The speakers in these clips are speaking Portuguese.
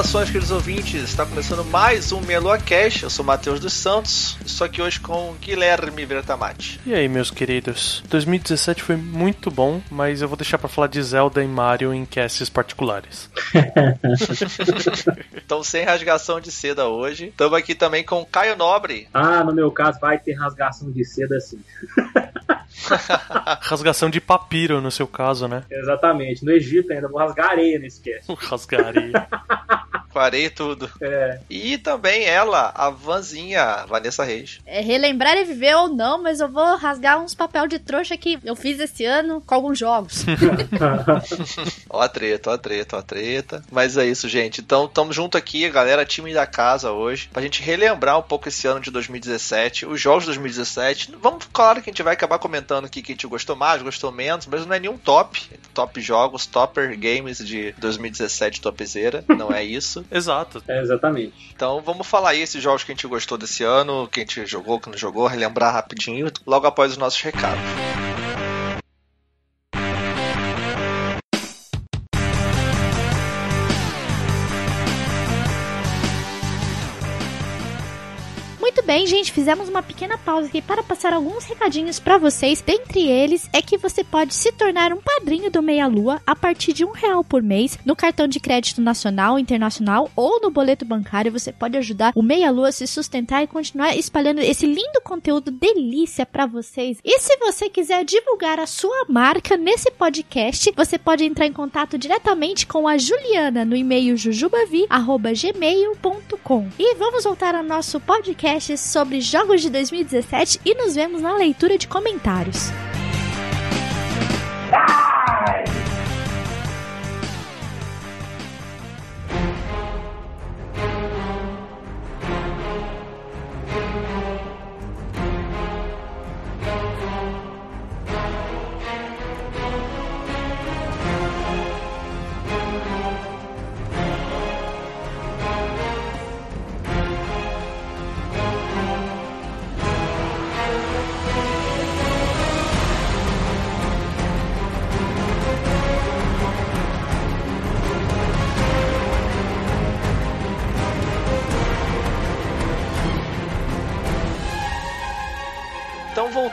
Saudações, queridos ouvintes! Está começando mais um Melua Cash. Eu sou Matheus dos Santos, estou aqui hoje com Guilherme Bertamati. E aí, meus queridos? 2017 foi muito bom, mas eu vou deixar para falar de Zelda e Mario em casts particulares. então, sem rasgação de seda hoje. Estamos aqui também com Caio Nobre. Ah, no meu caso vai ter rasgação de seda sim. Rasgação de papiro, no seu caso, né? Exatamente. No Egito ainda, vou rasgar areia nesse cast. rasgar areia. Farei tudo. É. E também ela, a Vanzinha, Vanessa Reis. É, relembrar é viver ou não, mas eu vou rasgar uns papel de trouxa que eu fiz esse ano com alguns jogos. ó a treta, ó a treta, ó a treta. Mas é isso, gente. Então, estamos junto aqui, galera, time da casa hoje, pra gente relembrar um pouco esse ano de 2017, os jogos de 2017. Vamos, claro que a gente vai acabar comentando aqui que a gente gostou mais, gostou menos, mas não é nenhum top. Top jogos, topper games de 2017 topzera. Não é isso. Exato. É, exatamente. Então vamos falar aí esses jogos que a gente gostou desse ano, que a gente jogou, que não jogou, relembrar rapidinho, logo após os nossos recados. Muito bem, gente, fizemos uma pequena pausa aqui para passar alguns recadinhos para vocês. Dentre eles é que você pode se tornar um padrinho do Meia Lua a partir de um real por mês no cartão de crédito nacional, internacional ou no boleto bancário. Você pode ajudar o Meia Lua a se sustentar e continuar espalhando esse lindo conteúdo delícia para vocês. E se você quiser divulgar a sua marca nesse podcast, você pode entrar em contato diretamente com a Juliana no e-mail jujubavi@gmail.com. E vamos voltar ao nosso podcast sobre jogos de 2017 e nos vemos na leitura de comentários. Então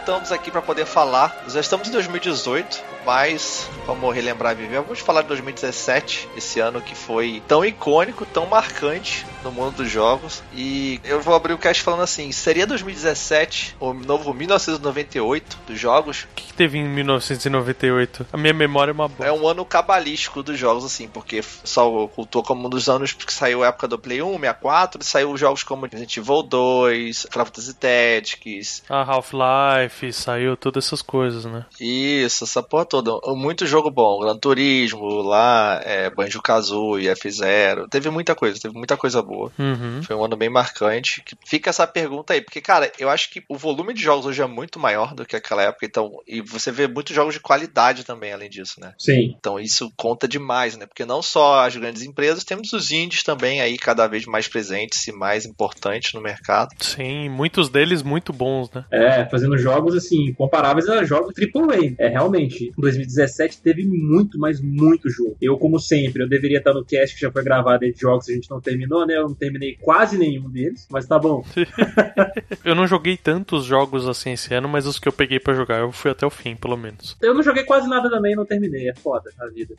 voltamos aqui para poder falar. Já estamos em 2018, mas vamos relembrar e viver. Vamos falar de 2017, esse ano que foi tão icônico, tão marcante no mundo dos jogos. E eu vou abrir o cast falando assim: seria 2017 o novo 1998 dos jogos? O que, que teve em 1998? A minha memória é uma boa. É um ano cabalístico dos jogos, assim, porque só ocultou como um dos anos que saiu a época do Play 1, 64, saiu jogos como Resident Evil 2, Final Fantasy Tactics. A Half-Life, saiu todas essas coisas, né? Isso, essa porra toda. Muito jogo bom. Gran Turismo, lá, é, Banjo Kazooie, F0. Teve muita coisa, teve muita coisa boa. Uhum. Foi um ano bem marcante. Fica essa pergunta aí, porque, cara, eu acho que o volume de jogos hoje é muito maior do que aquela época, então. E você vê muitos jogos de qualidade também, além disso, né? Sim. Então isso conta demais, né? Porque não só as grandes empresas, temos os indies também aí cada vez mais presentes e mais importantes no mercado. Sim, muitos deles muito bons, né? É, fazendo jogos assim, comparáveis a jogos AAA. É, realmente, 2017 teve muito, mas muito jogo. Eu, como sempre, eu deveria estar no cast que já foi gravado de jogos que a gente não terminou, né? Eu não terminei quase nenhum deles, mas tá bom. eu não joguei tantos jogos assim esse ano, mas os que eu peguei para jogar, eu fui até o fim, pelo menos. Eu não joguei quase nada também e não terminei. É foda a vida.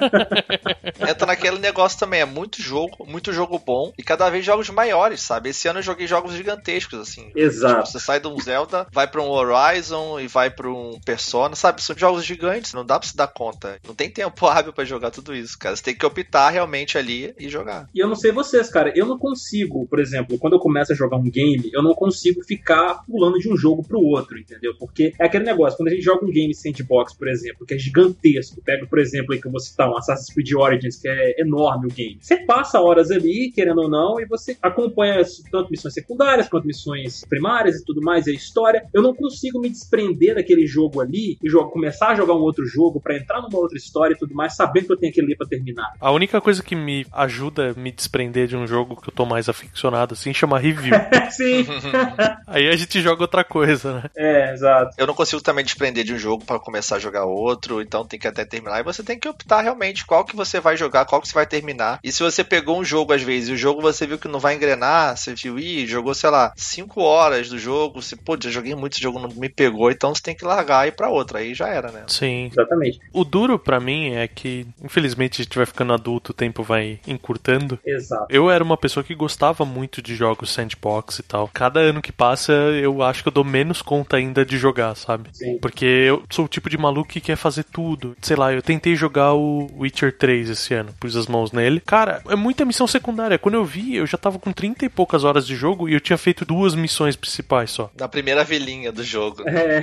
Entra naquele negócio também, é muito jogo, muito jogo bom e cada vez jogos maiores, sabe? Esse ano eu joguei jogos gigantescos, assim. Exato. Tipo, você sai de um Zelda, vai para um Horizon e vai para um Persona, sabe? São jogos jogos gigantes, não dá pra se dar conta. Não tem tempo hábil para jogar tudo isso, cara. Você tem que optar realmente ali e jogar. E eu não sei vocês, cara, eu não consigo, por exemplo, quando eu começo a jogar um game, eu não consigo ficar pulando de um jogo pro outro, entendeu? Porque é aquele negócio, quando a gente joga um game sandbox, por exemplo, que é gigantesco, pega, por exemplo, aí que eu vou citar um Assassin's Creed Origins, que é enorme o game. Você passa horas ali, querendo ou não, e você acompanha tanto missões secundárias quanto missões primárias e tudo mais, e a história. Eu não consigo me desprender daquele jogo ali e jogo, começar a jogar um outro jogo para entrar numa outra história e tudo mais, sabendo que eu tenho aquele ali pra terminar. A única coisa que me ajuda a me desprender de um jogo que eu tô mais aficionado, assim, chama review. Sim. Aí a gente joga outra coisa, né? É, exato. Eu não consigo também desprender de um jogo para começar a jogar outro, então tem que até terminar. E você tem que optar realmente qual que você vai jogar, qual que você vai terminar. E se você pegou um jogo às vezes e o jogo você viu que não vai engrenar, você viu, ih, jogou, sei lá, 5 horas do jogo, você, pô, já joguei muito esse jogo, não me pegou, então você tem que largar e ir pra outra. Aí já era, né? Sim. Exatamente. O duro para mim é que, infelizmente, a gente vai ficando adulto, o tempo vai encurtando. Exato. Eu era uma pessoa que gostava muito de jogos sandbox e tal. Cada ano que passa, eu acho que eu dou menos conta ainda de jogar, sabe? Sim. Porque eu sou o tipo de maluco que quer fazer tudo. Sei lá, eu tentei jogar o Witcher 3 esse ano, pus as mãos nele. Cara, é muita missão secundária. Quando eu vi, eu já tava com 30 e poucas horas de jogo e eu tinha feito duas missões principais só. Na primeira vilinha do jogo. É.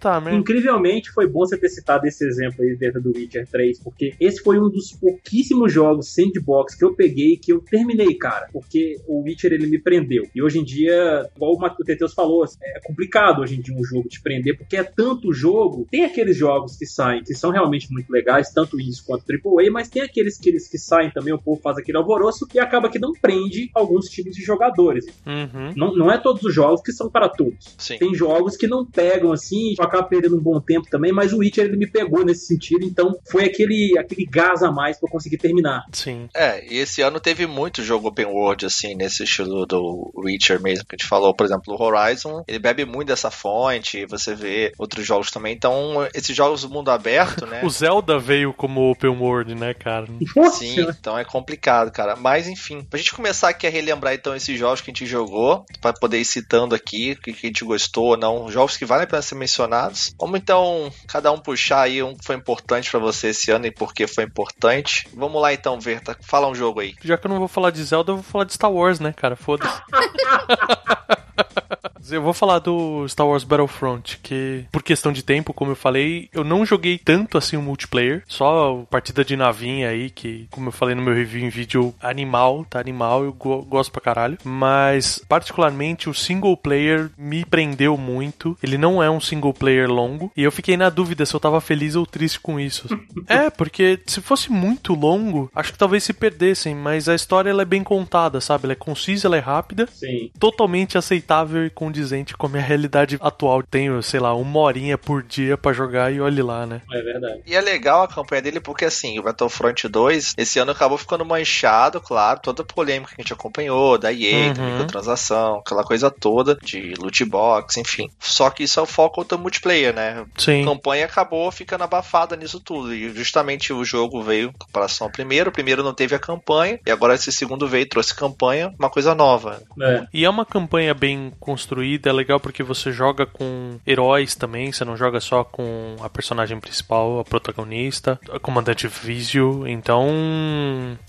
Tá, merda. Incrivelmente foi bom você ter citado esse exemplo aí dentro do Witcher 3, porque esse foi um dos pouquíssimos jogos sandbox que eu peguei que eu terminei, cara. Porque o Witcher ele me prendeu. E hoje em dia, igual o Teteus falou, é complicado hoje em dia um jogo te prender, porque é tanto jogo. Tem aqueles jogos que saem, que são realmente muito legais, tanto isso quanto AAA, mas tem aqueles que, eles que saem também, o povo faz aquele alvoroço e acaba que não prende alguns tipos de jogadores. Uhum. Não, não é todos os jogos que são para todos. Sim. Tem jogos que não pegam assim, eu acabo perdendo um bom tempo também, mas o Witcher ele me pegou nesse sentido, então foi aquele, aquele gás a mais pra eu conseguir terminar. Sim. É, e esse ano teve muito jogo open world, assim, nesse estilo do Witcher mesmo, que a gente falou, por exemplo, o Horizon, ele bebe muito dessa fonte, você vê outros jogos também, então esses jogos do mundo aberto, né? O Zelda veio como open world, né, cara? Sim, então é complicado, cara. Mas enfim, pra gente começar aqui a relembrar então esses jogos que a gente jogou, pra poder ir citando aqui o que que a gente gostou ou não, jogos que valem a pena ser mencionados. Vamos então cada um puxar aí um que foi importante pra você esse ano e por que foi importante. Vamos lá então, Verta, fala um jogo aí. Já que eu não vou falar de Zelda, eu vou falar de Star Wars, né, cara? Foda-se. Eu vou falar do Star Wars Battlefront, que por questão de tempo, como eu falei, eu não joguei tanto assim o multiplayer, só partida de navinha aí, que como eu falei no meu review em vídeo, animal, tá animal, eu go gosto pra caralho, mas particularmente o single player me prendeu muito. Ele não é um single player longo, e eu fiquei na dúvida se eu tava feliz ou triste com isso. é, porque se fosse muito longo, acho que talvez se perdessem, mas a história ela é bem contada, sabe? Ela é concisa, ela é rápida, Sim. totalmente aceitável e condizente com a minha realidade atual. Tenho, sei lá, uma horinha por dia pra jogar e olhe lá, né? É verdade. E é legal a campanha dele porque, assim, o Battlefront 2, esse ano acabou ficando manchado, claro, toda a polêmica que a gente acompanhou, da EA, da Uhum. microtransação, aquela coisa toda, de loot box, enfim. Só que isso é o foco do multiplayer, né? A Sim. campanha acabou ficando abafada nisso tudo. E justamente o jogo veio em comparação ao primeiro. O primeiro não teve a campanha, e agora esse segundo veio e trouxe campanha, uma coisa nova. É. E é uma campanha bem construída, é legal porque você joga com heróis também, você não joga só com a personagem principal, a protagonista, a comandante Vizio. Então,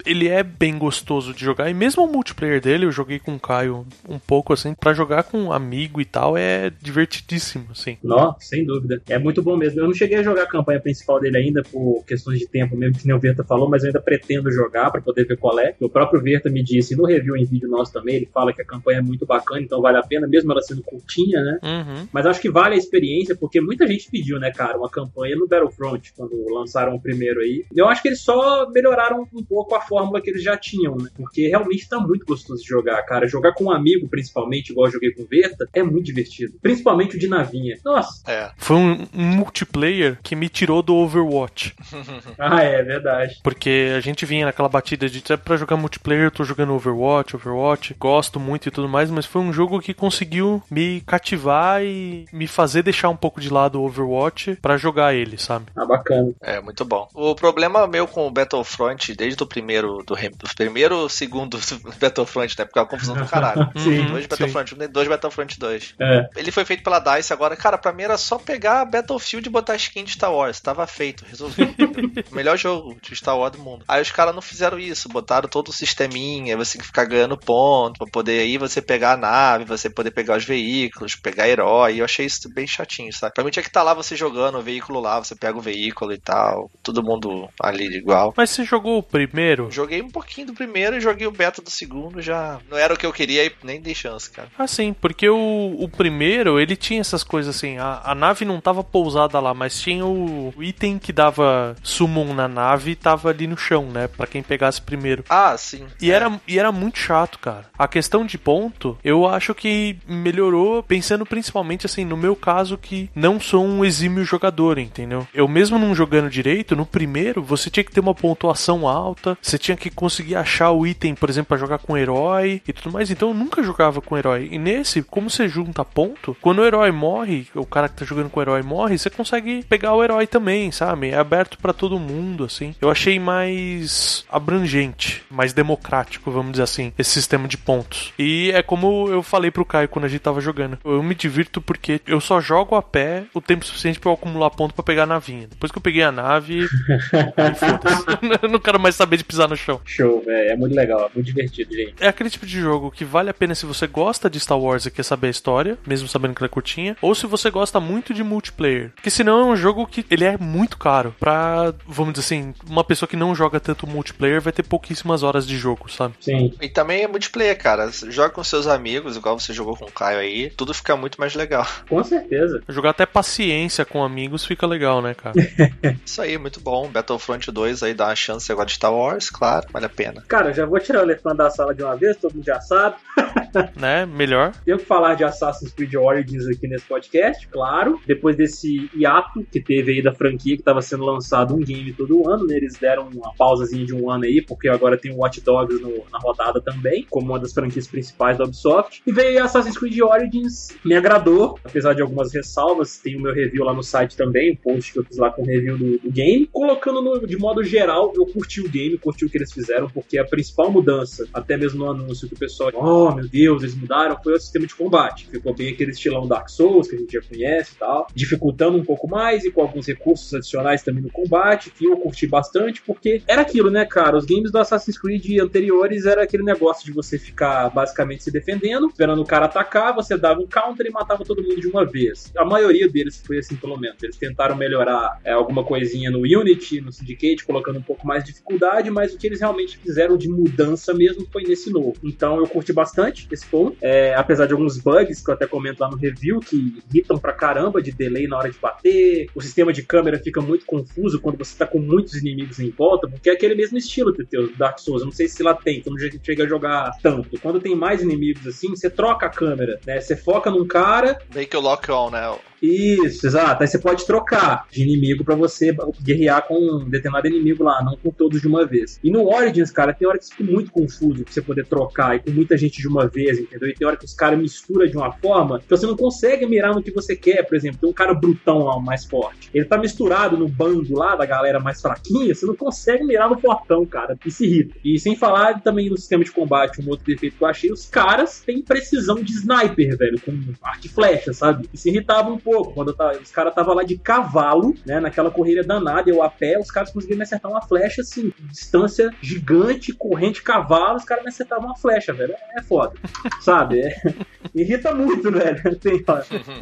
ele é bem gostoso de jogar. E mesmo o multiplayer dele, eu joguei com o Caio um pouco assim, pra jogar com um amigo e tal, é divertidíssimo, assim. Não, sem dúvida. É muito bom mesmo. Eu não cheguei a jogar a campanha principal dele ainda por questões de tempo mesmo, que nem o Verta falou, mas eu ainda pretendo jogar pra poder ver qual é. O próprio Verta me disse no review em vídeo nosso também, ele fala que a campanha é muito bacana, então vale a pena, mesmo ela sendo curtinha, né? Uhum. Mas acho que vale a experiência, porque muita gente pediu, né, cara, uma campanha no Battlefront, quando lançaram o primeiro aí. Eu acho que eles só melhoraram um pouco a fórmula que eles já tinham, né? Porque realmente tá muito gostoso de jogar, cara. Jogar com um amigo, principalmente, igual eu joguei com o Verta, é muito divertido. Principalmente o de navinha. Nossa! É. Foi um, um multiplayer que me tirou do Overwatch. Ah, é verdade. Porque a gente vinha naquela batida de "É pra jogar multiplayer, eu tô jogando Overwatch, Overwatch, gosto muito e tudo mais, mas foi um jogo que conseguiu me cativar e me fazer deixar um pouco de lado o Overwatch para jogar ele, sabe? Ah, bacana. É, muito bom. O problema meu com o Battlefront, desde o primeiro, do, do primeiro, segundo Battlefront, né? Porque é uma confusão do caralho. Sim, dois. Battlefront 1 e dois Battlefront 2. É. Ele foi feito pela DICE agora, cara, pra mim era só pegar Battlefield e botar skin de Star Wars. Tava feito, resolvido. Melhor jogo de Star Wars do mundo. Aí os caras não fizeram isso, botaram todo o sisteminha, você tem que ficar ganhando ponto pra poder aí você pegar a nave, você poder pegar os veículos, pegar herói. Eu achei isso bem chatinho, sabe? Pra mim tinha que estar lá você jogando o veículo lá, você pega o veículo e tal, todo mundo ali igual. Mas você jogou o primeiro? Joguei um pouquinho do primeiro e joguei o beta do segundo, já não era o que eu queria e nem dei chance, cara. Ah, sim, porque o, o primeiro, ele tinha essas coisas assim, a, a nave não tava pousada lá, mas tinha o, o item que dava summon na nave e tava ali no chão, né, Pra quem pegasse primeiro. Ah, sim. E, É. era, e era muito chato, cara. A questão de ponto, eu acho que melhorou, pensando principalmente assim, no meu caso, que não sou um exímio jogador, entendeu? Eu mesmo não jogando direito, no primeiro, você tinha que ter uma pontuação alta, você tinha que conseguir achar o item, por exemplo, pra jogar com herói e tudo mais. Então eu nunca jogava com herói. E nesse, como você junta ponto, quando o herói morre, o cara que tá jogando com o herói morre, você consegue pegar o herói também, sabe? É aberto pra todo mundo, assim. Eu achei mais abrangente, mais democrático, vamos dizer assim, esse sistema de pontos. E é como eu falei pro Caio quando a gente tava jogando. Eu me divirto porque eu só jogo a pé o tempo suficiente pra eu acumular ponto pra pegar a navinha. Depois que eu peguei a nave. Eu não quero mais saber de pisar no chão. Show, velho. É muito legal, é muito divertido, gente. É aquele tipo de jogo que vale a pena se você gosta de Star Wars e quer saber a história, mesmo sabendo que ela é curtinha, ou se você gosta muito de multiplayer. Porque senão é um jogo que ele é muito caro. Pra, vamos dizer assim, uma pessoa que não joga tanto multiplayer vai ter pouquíssimas horas de jogo, sabe? Sim. E também é multiplayer, cara. Joga com seus amigos, igual você jogou com o Caio aí, tudo fica muito mais legal. Com certeza. Jogar até paciência com amigos fica legal, né, cara? Isso aí, muito bom. Battlefront 2 aí dá uma chance agora de Star Wars, claro, vale a pena. Cara, eu já vou tirar o elefante da sala de uma vez, todo mundo já sabe. né? Melhor. Tenho que falar de Assassin's Creed Origins aqui nesse podcast, claro. Depois desse hiato que teve aí da franquia, que estava sendo lançado um game todo ano, né? Eles deram uma pausazinha de um ano aí, porque agora tem o Watch Dogs no- na rodada também, como uma das franquias principais da Ubisoft. E veio Assassin's Creed Origins, me agradou, apesar de algumas ressalvas. Tem o meu review lá no site também, o post que eu fiz lá com o review do, do game. Colocando no- de modo geral, eu curti o game, curti o que eles fizeram, porque a principal mudança, até mesmo no anúncio que o pessoal, oh meu Deus, eles mudaram, foi o sistema de combate. Ficou bem aquele estilão Dark Souls, que a gente já conhece e tal, dificultando um pouco mais e com alguns recursos adicionais também no combate, que eu curti bastante, porque era aquilo, né, cara? Os games do Assassin's Creed anteriores era aquele negócio de você ficar basicamente se defendendo, esperando o cara atacar, você dava um counter e matava todo mundo de uma vez. A maioria deles foi assim, pelo menos. Eles tentaram melhorar é, alguma coisinha no Unity, no Syndicate, colocando um pouco mais de dificuldade, mas o que eles realmente fizeram de mudança mesmo foi nesse novo. Então eu curti bastante esse ponto, é, apesar de alguns bugs que eu até comento lá no review, que irritam pra caramba de delay na hora de bater, o sistema de câmera fica muito confuso quando você tá com muitos inimigos em volta, porque é aquele mesmo estilo o Dark Souls. Eu não sei se lá tem, que eu não chega a jogar tanto. Quando tem mais inimigos assim, você troca a câmera, né? Você foca num cara, Meio que o lock-on, né? Isso, exato. Aí você pode trocar de inimigo pra você guerrear com um determinado inimigo lá, não com todos de uma vez. E no Origins, cara, tem hora que fica muito confuso pra você poder trocar e com muita gente de uma vez, entendeu? E tem hora que os caras misturam de uma forma que você não consegue mirar no que você quer. Por exemplo, tem um cara brutão lá, mais forte. Ele tá misturado no bando lá da galera mais fraquinha, você não consegue mirar no fortão, cara. Isso irrita. E sem falar também no sistema de combate, um outro defeito que eu achei, os caras têm precisão de sniper, velho, com arco e flecha, sabe? Isso irritava um pouco. Quando eu tava- os caras estavam lá de cavalo, né, naquela corrida danada, eu a pé, os caras conseguiam me acertar uma flecha, assim, distância gigante, corrente cavalo, os caras me acertavam uma flecha, velho. É foda, sabe? É- irrita muito, velho. Tem, ó,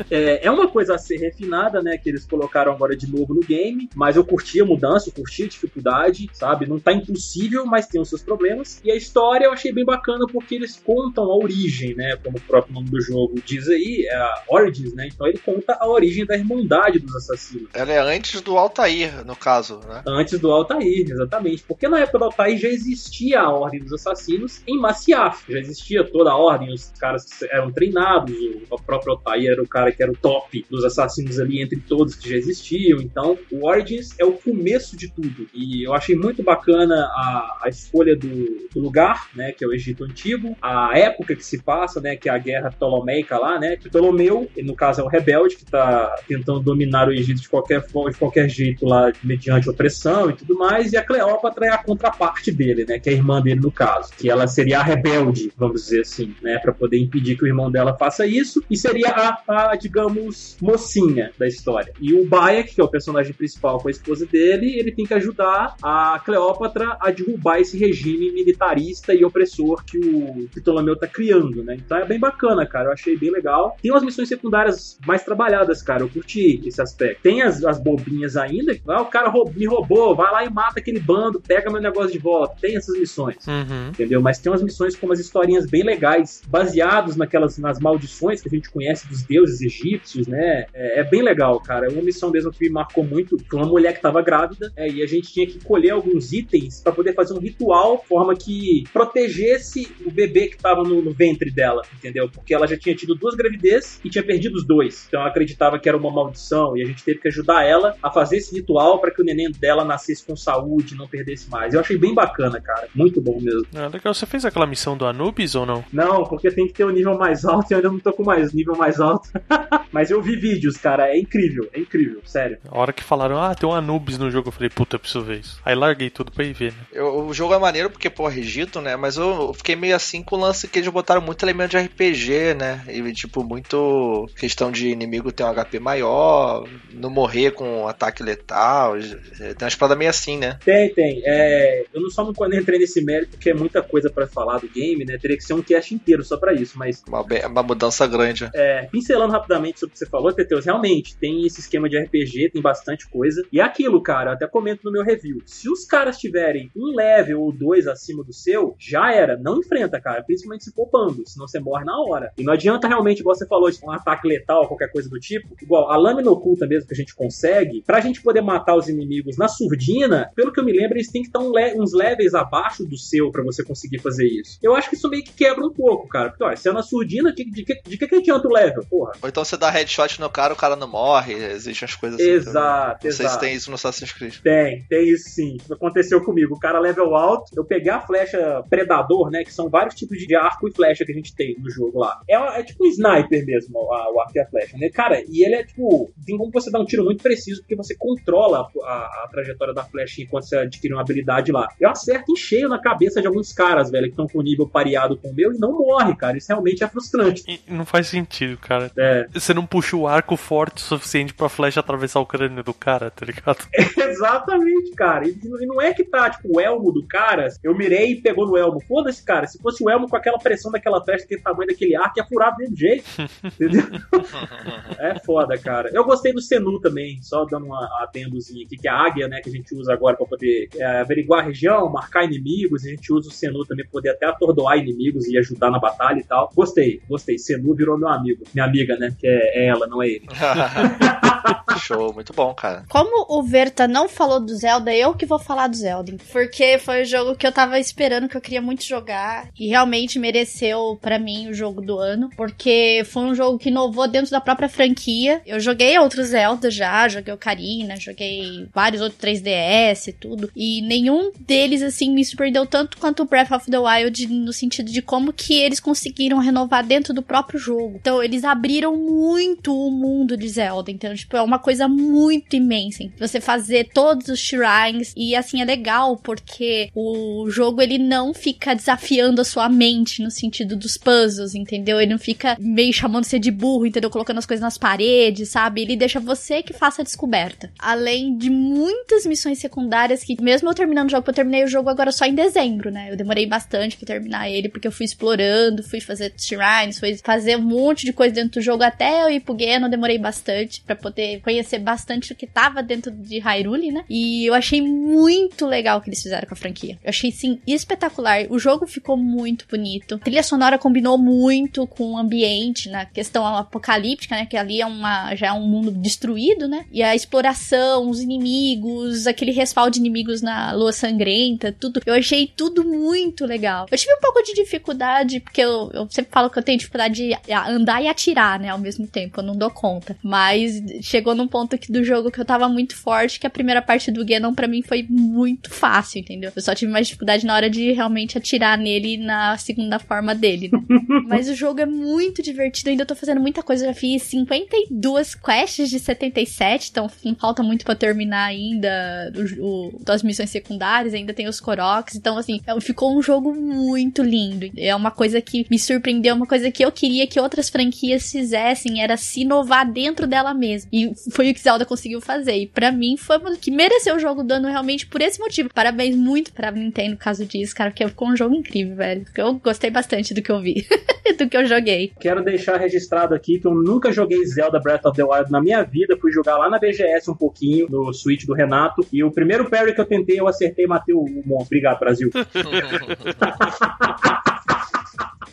é, é uma coisa a ser refinada, né? Que eles colocaram agora de novo no game. Mas eu curti a mudança, eu curti a dificuldade, sabe? Não tá impossível, mas tem os seus problemas. E a história eu achei bem bacana porque eles contam a origem, né? Como o próprio nome do jogo diz aí, é a Origins, né? Então ele conta a origem da Irmandade dos Assassinos. Ela é antes do Altair, no caso, né? Antes do Altair, exatamente. Porque na época do Altair já existia a Ordem dos Assassinos em Maciaf. Já existia toda a ordem, os caras que eram treinados. O, o próprio Altair era o cara que era o top dos assassinos ali entre todos que já existiam. Então, o Origins é o começo de tudo. E eu achei muito bacana a, a escolha do, do, lugar, né, que é o Egito Antigo, a época que se passa, né, que é a Guerra Ptolomeica lá, né, que Ptolomeu, no caso é o rebelde que está tentando dominar o Egito de qualquer forma, de qualquer jeito lá, mediante opressão e tudo mais, e a Cleópatra é a contraparte dele, né, que é a irmã dele no caso, que ela seria a rebelde, vamos dizer assim, né, para poder impedir que o irmão dela faça isso, e seria a, a digamos, mocinha da história. E o Bayek, que é o personagem principal com a esposa dele, ele tem que ajudar a Cleópatra a derrubar esse regime militarista e opressor que o Ptolomeu tá criando, né? Então é bem bacana, cara. Eu achei bem legal. Tem umas missões secundárias mais trabalhadas, cara. Eu curti esse aspecto. Tem as, as bobinhas ainda. Ah, o cara roub, me roubou, vai lá e mata aquele bando, pega meu negócio de volta. Tem essas missões. Uhum. Entendeu? Mas tem umas missões com umas historinhas bem legais, baseados naquelas nas maldições que a gente conhece dos deuses egípcios, né? É, é bem legal, cara. É uma missão mesmo que me marcou muito. Uma mulher que tava grávida, é, e a gente tinha que colher alguns itens para poder fazer um ritual, de forma que protegesse o bebê que tava no, no, ventre dela, entendeu? Porque ela já tinha tido duas gravidez e tinha perdido os dois. Então ela acreditava que era uma maldição e a gente teve que ajudar ela a fazer esse ritual para que o neném dela nascesse com saúde, não perdesse mais. Eu achei bem bacana, cara. Muito bom mesmo. Ah, legal. Você fez aquela missão do Anubis ou não? Não, porque tem que ter o um nível mais alto e eu ainda não tô com mais nível mais alto. Mas eu vi vídeos, cara. É incrível, é incrível, sério. A hora que falaram, ah, tem um Anubis no jogo, eu falei, puta, eu preciso ver isso. Aí larguei tudo pra ir ver, né? Eu, o jogo é maneiro porque, pô, Egito, né? Mas eu fiquei meio assim com o lance que eles botaram muito elemento de RPG, né? E, tipo, muito questão de inimigo ter um HP maior, não morrer com um ataque letal. Tem uma espada meio assim, né? Tem, tem. É, eu não só não entrei nesse mérito porque é muita coisa para falar do game, né? Teria que ser um cast inteiro só para isso, mas. Uma, uma mudança grande. É, pincelando rapidamente sobre o que você falou, Teteus, realmente tem esse esquema de RPG, tem bastante coisa. E é aquilo, cara, eu até comento no meu review. Se os caras tiverem um level ou dois acima do seu, já era. Não enfrenta, cara. Principalmente se for bando, senão você morre na hora. E não adianta realmente, igual você falou, um ataque letal, qualquer coisa do tipo. Igual a lâmina oculta mesmo que a gente consegue, pra gente poder matar os inimigos na surdina, pelo que eu me lembro, eles têm que estar uns levels abaixo do seu para você conseguir fazer isso. Eu acho que isso meio que quebra um pouco, cara. Porque, olha, se é na surdina, de, de, de, de que, que adianta o level, porra? Ou então você dá headshot no cara, o cara não morre, existem as coisas assim. Exato, Não exato. sei se tem isso no Assassin's Creed. Tem, tem isso sim. Aconteceu comigo. O cara level alto, eu peguei a flecha Predador, né? Que são vários tipos de arco e flecha que a gente tem no jogo lá. É, é tipo um sniper mesmo, a, o arco e a flecha, né? Cara, e ele é tipo. Tem como você dar um tiro muito preciso, porque você controla a, a, a trajetória da flecha enquanto você adquire uma habilidade lá. Eu acerto em cheio na cabeça de alguns caras, velho, que estão com o nível pareado com o meu e não morre, cara. Isso realmente é frustrante. E não faz sentido, cara. É. Você não puxa o arco forte o suficiente pra flecha atravessar o crânio do cara, tá ligado? Exatamente, cara. E não é que tá, tipo, o elmo do cara, eu mirei e pegou no elmo. Foda-se, cara. Se fosse o elmo com aquela pressão daquela flecha, aquele tamanho daquele arco, ia furar do mesmo jeito. entendeu? é foda, cara. Eu gostei do Senu também, só dando uma adendozinha aqui, que é a águia, né, que a gente usa agora pra poder é, averiguar a região, marcar inimigos. A gente usa o Senu também pra poder até atordoar inimigos e ajudar na batalha e tal. Gostei, gostei. Senu virou meu amigo. Minha amiga, né, que é ela, não é ele. Show, muito bom, cara. Como o Verta não falou do Zelda, eu que vou falar do Zelda. Porque foi o jogo que eu tava esperando, que eu queria muito jogar. E realmente mereceu para mim o jogo do ano. Porque foi um jogo que inovou dentro da própria franquia. Eu joguei outros Zelda já, joguei Ocarina, joguei vários outros 3DS e tudo. E nenhum deles, assim, me surpreendeu tanto quanto o Breath of the Wild, no sentido de como que eles conseguiram renovar dentro do próprio jogo. Então, eles abriram muito o mundo de Zelda. Então, tipo, é uma coisa muito imensa. Você fazer todos os shrines. E assim, é legal porque o jogo ele não fica desafiando a sua mente no sentido dos puzzles, entendeu? Ele não fica meio chamando você de burro, entendeu? Colocando as coisas nas paredes, sabe? Ele deixa você que faça a descoberta. Além de muitas missões secundárias que, mesmo eu terminando o jogo, eu terminei o jogo agora só em dezembro, né? Eu demorei bastante pra terminar ele, porque eu fui explorando, fui fazer shrines, fui fazer um monte de coisa dentro do jogo até eu ir pro Geno, demorei bastante para poder conhecer bastante o que tava dentro de Hyrule, né? E eu achei muito legal o que eles fizeram com a franquia. Eu achei, sim, espetacular. O jogo ficou muito bonito. A trilha sonora combinou muito com o ambiente, na questão apocalíptica, né? Que ali é uma, já é um mundo destruído, né? E a exploração, os inimigos, aquele respaldo de inimigos na lua sangrenta, tudo. Eu achei tudo muito legal. Eu tive um pouco de dificuldade, porque eu, eu sempre falo que eu tenho dificuldade de andar e atirar, né? Ao mesmo tempo, eu não dou conta. Mas chegou num ponto aqui do jogo que eu tava muito forte, que a primeira parte do Ganon para mim foi muito fácil, entendeu? Eu só tive mais dificuldade na hora de realmente atirar nele na segunda forma dele, né? Mas o jogo é muito divertido, ainda tô fazendo muita coisa, já fiz 52 quests de 77, então não falta muito para terminar ainda o, o, das missões secundárias, ainda tem os Koroks, então assim, é, ficou um jogo muito lindo. É uma coisa que me surpreendeu, uma coisa que eu queria que outras franquias fizessem, era se inovar dentro dela mesma. E foi o que Zelda conseguiu fazer. E para mim foi o que mereceu o jogo do ano realmente por esse motivo. Parabéns muito pra Nintendo no caso disso, cara, porque ficou um jogo incrível, velho. Eu gostei bastante do que eu vi, do que eu joguei. Quero deixar registrado aqui que eu nunca joguei Zelda Breath of the Wild na minha vida. Fui jogar lá na BGS um pouquinho, no Switch do Renato. E o primeiro parry que eu tentei, eu acertei e matei o monstro. Obrigado, Brasil.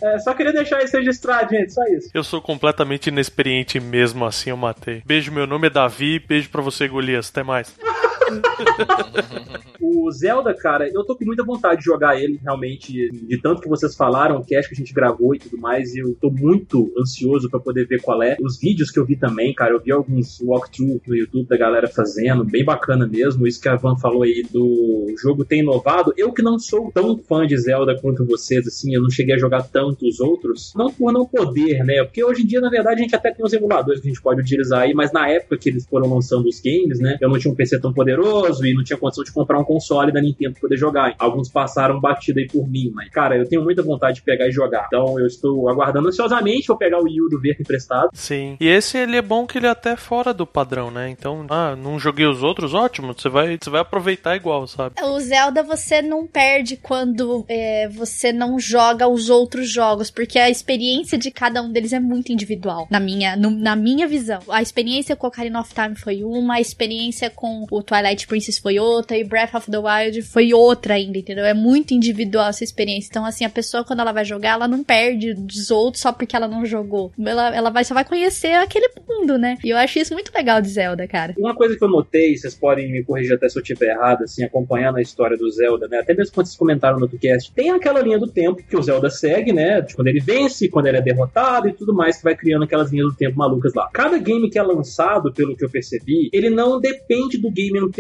É, só queria deixar isso registrado, gente, só isso. Eu sou completamente inexperiente mesmo assim, eu matei. Beijo, meu nome é Davi, beijo pra você, Golias, até mais. O Zelda, cara, eu tô com muita vontade de jogar ele, realmente, de tanto que vocês falaram, o cast que a gente gravou e tudo mais, eu tô muito ansioso para poder ver qual é. Os vídeos que eu vi também, cara, eu vi alguns walkthrough no YouTube da galera fazendo, bem bacana mesmo. Isso que a Van falou aí do jogo ter inovado. Eu que não sou tão fã de Zelda quanto vocês, assim, eu não cheguei a jogar tanto os outros, não por não poder, né? Porque hoje em dia, na verdade, a gente até tem os emuladores que a gente pode utilizar aí, mas na época que eles foram lançando os games, né? Eu não tinha um PC tão poderoso e não tinha condição de comprar um console da Nintendo pra poder jogar. Alguns passaram batida aí por mim, mas, cara, eu tenho muita vontade de pegar e jogar. Então eu estou aguardando ansiosamente vou pegar o Wii U do Verde emprestado. Sim. E esse ele é bom que ele é até fora do padrão, né? Então, ah, não joguei os outros, ótimo. Você vai, você vai aproveitar igual, sabe? O Zelda você não perde quando é, você não joga os outros jogos, porque a experiência de cada um deles é muito individual, na minha, no, na minha visão. A experiência com Ocarina of Time foi uma, a experiência com o Twilight Princess foi outra, e Breath of the Wild foi outra ainda, entendeu? É muito individual essa experiência. Então, assim, a pessoa, quando ela vai jogar, ela não perde dos outros só porque ela não jogou. Ela, ela vai, só vai conhecer aquele mundo, né? E eu acho isso muito legal de Zelda, cara. Uma coisa que eu notei, vocês podem me corrigir até se eu estiver errado, assim, acompanhando a história do Zelda, né? Até mesmo quando vocês comentaram no outro cast, tem aquela linha do tempo que o Zelda segue, né? De quando ele vence, quando ele é derrotado e tudo mais, que vai criando aquelas linhas do tempo malucas lá. Cada game que é lançado, pelo que eu percebi, ele não depende do game anterior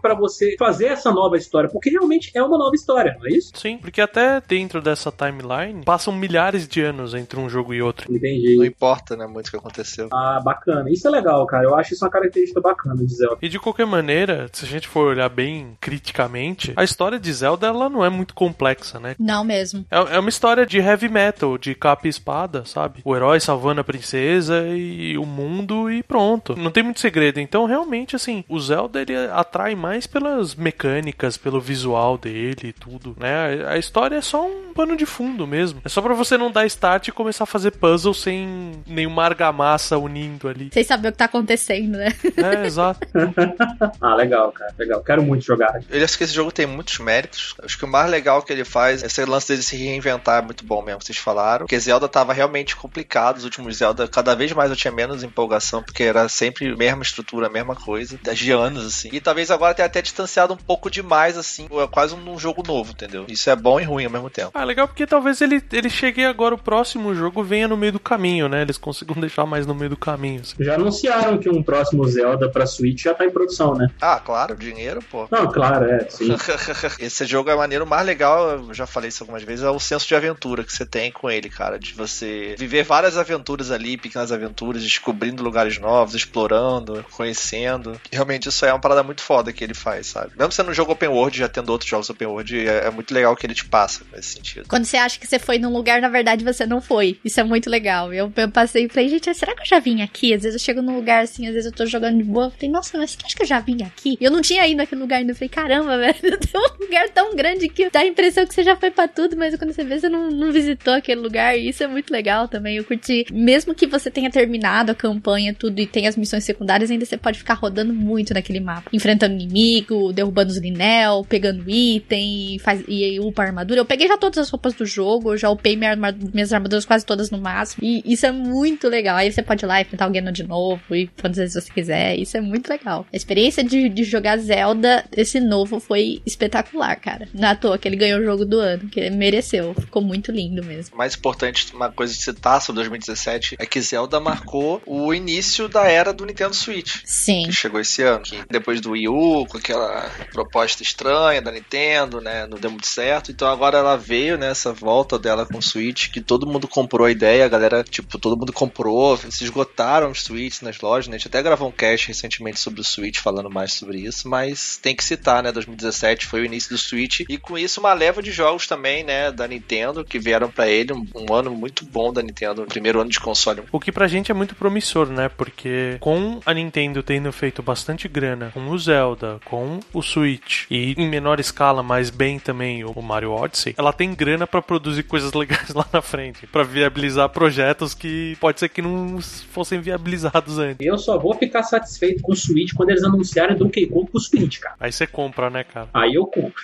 para você fazer essa nova história, porque realmente é uma nova história, não é isso? Sim, porque até dentro dessa timeline passam milhares de anos entre um jogo e outro. Entendi. Não importa, né, muito o que aconteceu. Ah, bacana. Isso é legal, cara. Eu acho isso uma característica bacana de Zelda. E de qualquer maneira, se a gente for olhar bem criticamente, a história de Zelda ela não é muito complexa, né? Não mesmo. É, é uma história de heavy metal, de capa e espada, sabe? O herói salvando a princesa e o mundo e pronto. Não tem muito segredo. Então, realmente, assim, o Zelda ele atrai mais pelas mecânicas, pelo visual dele e tudo, né? A história é só um pano de fundo mesmo. É só para você não dar start e começar a fazer puzzle sem nenhuma argamassa unindo ali. Sem saber o que tá acontecendo, né? É, exato. ah, legal, cara. Legal. Quero muito jogar. Eu acho que esse jogo tem muitos méritos. Acho que o mais legal que ele faz, esse lance dele se reinventar é muito bom mesmo, vocês falaram. Porque Zelda tava realmente complicado. Os últimos Zelda, cada vez mais eu tinha menos empolgação, porque era sempre a mesma estrutura, a mesma coisa, de anos, assim. E talvez agora tenha até distanciado um pouco demais, assim, é quase um jogo novo, entendeu? Isso é bom e ruim ao mesmo tempo. Ah, legal porque talvez ele, ele chegue agora, o próximo jogo venha no meio do caminho, né? Eles consigam deixar mais no meio do caminho. Assim. Já anunciaram que um próximo Zelda pra Switch já tá em produção, né? Ah, claro, dinheiro, pô. Não, claro, é, sim. Esse jogo é maneiro, o mais legal, eu já falei isso algumas vezes, é o senso de aventura que você tem com ele, cara. De você viver várias aventuras ali, pequenas aventuras, descobrindo lugares novos, explorando, conhecendo. Realmente isso é uma parada muito foda que ele faz, sabe? Mesmo sendo um jogo open world, já tendo outros jogos open world, é, é muito legal que ele te passa nesse sentido. Quando você acha que você foi num lugar, na verdade você não foi. Isso é muito legal. Eu, eu passei e falei, gente, será que eu já vim aqui? Às vezes eu chego num lugar assim, às vezes eu tô jogando de boa. Eu falei, nossa, mas você acha que eu já vim aqui? Eu não tinha ido naquele lugar ainda. Eu falei, caramba, velho, tem um lugar tão grande que dá a impressão que você já foi pra tudo, mas quando você vê, você não, não visitou aquele lugar. E isso é muito legal também. Eu curti. Mesmo que você tenha terminado a campanha, tudo, e tenha as missões secundárias, ainda você pode ficar rodando muito naquele mapa. Enfrentando inimigo, derrubando os Linel, pegando item e, faz, e upa armadura. Eu peguei já todas as roupas do jogo, eu já upei minha armadura, minhas armaduras quase todas no máximo. E isso é muito legal. Aí você pode ir lá enfrentar alguém de novo e quantas vezes você quiser. Isso é muito legal. A experiência de, de jogar Zelda, esse novo, foi espetacular, cara. Não é toa que ele ganhou o jogo do ano, que ele mereceu. Ficou muito lindo mesmo. Mais importante, uma coisa de citar sobre 2017 é que Zelda marcou o início da era do Nintendo Switch. Sim. Que chegou esse ano. Que depois do Wii U, com aquela proposta estranha da Nintendo, né? Não deu muito certo. Então agora ela veio nessa volta dela com o Switch, que todo mundo comprou a ideia, a galera, tipo, todo mundo comprou, se esgotaram os Switch nas lojas, né? A gente até gravou um cast recentemente sobre o Switch falando mais sobre isso, mas tem que citar, né? 2017 foi o início do Switch e com isso uma leva de jogos também, né? Da Nintendo, que vieram para ele, um, um, ano muito bom da Nintendo, primeiro ano de console. O que pra gente é muito promissor, né? Porque com a Nintendo tendo feito bastante grana com o Zelda, com o Switch e em menor escala, mas bem também o Mario Odyssey, ela tem grana para produzir coisas legais lá na frente, para viabilizar projetos que pode ser que não fossem viabilizados antes. Eu só vou ficar satisfeito com o Switch quando eles anunciarem Donkey Kong pro Switch, cara. Aí você compra, né, cara? Aí eu compro.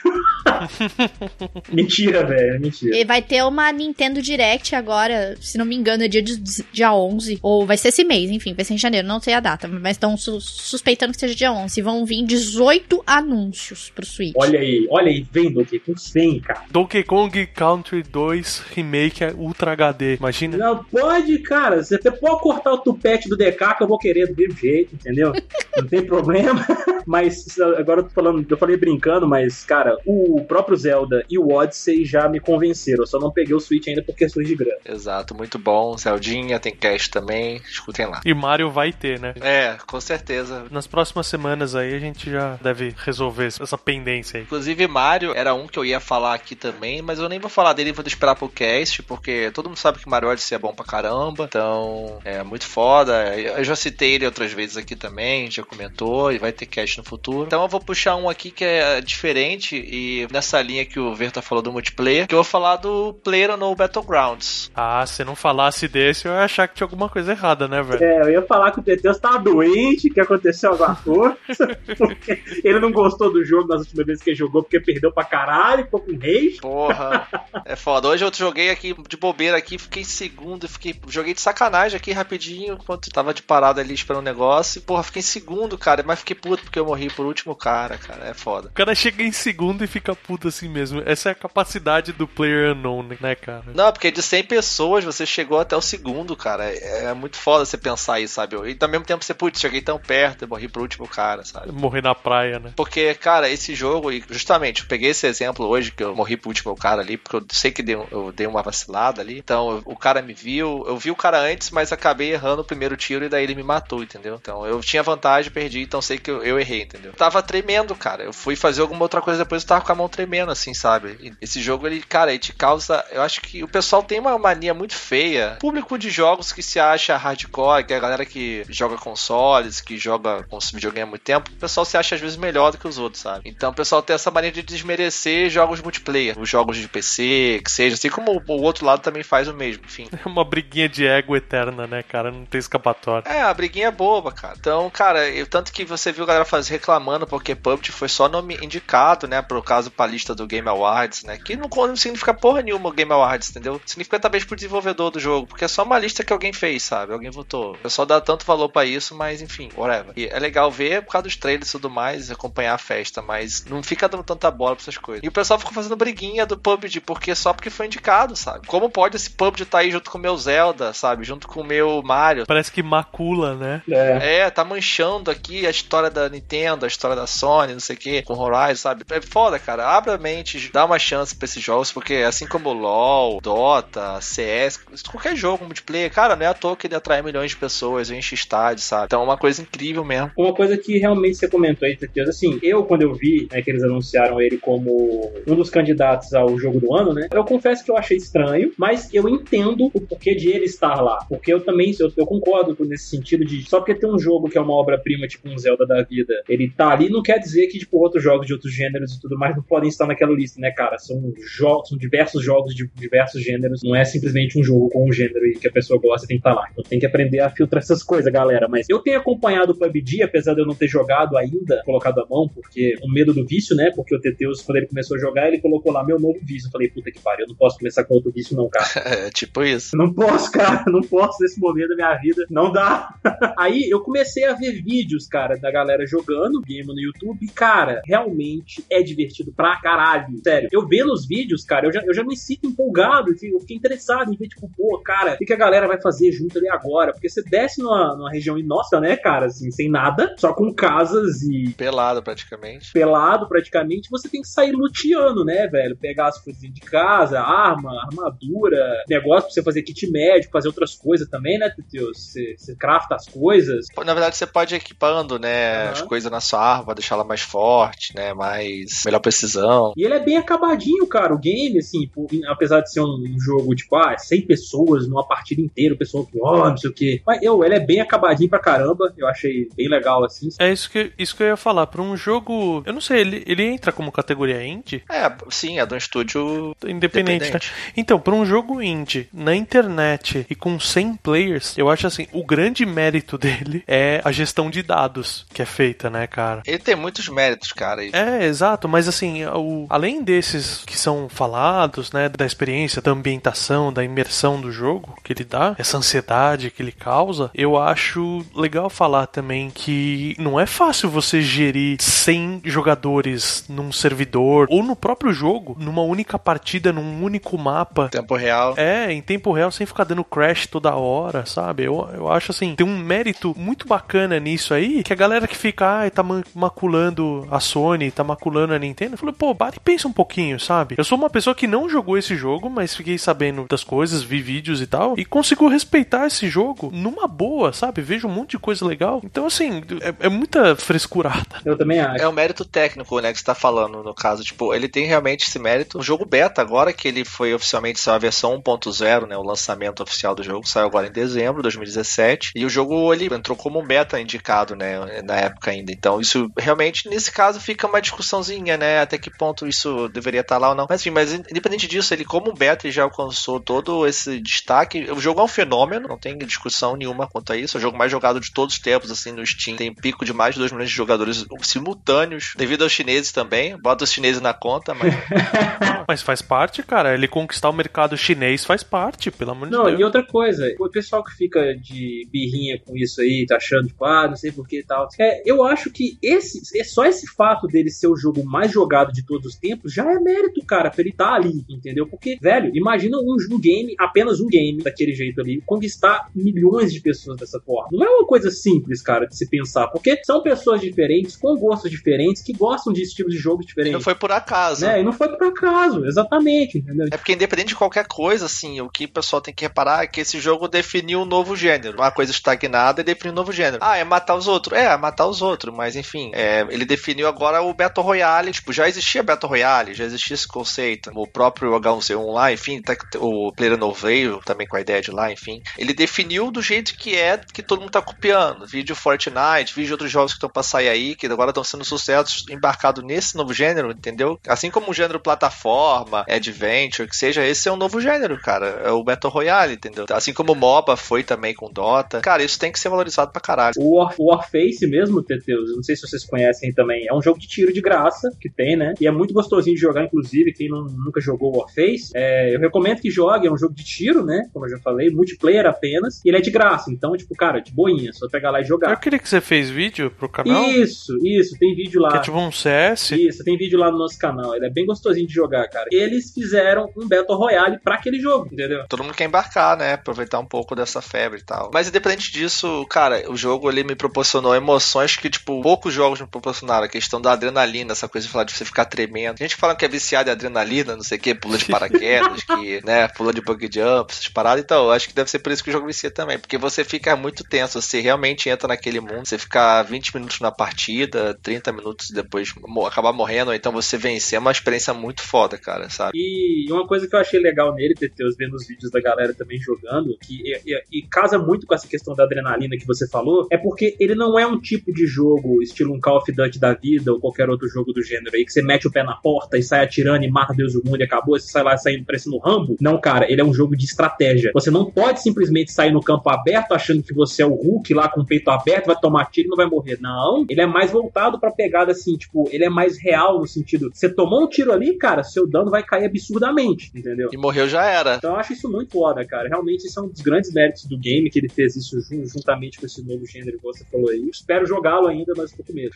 mentira, velho, mentira. E vai ter uma Nintendo Direct agora, se não me engano, é dia, de, dia 11, ou vai ser esse mês, enfim, vai ser em janeiro, não sei a data, mas estão su suspeitando que seja dia 11. Vão vir 18 anúncios pro Switch. Olha aí, olha aí, vem Donkey Kong 100, cara. Donkey Kong Country 2 Remake Ultra HD, imagina? Não pode, cara, você até pode cortar o tupete do DK que eu vou querer do mesmo jeito, entendeu? não tem problema. Mas agora eu tô falando, eu falei brincando, mas, cara, o próprio Zelda e o Odyssey já me convenceram. Eu só não peguei o Switch ainda por questões de grana. Exato, muito bom. Zeldinha, tem cast também, escutem lá. E Mario vai ter, né? É, com certeza. Nas próximas semanas aí a gente já deve resolver essa pendência aí. Inclusive, Mario era um que eu ia falar aqui também, mas eu nem vou falar dele, vou esperar pro cast, porque todo mundo sabe que Mario Odyssey é bom pra caramba. Então, é muito foda. Eu já citei ele outras vezes aqui também, já comentou, e vai ter cast no futuro. Então eu vou puxar um aqui que é diferente, e nessa linha que o Verta falou do multiplayer, que eu vou falar do Player no Battlegrounds. Ah, se não falasse desse, eu ia achar que tinha alguma coisa errada, né, velho? É, eu ia falar que o Teteus tava doente, que aconteceu alguma coisa, ele não gostou do jogo nas últimas vezes que ele jogou, porque perdeu pra caralho, ficou com rage. Porra, é foda. Hoje eu joguei aqui de bobeira aqui, fiquei em segundo, fiquei, joguei de sacanagem aqui rapidinho, enquanto tava de parada ali esperando um negócio. E, porra, fiquei em segundo, cara, mas fiquei puto porque eu morri por último cara, cara, é foda. O cara chega em segundo e fica puto assim mesmo. Essa é a capacidade do player unknown, né, cara? Não, porque de 100 pessoas você chegou até o segundo, cara. É, é muito foda você pensar isso, sabe? E ao mesmo tempo você, putz, cheguei tão perto e morri pro último cara, sabe? Morrer na praia, né? Porque, cara, esse jogo, e justamente, eu peguei esse exemplo hoje que eu morri pro último cara ali, porque eu sei que dei, eu dei uma vacilada ali. Então, o cara me viu, eu vi o cara antes, mas acabei errando o primeiro tiro e daí ele me matou, entendeu? Então, eu tinha vantagem, perdi, então sei que eu, eu errei, entendeu? Eu tava tremendo, cara. Eu fui fazer alguma outra coisa depois eu tava com a mão tremendo, assim, sabe? E esse jogo, ele, cara, ele te causa. Eu acho que o pessoal tem uma mania muito feia. Público de jogos que se acha hardcore, que é a galera que joga consoles, que joga com videogame há muito tempo, o pessoal se acha às vezes melhor do que os outros, sabe? Então o pessoal tem essa mania de desmerecer jogos multiplayer, os jogos de PC, que seja, assim como o outro lado também faz o mesmo, enfim. É uma briguinha de ego eterna, né, cara? Não tem escapatória. É, a briguinha é boba, cara. Então, cara, eu, tanto que você viu a galera fazer reclamando porque PUBG foi só nome indicado, né, por caso pra lista do Game Awards, né, que não, não significa porra nenhuma o Game Awards, entendeu? Significa talvez pro desenvolvedor do jogo, porque é só uma lista que alguém fez, sabe? Alguém votou. O pessoal dá tanto valor para isso, mas enfim, whatever. E é legal ver por causa dos trailers e tudo mais, acompanhar a festa, mas não fica dando tanta bola pra essas coisas. E o pessoal ficou fazendo briguinha do PUBG, porque só porque foi indicado, sabe? Como pode esse PUBG tá aí junto com o meu Zelda, sabe? Junto com o meu Mario. Parece que macula, né? É. é, tá manchando aqui a história da Nintendo, a história da Sony, não sei o que, com Horizon, sabe? É foda, cara. Abra a mente, dá uma chance pra esses jogos, porque assim como LoL, Dota, CS, qualquer jogo multiplayer, cara, não é à toa que ele atrai milhões de pessoas, enche estádio, sabe? Então é uma coisa incrível mesmo. Uma coisa que realmente que você comentou aí, Teteus, assim, eu, quando eu vi né, que eles anunciaram ele como um dos candidatos ao jogo do ano, né? Eu confesso que eu achei estranho, mas eu entendo o porquê de ele estar lá. Porque eu também, eu, eu concordo nesse sentido de só porque tem um jogo que é uma obra-prima, tipo um Zelda da vida, ele tá ali, não quer dizer que, tipo, outros jogos de outros gêneros e tudo mais não podem estar naquela lista, né, cara? São jogos, são diversos jogos de diversos gêneros, não é simplesmente um jogo com um gênero e que a pessoa gosta tem que estar lá. Então tem que aprender a filtrar essas coisas, galera. Mas eu tenho acompanhado o PUBG, apesar de eu não ter jogado ainda, colocado a mão, porque o medo do vício, né? Porque o Teteus, quando ele começou a jogar, ele colocou lá meu novo vício. Eu falei, puta que pariu, eu não posso começar com outro vício, não, cara. É, tipo isso. Não posso, cara, não posso nesse momento da minha vida, não dá. Aí eu comecei a ver vídeos, cara, da galera jogando game no YouTube, e, cara, realmente é divertido pra caralho. Sério, eu vendo os vídeos, cara, eu já, eu já me sinto empolgado, eu fiquei interessado em ver, tipo, pô, cara, o que, que a galera vai fazer junto ali agora? Porque você desce numa, numa região inóspita, né, cara, assim, sem nada, só com casas e. Pelado praticamente. Pelado praticamente, você tem que sair luteando, né, velho? Pegar as coisas de casa, arma, armadura, negócio pra você fazer kit médico, fazer outras coisas também, né, Teteus? Você, você crafta as coisas. Na verdade, você pode ir equipando, né, uhum. as coisas na sua arma, deixar ela mais forte, né, mais melhor precisão. E ele é bem acabadinho, cara, o game, assim, por, apesar de ser um, um, jogo, tipo, ah, 100 pessoas numa partida inteira, o pessoal que, oh, não sei o quê. Mas eu, ele é bem acabadinho pra caramba, eu achei bem legal, assim. É isso que, isso que eu ia falar, pra um jogo, eu não sei, ele, ele entra como categoria indie? É, sim, é de um estúdio independente, independente. Né? Então, pra um jogo indie, na internet e com 100 players, eu acho assim, o grande mérito dele é a gestão de dados que é feita, né, cara? Ele tem muitos méritos, cara. É, exato, mas assim, o, além desses que são falados, né, da experiência, da ambientação, da imersão do jogo que ele dá, essa ansiedade que ele causa, eu acho legal falar também que não é fácil você gerir 100 jogadores num servidor ou no próprio jogo, numa única partida, num único mapa. Tempo real. É, em tempo real, sem ficar dando crash toda hora, sabe? Eu, eu acho assim, tem um mérito muito bacana nisso aí, que a galera que fica, ai, tá maculando a Sony, tá maculando a Nintendo, falei, pô, bate e pensa um pouquinho, sabe? Eu sou uma pessoa que não jogou esse jogo, mas fiquei sabendo das coisas, vi vídeos e tal, e consigo respeitar esse jogo numa boa, sabe? Vejo um monte de coisa legal. Então, assim, é, é muita frescurada. Eu também acho. É o mérito técnico, né, que você tá falando, no caso. Tipo, ele tem realmente esse mérito. O jogo beta, agora que ele foi oficialmente saiu a versão 1.0, né, o lançamento oficial do jogo, saiu agora em dezembro de 2017, e o jogo, ele entrou como um beta indicado, né, na época ainda. Então, isso realmente, nesse caso, fica uma discussãozinha, né, até que ponto isso deveria estar tá lá ou não. Mas, enfim, mas independente disso, ele como beta, ele já alcançou todo esse destaque. O jogo é um fenômeno, não tem discussão nenhuma quanto a isso. É o jogo mais jogado de todos os tempos, assim, no Steam. Tem pico de mais de 2 milhões de jogadores simultâneos, devido aos chineses também. Bota os chineses na conta, mas. mas faz parte, cara. Ele conquistar o mercado chinês faz parte, pelo amor de Deus. Não, e outra coisa, o pessoal que fica de birrinha com isso aí, tá achando, tipo, ah, não sei por que e tal. É, eu acho que esse, é só esse fato dele ser o jogo mais jogado de todos os tempos já é mérito, cara, pra ele estar tá ali, entendeu? Porque, velho, imagina um, um game, apenas um game, daquele jeito ali, conquistar milhões de pessoas dessa forma. Não é uma coisa simples, cara, de se pensar, porque são pessoas diferentes, com gostos diferentes, que gostam de estilos de jogos diferentes. E não foi por acaso. É, e não foi por acaso, exatamente, entendeu? É porque independente de qualquer coisa, assim, o que o pessoal tem que reparar é que esse jogo definiu um novo gênero. Uma coisa estagnada e definiu um novo gênero. Ah, é matar os outros. É, é matar os outros, mas enfim, é, ele definiu agora o Battle Royale. Tipo, já existia Battle Royale, já existia esse conceito. O próprio H1Z1 lá, enfim, tá, o Player No veio também com a ideia de lá, enfim. Ele definiu do jeito que é, que todo mundo tá copiando. Vídeo Fortnite, vídeo de outros jogos que estão pra sair aí, que agora estão sendo sucessos embarcado nesse novo gênero, entendeu? Assim como o gênero plataforma, adventure, que seja, esse é um novo gênero, cara. É o Battle Royale, entendeu? Assim como o MOBA foi também com Dota. Cara, isso tem que ser valorizado pra caralho. O, War, Warface mesmo, Teteus, não sei se vocês conhecem também, é um jogo de tiro de graça que tem, né? E é muito gostosinho de jogar, inclusive, quem não, nunca jogou Warface, é, eu recomendo que jogue, é um jogo de tiro, né? Como eu já falei, multiplayer apenas, e ele é de graça, então, tipo, cara, de boinha, só pegar lá e jogar. Eu queria que você fez vídeo pro canal. Isso, isso, tem vídeo lá. Que é tipo um CS. Isso, tem vídeo lá no nosso canal, ele é bem gostosinho de jogar, cara. Eles fizeram um Battle Royale pra aquele jogo, entendeu? Todo mundo quer embarcar, né? Aproveitar um pouco dessa febre e tal. Mas independente disso, cara, o jogo ele me proporcionou emoções que, tipo, poucos jogos me proporcionaram. A questão da adrenalina, essa coisa de falar de você ficar tremendo. A gente fala que é viciado em adrenalina, não sei o que, pula de paraquedas, que, né, pula de bug jump, essas paradas. Então, eu acho que deve ser por isso que o jogo vicia também. Porque você fica muito tenso, você realmente entra naquele mundo, você fica 20 minutos minutos na partida, 30 minutos depois acabar morrendo, ou então você vencer, é uma experiência muito foda, cara, sabe? E uma coisa que eu achei legal nele, Teteus, vendo os vídeos da galera também jogando, que e, e, e, casa muito com essa questão da adrenalina que você falou, é porque ele não é um tipo de jogo estilo um Call of Duty da vida ou qualquer outro jogo do gênero aí, que você mete o pé na porta e sai atirando e mata Deus do mundo e acabou, você sai lá saindo parecendo Rambo. Não, cara, ele é um jogo de estratégia. Você não pode simplesmente sair no campo aberto achando que você é o Hulk lá com o peito aberto, vai tomar tiro e não vai morrer. Não, ele é mais voltado pra pegada assim, tipo, ele é mais real no sentido, você tomou um tiro ali, cara, seu dano vai cair absurdamente, entendeu? E morreu já era. Então eu acho isso muito foda, cara. Realmente isso é um dos grandes méritos do game, que ele fez isso juntamente com esse novo gênero que você falou aí. Eu espero jogá-lo ainda, mas tô com medo.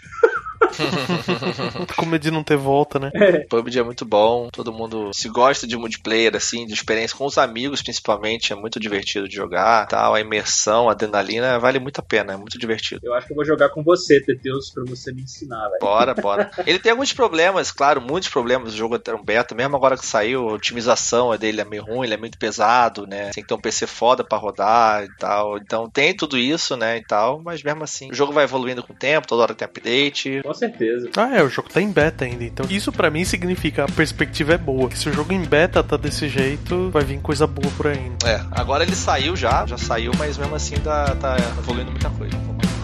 com medo de não ter volta, né? É. PUBG é muito bom, todo mundo se gosta de multiplayer, assim, de experiência com os amigos, principalmente, é muito divertido de jogar, tal, a imersão, a adrenalina, vale muito a pena, é muito divertido. Eu acho que eu vou jogar com você, Teteus, pra você me ensinar, velho. Bora, bora. Ele tem alguns problemas, claro, muitos problemas, o jogo é um beta, mesmo agora que saiu, a otimização dele é meio ruim, ele é muito pesado, né, tem que ter um PC foda pra rodar e tal, então tem tudo isso, né, e tal, mas mesmo assim, o jogo vai evoluindo com o tempo, toda hora tem update. Com certeza. Ah, é, o jogo tá em beta ainda, então isso para mim significa a perspectiva é boa, que se o jogo em beta tá desse jeito, vai vir coisa boa por aí. É, agora ele saiu já, já saiu, mas mesmo assim tá, tá evoluindo muita coisa. agora eu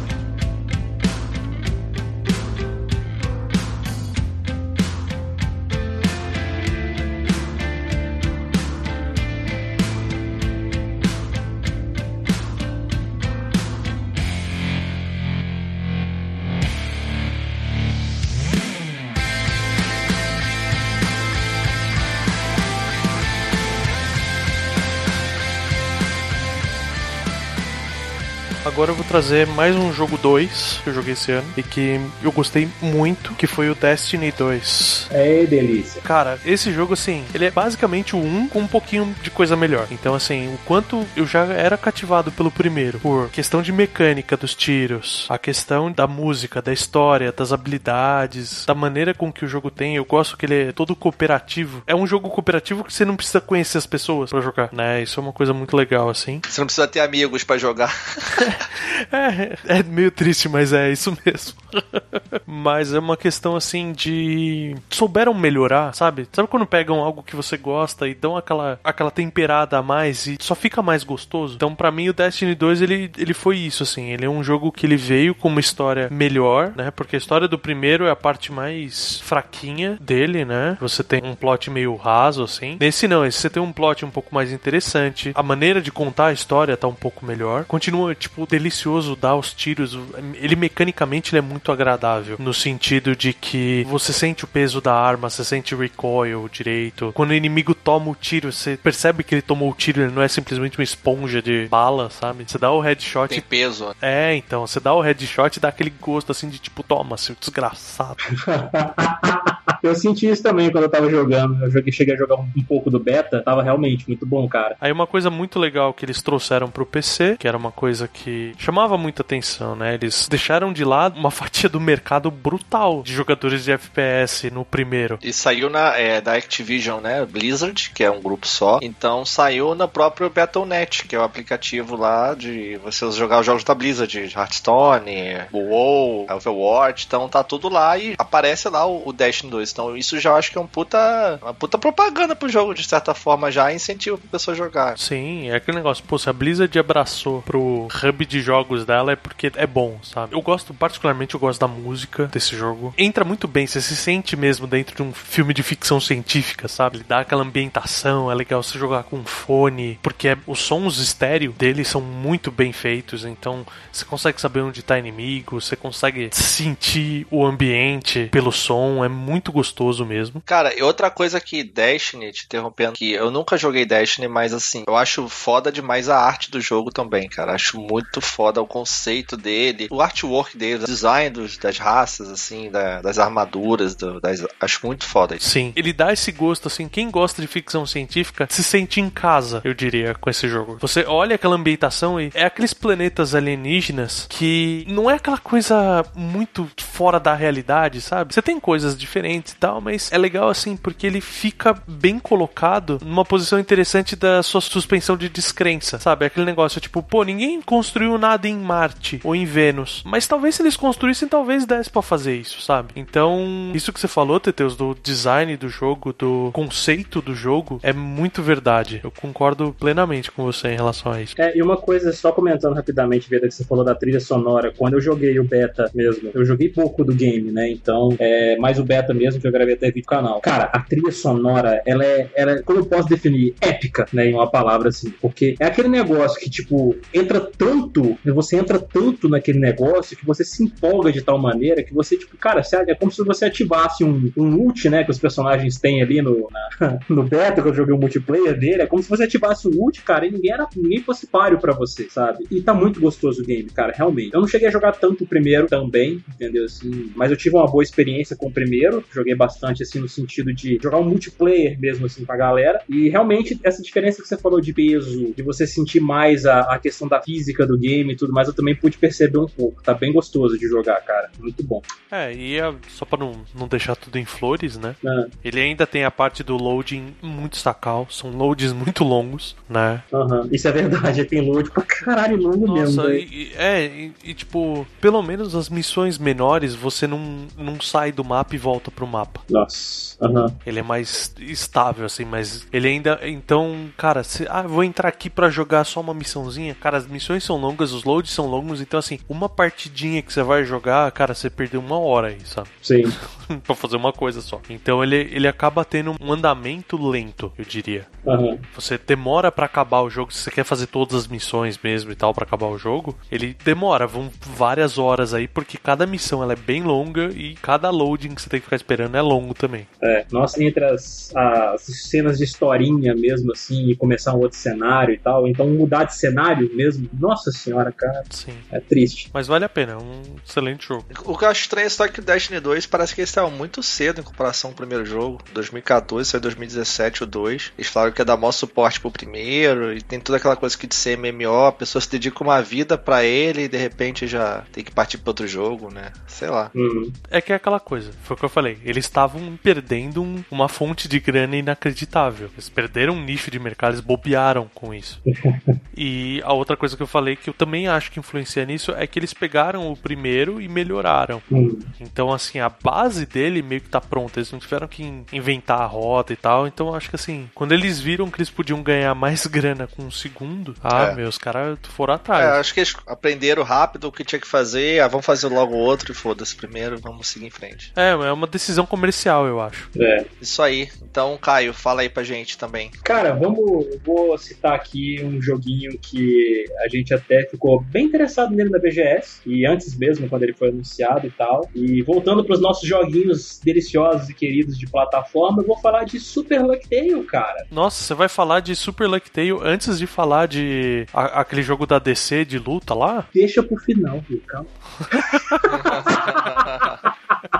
trazer mais um jogo 2 que eu joguei esse ano e que eu gostei muito, que foi o Destiny 2. É delícia. Cara, esse jogo, assim, ele é basicamente o 1 com um pouquinho de coisa melhor. Então, assim, o quanto eu já era cativado pelo primeiro, por questão de mecânica dos tiros, a questão da música, da história, das habilidades, da maneira com que o jogo tem, eu gosto que ele é todo cooperativo. É um jogo cooperativo que você não precisa conhecer as pessoas para jogar, né? Isso é uma coisa muito legal, assim. Você não precisa ter amigos para jogar. é, é meio triste, mas é isso mesmo. mas é uma questão assim de. Souberam melhorar, sabe? Sabe quando pegam algo que você gosta e dão aquela, aquela temperada a mais e só fica mais gostoso? Então, para mim, o Destiny 2 ele, ele foi isso, assim. Ele é um jogo que ele veio com uma história melhor, né? Porque a história do primeiro é a parte mais fraquinha dele, né? Você tem um plot meio raso, assim. Nesse não, esse você tem um plot um pouco mais interessante. A maneira de contar a história tá um pouco melhor. Continua, tipo, delicioso dar os tiros. Ele mecanicamente ele é muito agradável. No sentido de que você sente o peso da arma, você sente o recoil direito. Quando o inimigo toma o tiro, você percebe que ele tomou o tiro, ele não é simplesmente uma esponja de bala, sabe? Você dá o headshot. Tem peso. Né? É, então, você dá o headshot e dá aquele gosto assim de tipo, toma, seu desgraçado. Eu senti isso também quando eu tava jogando. Eu joguei, cheguei a jogar um, um, pouco do beta, tava realmente muito bom, cara. Aí uma coisa muito legal que eles trouxeram pro PC, que era uma coisa que chamava muita atenção, né? Eles deixaram de lado uma fatia do mercado brutal de jogadores de FPS no primeiro. E saiu na é, da Activision, né? Blizzard, que é um grupo só. Então saiu na própria Battle.net, que é o aplicativo lá de você jogar os jogos da Blizzard, Hearthstone, WoW, Overwatch. Então tá tudo lá e aparece lá o, o Destiny 2. Então isso já acho que é um puta, uma puta propaganda pro jogo, de certa forma, já incentiva pra pessoa jogar. Sim, é aquele negócio, pô, se a Blizzard abraçou pro hub de jogos dela é porque é bom, sabe? Eu gosto, particularmente, eu gosto da música desse jogo. Entra muito bem, você se sente mesmo dentro de um filme de ficção científica, sabe? Ele dá aquela ambientação, é legal você jogar com fone, porque os sons estéreo dele são muito bem feitos, então você consegue saber onde tá inimigo, você consegue sentir o ambiente pelo som, é muito gostoso mesmo. Cara, e outra coisa que Destiny, te interrompendo, que eu nunca joguei Destiny, mas assim, eu acho foda demais a arte do jogo também, cara. Acho muito foda o conceito dele, o artwork dele, o design dos, das raças, assim, da, das armaduras, do, das, acho muito foda. Isso. Sim, ele dá esse gosto, assim, quem gosta de ficção científica se sente em casa, eu diria, com esse jogo. Você olha aquela ambientação e é aqueles planetas alienígenas que não é aquela coisa muito fora da realidade, sabe? Você tem coisas diferentes diferentes e tal, mas é legal assim porque ele fica bem colocado numa posição interessante da sua suspensão de descrença, sabe? Aquele negócio tipo, pô, ninguém construiu nada em Marte ou em Vênus, mas talvez se eles construíssem, talvez desse para fazer isso, sabe? Então, isso que você falou, Teteus, do design do jogo, do conceito do jogo, é muito verdade. Eu concordo plenamente com você em relação a isso. É, e uma coisa, só comentando rapidamente, Veda, que você falou da trilha sonora, quando eu joguei o beta mesmo, eu joguei pouco do game, né? Então, é mais o beta mesmo que eu gravei até vídeo canal. Cara, a trilha sonora, ela é, ela é, como eu posso definir, épica, né? Em uma palavra assim, porque é aquele negócio que, tipo, entra tanto, você entra tanto naquele negócio que você se empolga de tal maneira que você, tipo, cara, é como se você ativasse um, um ult, né? Que os personagens têm ali no, na, no beta, que eu joguei o multiplayer dele, é como se você ativasse um ult, cara, e ninguém, era, ninguém fosse páreo pra você, sabe? E tá muito gostoso o game, cara, realmente. Eu não cheguei a jogar tanto o primeiro também, entendeu? Assim, mas eu tive uma boa experiência com o primeiro, joguei bastante, assim, no sentido de jogar um multiplayer mesmo, assim, com a galera. E realmente, essa diferença que você falou de peso, de você sentir mais a, a questão da física do game e tudo mais, eu também pude perceber um pouco. Tá bem gostoso de jogar, cara. Muito bom. É, e é, só pra não, não deixar tudo em flores, né? É. Ele ainda tem a parte do loading muito sacal, são loads muito longos, né? Uhum. Isso é verdade, tem load pra caralho longo Nossa, mesmo. E, é, e, e, tipo, pelo menos as missões menores você não, não sai do mapa e volta pro mapa. Nossa. Uhum. Ele é mais estável, assim, mas ele ainda. Então, cara, se, ah, vou entrar aqui para jogar só uma missãozinha. Cara, as missões são longas, os loads são longos, então, assim, uma partidinha que você vai jogar, cara, você perdeu uma hora aí, sabe? Sim. pra fazer uma coisa só. Então ele, ele acaba tendo um andamento lento, eu diria. Uhum. Você demora para acabar o jogo, se você quer fazer todas as missões mesmo e tal para acabar o jogo, ele demora, vão várias horas aí, porque cada missão ela é bem longa e cada loading que você tem que ficar esperando é longo também. É, nossa, entre as, as cenas de historinha mesmo assim, e começar um outro cenário e tal, então mudar de cenário mesmo, nossa senhora, cara. Sim. É triste. Mas vale a pena, é um excelente jogo. O que eu acho estranho é só que o Destiny 2 parece que eles estavam muito cedo em comparação com o primeiro jogo. 2014, saiu 2017 o 2. Eles falaram que ia dar maior suporte pro primeiro, e tem toda aquela coisa que de ser MMO, a pessoa se dedica uma vida para ele e de repente já tem que partir para outro jogo, né? Sei lá. Uhum. É que é aquela coisa, foi o que eu falei. Eles estavam perdendo um, uma fonte de grana inacreditável. Eles perderam um nicho de mercado, eles bobearam com isso. e a outra coisa que eu falei que eu também acho que influencia nisso é que eles pegaram o primeiro e melhoraram. Uhum. Então, assim, a base dele meio que tá pronta. Eles não tiveram que inventar a rota e tal. Então, acho que assim, quando eles viram que eles podiam ganhar mais grana com um segundo, ah, é. meus caras foram atrás. É, acho que eles aprenderam rápido o que tinha que fazer. Ah, vamos fazer logo outro e foda-se primeiro, vamos seguir em frente. É, é uma decisão comercial, eu acho. É. Isso aí. Então, Caio, fala aí pra gente também. Cara, vamos. Vou citar aqui um joguinho que a gente até ficou bem interessado nele na BGS. E antes mesmo, quando ele foi anunciado e tal. E voltando pros nossos joguinhos deliciosos e queridos de plataforma, eu vou falar de Super Luck Tale, cara. Nossa, você vai falar de Super Luck Tale antes de falar de a, aquele jogo da DC de luta lá? Deixa pro final, viu? Calma.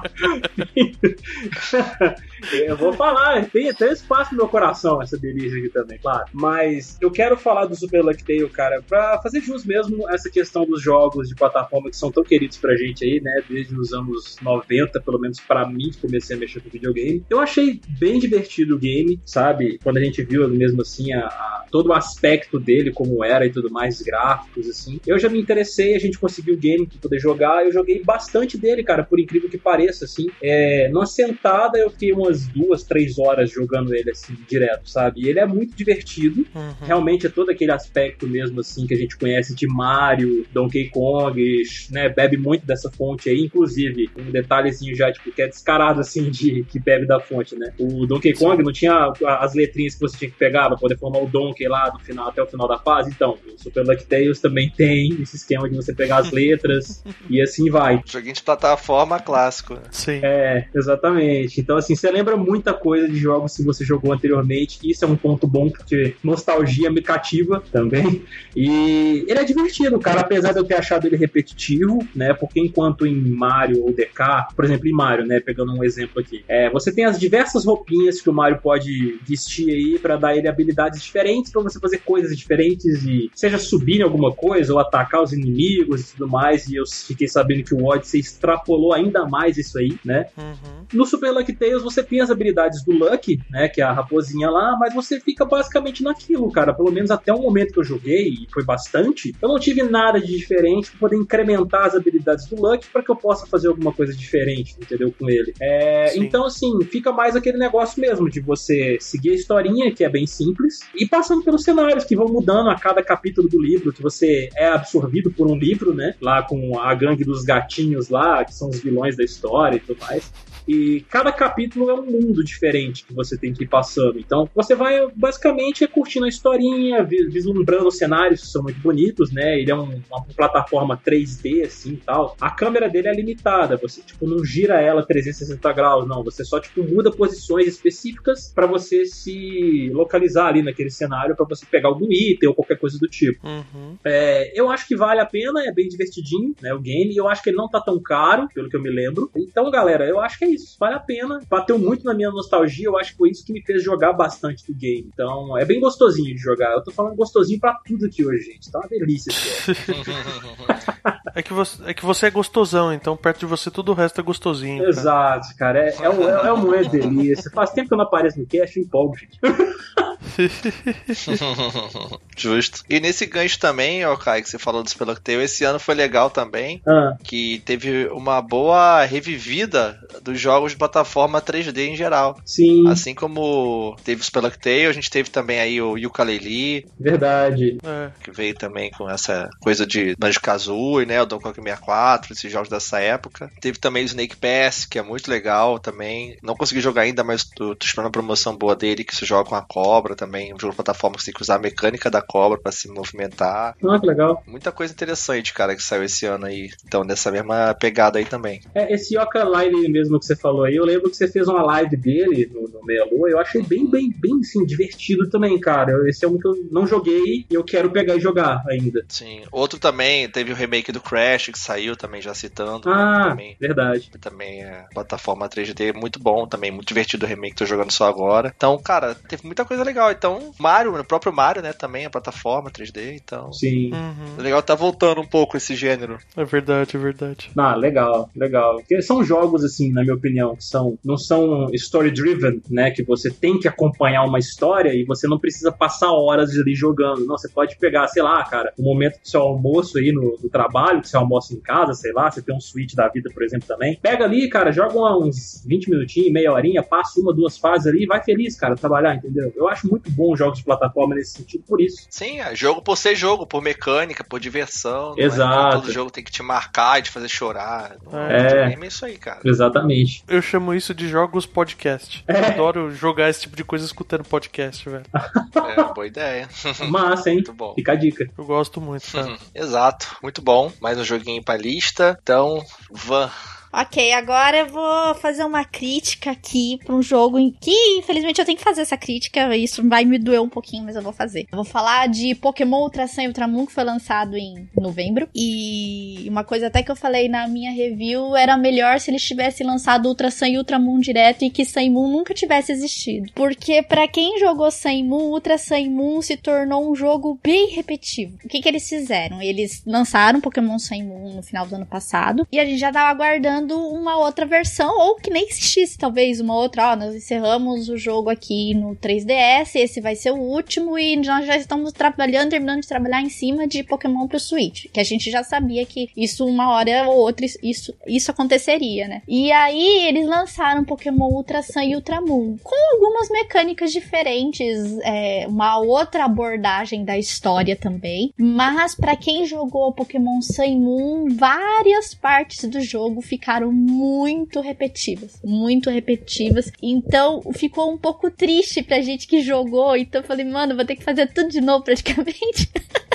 eu vou falar, tem até espaço no meu coração essa delícia aqui também, claro. Mas eu quero falar do Super Luck Tale, cara, pra fazer jus mesmo essa questão dos jogos de plataforma que são tão queridos pra gente aí, né? Desde os anos 90, pelo menos pra mim, que comecei a mexer com videogame. Eu achei bem divertido o game, sabe? Quando a gente viu mesmo assim a, a, todo o aspecto dele, como era e tudo mais, gráficos, assim. Eu já me interessei, a gente conseguiu o game pra poder jogar. Eu joguei bastante dele, cara, por incrível que pareça, assim. É, numa sentada eu fiquei umas duas, três horas jogando ele, assim, direto, sabe? E ele é muito divertido. Uhum. Realmente é todo aquele aspecto mesmo, assim, que a gente conhece de Mario, Donkey Kong, né? Bebe muito dessa fonte aí. Inclusive, um detalhezinho já, tipo, que é descarado, assim, de que bebe da fonte, né? O Donkey Kong não tinha as letrinhas que você tinha que pegar pra poder formar o Donkey lá do final até o final da fase. Então, o Super Lucky Tales também tem esse esquema de você pegar as letras e assim vai. Joguinho de plataforma clássico. Sim. É, exatamente. Então, assim, você lembra muita coisa de jogos que você jogou anteriormente. Isso é um ponto bom, porque nostalgia me cativa também. E ele é divertido, cara, apesar de eu ter achado ele repetitivo, né? Porque enquanto em Mario ou DK, por exemplo, em Mario, né? Pegando um exemplo aqui, é, você tem as diversas roupinhas que o Mario pode vestir aí para dar ele habilidades diferentes, para você fazer coisas diferentes e seja subir em alguma coisa ou atacar os inimigos e tudo mais. E eu fiquei sabendo que o Odyssey extrapolou ainda mais isso aí, né? Uhum. No Super Lucky Tales você tem as habilidades do Lucky, né, que é a raposinha lá, mas você fica basicamente naquilo, cara. Pelo menos até o momento que eu joguei, e foi bastante, eu não tive nada de diferente pra poder incrementar as habilidades do Lucky para que eu possa fazer alguma coisa diferente, entendeu, com ele. É, então, assim, fica mais aquele negócio mesmo de você seguir a historinha, que é bem simples, e passando pelos cenários que vão mudando a cada capítulo do livro, que você é absorvido por um livro, né? Lá com a gangue dos gatinhos lá, que são os vilões da história e tudo mais. E cada capítulo é um mundo diferente que você tem que ir passando. Então, você vai basicamente curtindo a historinha, vislumbrando os cenários que são muito bonitos, né? Ele é um, uma plataforma 3D, assim e tal. A câmera dele é limitada, você, tipo, não gira ela 360 graus, não. Você só, tipo, muda posições específicas para você se localizar ali naquele cenário, para você pegar algum item ou qualquer coisa do tipo. Uhum. É, eu acho que vale a pena, é bem divertidinho, né? O game, e eu acho que ele não tá tão caro, pelo que eu me lembro. Então, galera, eu acho que é isso, vale a pena. Bateu muito na minha nostalgia, eu acho que foi isso que me fez jogar bastante do game. Então, é bem gostosinho de jogar. Eu tô falando gostosinho para tudo aqui hoje, gente. Tá uma delícia é, que você, é que você é gostosão, então perto de você tudo o resto é gostosinho. Cara. Exato, cara. É, é, é, é uma delícia. Faz tempo que eu não apareço no cast, eu empolgo, gente. Justo. E nesse gancho também, ó, Kai, que você falou do Spelunktale, esse ano foi legal também, ah. que teve uma boa revivida dos jogos de plataforma 3D em geral. Sim. Assim como teve o Spelunktale, a gente teve também aí o Yooka-Laylee. Verdade. É. Que veio também com essa coisa de Banjo-Kazooie, né, o Donkey Kong 64, esses jogos dessa época. Teve também o Snake Pass, que é muito legal também. Não consegui jogar ainda, mas tô, tô esperando uma promoção boa dele, que se joga com a cobra também. Um jogo de plataforma que você tem que usar a mecânica da cobra para se movimentar. Ah, que legal. Muita coisa interessante, cara, que saiu esse ano aí. Então, nessa mesma pegada aí também. É, esse Yoka Line mesmo que você falou aí, eu lembro que você fez uma live dele no, no Meia Lua. Eu achei bem, bem, bem, assim, divertido também, cara. Esse é um que eu não joguei e eu quero pegar e jogar ainda. Sim. Outro também, teve o remake do Crash que saiu também, já citando. Ah, né, também, verdade. Também é plataforma 3D muito bom, também muito divertido o remake, tô jogando só agora. Então, cara, teve muita coisa legal. Então, Mario, o próprio Mario, né, também a plataforma 3D, então. Sim. Uhum. É legal tá voltando um pouco esse gênero. É verdade, é verdade. Ah, legal, legal. Porque são jogos, assim, na minha opinião, que são, não são story-driven, né, que você tem que acompanhar uma história e você não precisa passar horas ali jogando. Não, você pode pegar, sei lá, cara, o momento do seu almoço aí no, no trabalho, que você almoça em casa, sei lá, você tem um Switch da vida, por exemplo, também. Pega ali, cara, joga uns 20 minutinhos, meia horinha, passa uma, duas fases ali e vai feliz, cara, trabalhar, entendeu? Eu acho muito bom os jogos de plataforma nesse sentido, por isso. Sim, é jogo por ser jogo, por mecânica, por diversão. Exato. É todo jogo tem que te marcar e te fazer chorar. É. é isso aí, cara. Exatamente. Eu chamo isso de jogos podcast. É. Adoro jogar esse tipo de coisa escutando podcast, velho. É, boa ideia. Massa, hein? Muito bom. Fica a dica. Eu gosto muito, cara. Exato, muito bom. Mais um joguinho pra lista. Então, Van. Ok, agora eu vou fazer uma crítica aqui pra um jogo em que, infelizmente, eu tenho que fazer essa crítica. Isso vai me doer um pouquinho, mas eu vou fazer. Eu vou falar de Pokémon Ultra Sun e Ultramon, que foi lançado em novembro. E uma coisa até que eu falei na minha review era melhor se eles tivessem lançado Ultra Sun e Ultramon direto e que Sun Moon nunca tivesse existido. Porque para quem jogou Sun Moon, Ultra Sun Moon se tornou um jogo bem repetitivo. O que que eles fizeram? Eles lançaram Pokémon Sun Moon no final do ano passado e a gente já tava aguardando uma outra versão, ou que nem existisse, talvez, uma outra. Ó, nós encerramos o jogo aqui no 3DS, esse vai ser o último, e nós já estamos trabalhando, terminando de trabalhar em cima de Pokémon pro Switch. Que a gente já sabia que isso, uma hora ou outra, isso, isso aconteceria, né? E aí, eles lançaram Pokémon Ultra Sun e Ultra Moon, com algumas mecânicas diferentes, é, uma outra abordagem da história também. Mas, para quem jogou Pokémon Sun e Moon, várias partes do jogo ficaram muito repetitivas, muito repetitivas. Então ficou um pouco triste pra gente que jogou. Então eu falei, mano, vou ter que fazer tudo de novo praticamente.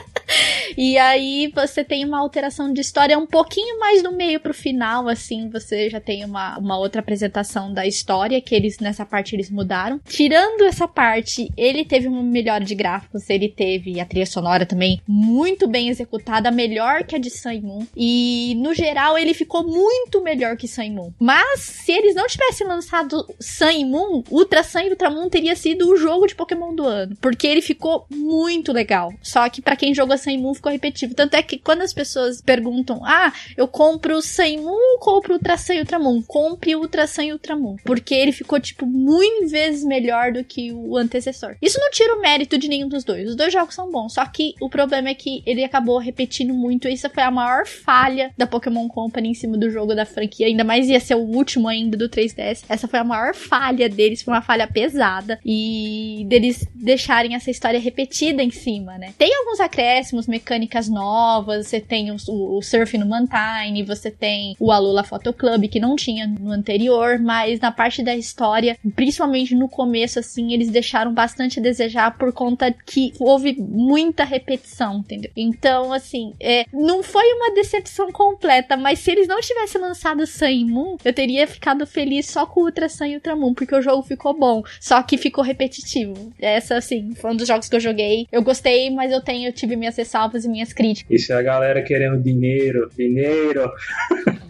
E aí você tem uma alteração de história um pouquinho mais do meio pro final, assim, você já tem uma, uma outra apresentação da história, que eles, nessa parte, eles mudaram. Tirando essa parte, ele teve uma melhora de gráficos, ele teve a trilha sonora também muito bem executada, melhor que a de Sun Moon. E, no geral, ele ficou muito melhor que Sun Moon. Mas, se eles não tivessem lançado Sun Moon, Ultra Sun e Ultra Moon teria sido o jogo de Pokémon do ano. Porque ele ficou muito legal. Só que para quem jogou Moon ficou repetitivo. Tanto é que quando as pessoas perguntam, ah, eu compro o Moon ou compro o Ultra Sun e Ultramon? Compre o Ultra Sun e Ultramon. Porque ele ficou, tipo, muito vezes melhor do que o antecessor. Isso não tira o mérito de nenhum dos dois. Os dois jogos são bons. Só que o problema é que ele acabou repetindo muito. E isso foi a maior falha da Pokémon Company em cima do jogo da franquia. Ainda mais ia ser o último ainda do 3DS. Essa foi a maior falha deles. Foi uma falha pesada. E deles deixarem essa história repetida em cima, né? Tem alguns acréscimos, mecânicas novas. Você tem o, o, Surf no Mantine. Você tem o Alula Photo Club, que não tinha no anterior. Mas na parte da história, principalmente no começo, assim, eles deixaram bastante a desejar por conta que houve muita repetição, entendeu? Então, assim, é, não foi uma decepção completa, mas se eles não tivessem lançado Sun e Moon, eu teria ficado feliz só com Ultra Sun e Ultra Moon, porque o jogo ficou bom, só que ficou repetitivo. Essa, assim, foi um dos jogos que eu joguei. Eu gostei, mas eu tenho, eu tive minhas ressalvas e minhas críticas. Isso é a galera querendo dinheiro, dinheiro.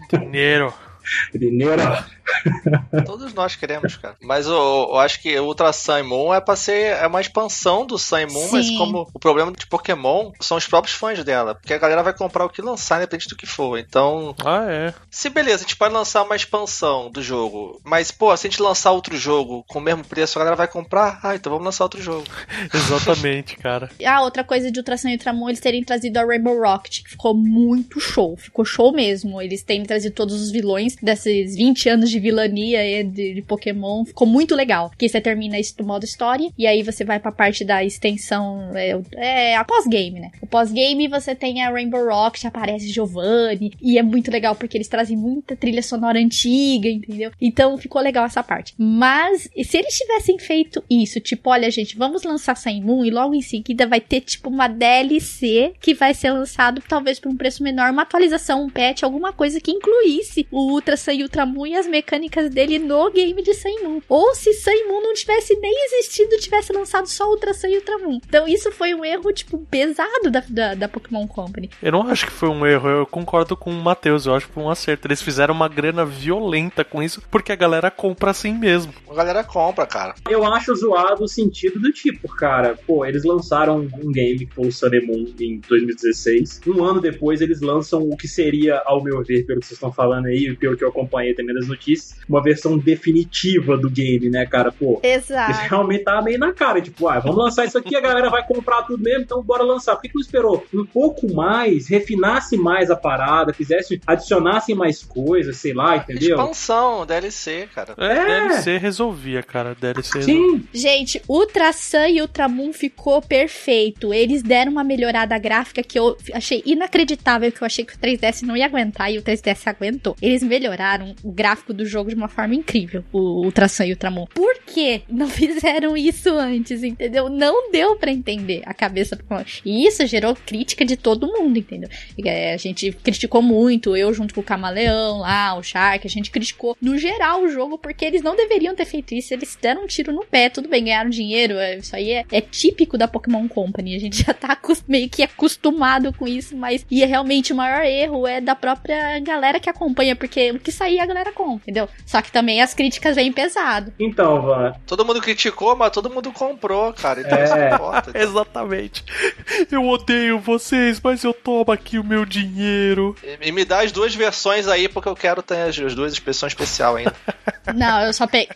Dinheiro. dinheiro. Todos nós queremos, cara. Mas eu, eu, acho que o Ultra Sun Moon é pra ser é uma expansão do Sun Moon, Sim. mas como o problema de Pokémon são os próprios fãs dela. Porque a galera vai comprar o que lançar, independente do que for. Então. Ah, é. Se beleza, a gente pode lançar uma expansão do jogo. Mas, pô, se a gente lançar outro jogo com o mesmo preço, a galera vai comprar. Ah, então vamos lançar outro jogo. Exatamente, cara. Ah, outra coisa de Ultra Sun e Ultramon, eles terem trazido a Rainbow Rocket, que ficou muito show. Ficou show mesmo. Eles terem trazido todos os vilões desses 20 anos de vilania de, de, Pokémon. Ficou muito legal. Porque você termina isso do modo história, e aí você vai pra parte da extensão. É, é a pós-game, né? O pós-game você tem a Rainbow Rock, aparece Giovanni, e é muito legal porque eles trazem muita trilha sonora antiga, entendeu? Então ficou legal essa parte. Mas se eles tivessem feito isso, tipo, olha, gente, vamos lançar Sun Moon e logo em seguida vai ter tipo uma DLC que vai ser lançado talvez por um preço menor, uma atualização, um patch, alguma coisa que incluísse o Ultra Sun e Ultra Moon e as mecânicas dele no game de Sun Moon. Ou se Sun Moon não tivesse nem existido, tivesse lançado só Ultra Sun e Ultra Moon. Então isso foi um erro, tipo, pesado da, da, da Pokémon Company. Eu não acho que foi um erro, eu concordo com o Matheus, eu acho que foi um acerto. Eles fizeram uma grana violenta com isso, porque a galera compra assim mesmo. A galera compra, cara. Eu acho zoado o sentido do tipo, cara, pô, eles lançaram um game que foi o Sun Moon em 2016. Um ano depois eles lançam o que seria, ao meu ver, pelo que vocês estão falando aí, pelo que eu acompanhei também nas notícias, uma versão definitiva do game, né, cara? Pô, Exato. Isso realmente tava meio na cara, tipo, ah, vamos lançar isso aqui, a galera vai comprar tudo mesmo, então bora lançar. Por que, que não esperou um pouco mais, refinasse mais a parada, fizesse, adicionasse mais coisas, sei lá, entendeu? Expansão, DLC, cara. É, é. DLC resolvia, cara. DLC Sim. Resolvia. Gente, Ultra Sun e Ultra Moon ficou perfeito. Eles deram uma melhorada gráfica que eu achei inacreditável, que eu achei que o 3DS não ia aguentar e o 3DS aguentou. Eles melhoraram o gráfico do jogo de uma forma incrível, o Ultra Sun e Ultramon. Por que não fizeram isso antes, entendeu? Não deu para entender a cabeça do E isso gerou crítica de todo mundo, entendeu? É, a gente criticou muito, eu junto com o Camaleão lá, o Shark, a gente criticou no geral o jogo porque eles não deveriam ter feito isso, eles deram um tiro no pé, tudo bem, ganharam dinheiro, é, isso aí é, é típico da Pokémon Company, a gente já tá meio que acostumado com isso, mas e é realmente o maior erro é da própria galera que acompanha, porque o que sair a galera compra, entendeu? Só que também as críticas vêm pesado. Então, Van. Todo mundo criticou, mas todo mundo comprou, cara. Então é. isso importa. Então. Exatamente. Eu odeio vocês, mas eu tomo aqui o meu dinheiro. E, e me dá as duas versões aí, porque eu quero ter as, as duas expressões especial ainda. Não, eu só peguei.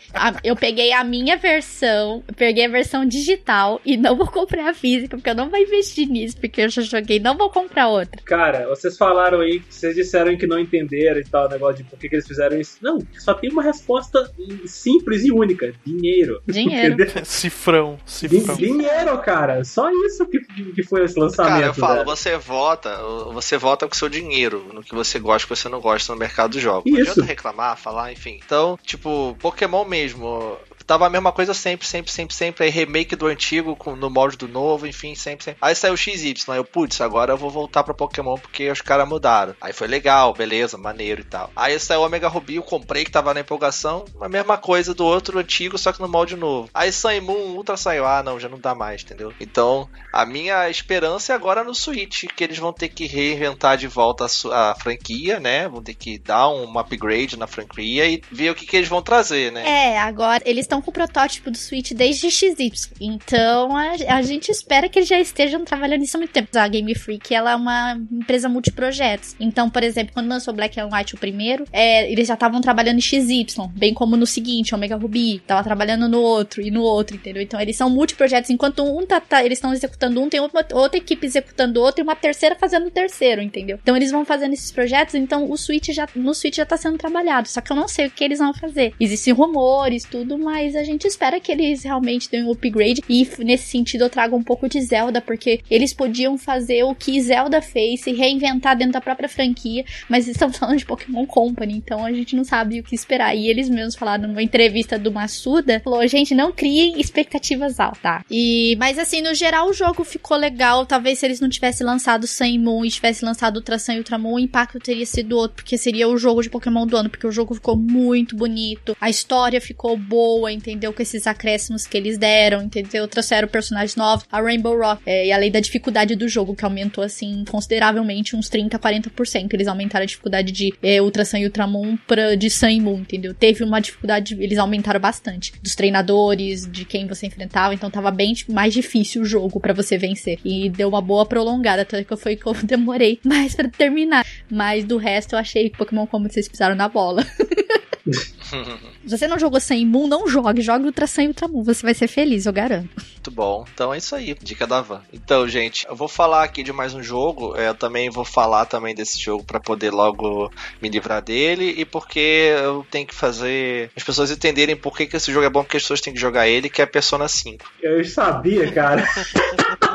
Eu peguei a minha versão, peguei a versão digital e não vou comprar a física, porque eu não vou investir nisso, porque eu já joguei, não vou comprar outra. Cara, vocês falaram aí, vocês disseram que não entenderam e tal, o negócio de por que, que eles fizeram isso. Não, só tem uma resposta simples e única: dinheiro. Dinheiro. cifrão, cifrão. Dinheiro, cara. Só isso que, que foi esse lançamento. Cara, eu falo, você vota, você vota com seu dinheiro, no que você gosta, que você não gosta no mercado dos jogos. Isso. Não adianta reclamar, falar, enfim. Então, tipo, Pokémon mesmo tava a mesma coisa sempre, sempre, sempre, sempre. Aí remake do antigo com, no molde do novo, enfim, sempre, sempre. Aí saiu XY, aí eu, putz, agora eu vou voltar pra Pokémon porque os caras mudaram. Aí foi legal, beleza, maneiro e tal. Aí saiu o Omega Ruby, eu comprei que tava na empolgação, a mesma coisa do outro antigo, só que no molde novo. Aí Sun Moon Ultra saiu, ah, não, já não dá mais, entendeu? Então, a minha esperança é agora no Switch, que eles vão ter que reinventar de volta a, a franquia, né? Vão ter que dar um upgrade na franquia e ver o que, que eles vão trazer, né? É, agora eles estão estão com o protótipo do Switch desde XY. Então a, a gente espera que eles já estejam trabalhando nisso há muito tempo. A Game Freak ela é uma empresa multiprojetos. Então, por exemplo, quando lançou Black and White o primeiro, é, eles já estavam trabalhando em XY, bem como no seguinte, Omega Ruby, tava trabalhando no outro e no outro, entendeu? Então eles são multiprojetos. Enquanto um tá, tá eles estão executando um, tem uma, outra equipe executando outro e uma terceira fazendo o terceiro, entendeu? Então eles vão fazendo esses projetos, então o Switch já no Switch já tá sendo trabalhado. Só que eu não sei o que eles vão fazer. Existem rumores, tudo, mas a gente espera que eles realmente tenham um upgrade. E nesse sentido eu trago um pouco de Zelda, porque eles podiam fazer o que Zelda fez, se reinventar dentro da própria franquia, mas estamos falando de Pokémon Company, então a gente não sabe o que esperar. E eles mesmos falaram numa entrevista do Massuda, falou, gente, não criem expectativas altas, tá? E, mas assim, no geral o jogo ficou legal, talvez se eles não tivessem lançado Sun Moon e tivessem lançado Ultra Sun e Ultramon, o impacto teria sido outro, porque seria o jogo de Pokémon do ano, porque o jogo ficou muito bonito, a história ficou boa, entendeu? Com esses acréscimos que eles deram, entendeu? Trouxeram personagens novos, a Rainbow Rock, é, e além da dificuldade do jogo, que aumentou, assim, consideravelmente, uns 30, 40%. Eles aumentaram a dificuldade de é, Ultra Sun e Ultramon pra, de Sun e Moon, entendeu? Teve uma dificuldade, eles aumentaram bastante. Dos treinadores, de quem você enfrentava, então tava bem mais difícil o jogo para você vencer. E deu uma boa prolongada, tanto que foi que eu demorei mais para terminar. Mas do resto eu achei Pokémon como vocês pisaram na bola. Se você não jogou sem Moon, não jogue. Jogue Ultra Sun e Ultra Moon. Você vai ser feliz, eu garanto. Muito bom. Então é isso aí. Dica da Van. Então, gente, eu vou falar aqui de mais um jogo. É, eu também vou falar também desse jogo para poder logo me livrar dele. E porque eu tenho que fazer as pessoas entenderem por que, que esse jogo é bom, porque as pessoas têm que jogar ele, que é Persona 5. Eu sabia, cara.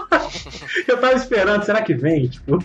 eu tava esperando, será que vem? Tipo.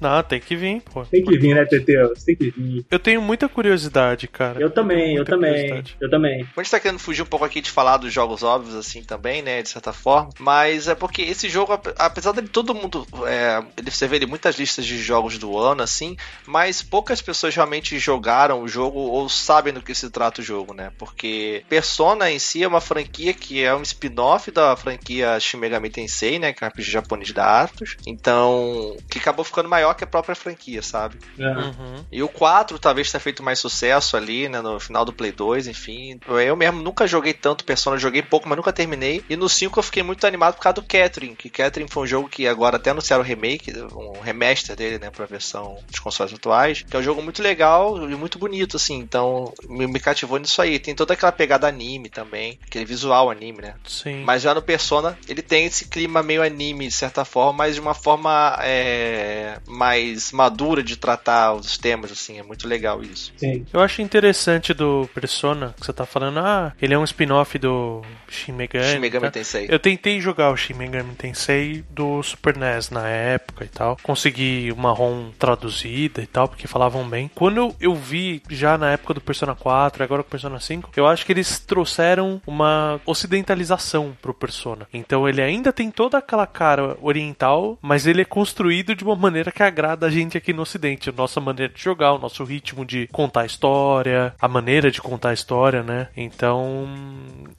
Não, tem que vir, pô. Tem que vir, né, Teteus? Tem que vir. Eu tenho muita curiosidade, cara. Eu também, eu também. Eu também. A gente tá querendo fugir um pouco aqui de falar dos jogos óbvios, assim, também, né, de certa forma. Mas é porque esse jogo, apesar de todo mundo. É, você vê ele muitas listas de jogos do ano, assim, mas poucas pessoas realmente jogaram o jogo ou sabem do que se trata o jogo, né? Porque Persona em si é uma franquia que é um spin-off da franquia Shin Megami Tensei, né? Que é um RPG japonês da Atos. Então, que acabou ficando maior que a própria franquia, sabe? Uhum. E o 4 talvez tenha feito mais sucesso ali, né? No final do Play 2, enfim. Eu mesmo nunca joguei tanto Persona, joguei pouco, mas nunca terminei. E no 5 eu fiquei muito animado por causa do Catherine, que Catherine foi um jogo que agora até anunciaram o remake, um remaster dele, né? Pra versão dos consoles atuais. Que é um jogo muito legal e muito bonito, assim. Então me, me cativou nisso aí. Tem toda aquela pegada anime também, aquele visual anime, né? Sim. Mas já no Persona, ele tem esse clima meio anime, de certa forma, mas de uma forma é, mais madura de tratar os temas, assim. É muito legal isso. Sim. Eu acho interessante do Persona, que você tá falando, ah, ele é um spin-off do Shin Megami. Shin Megami tá? Tensei. Eu tentei jogar o Shin Megami Tensei do Super NES na época e tal. Consegui uma ROM traduzida e tal, porque falavam bem. Quando eu, eu vi já na época do Persona 4, agora com o Persona 5, eu acho que eles trouxeram uma ocidentalização pro Persona. Então ele ainda tem toda aquela cara oriental, mas ele é construído de uma maneira que agrada a gente aqui no ocidente. A nossa maneira de jogar, o nosso ritmo de contar a história, a maneira de contar a história, né? Então,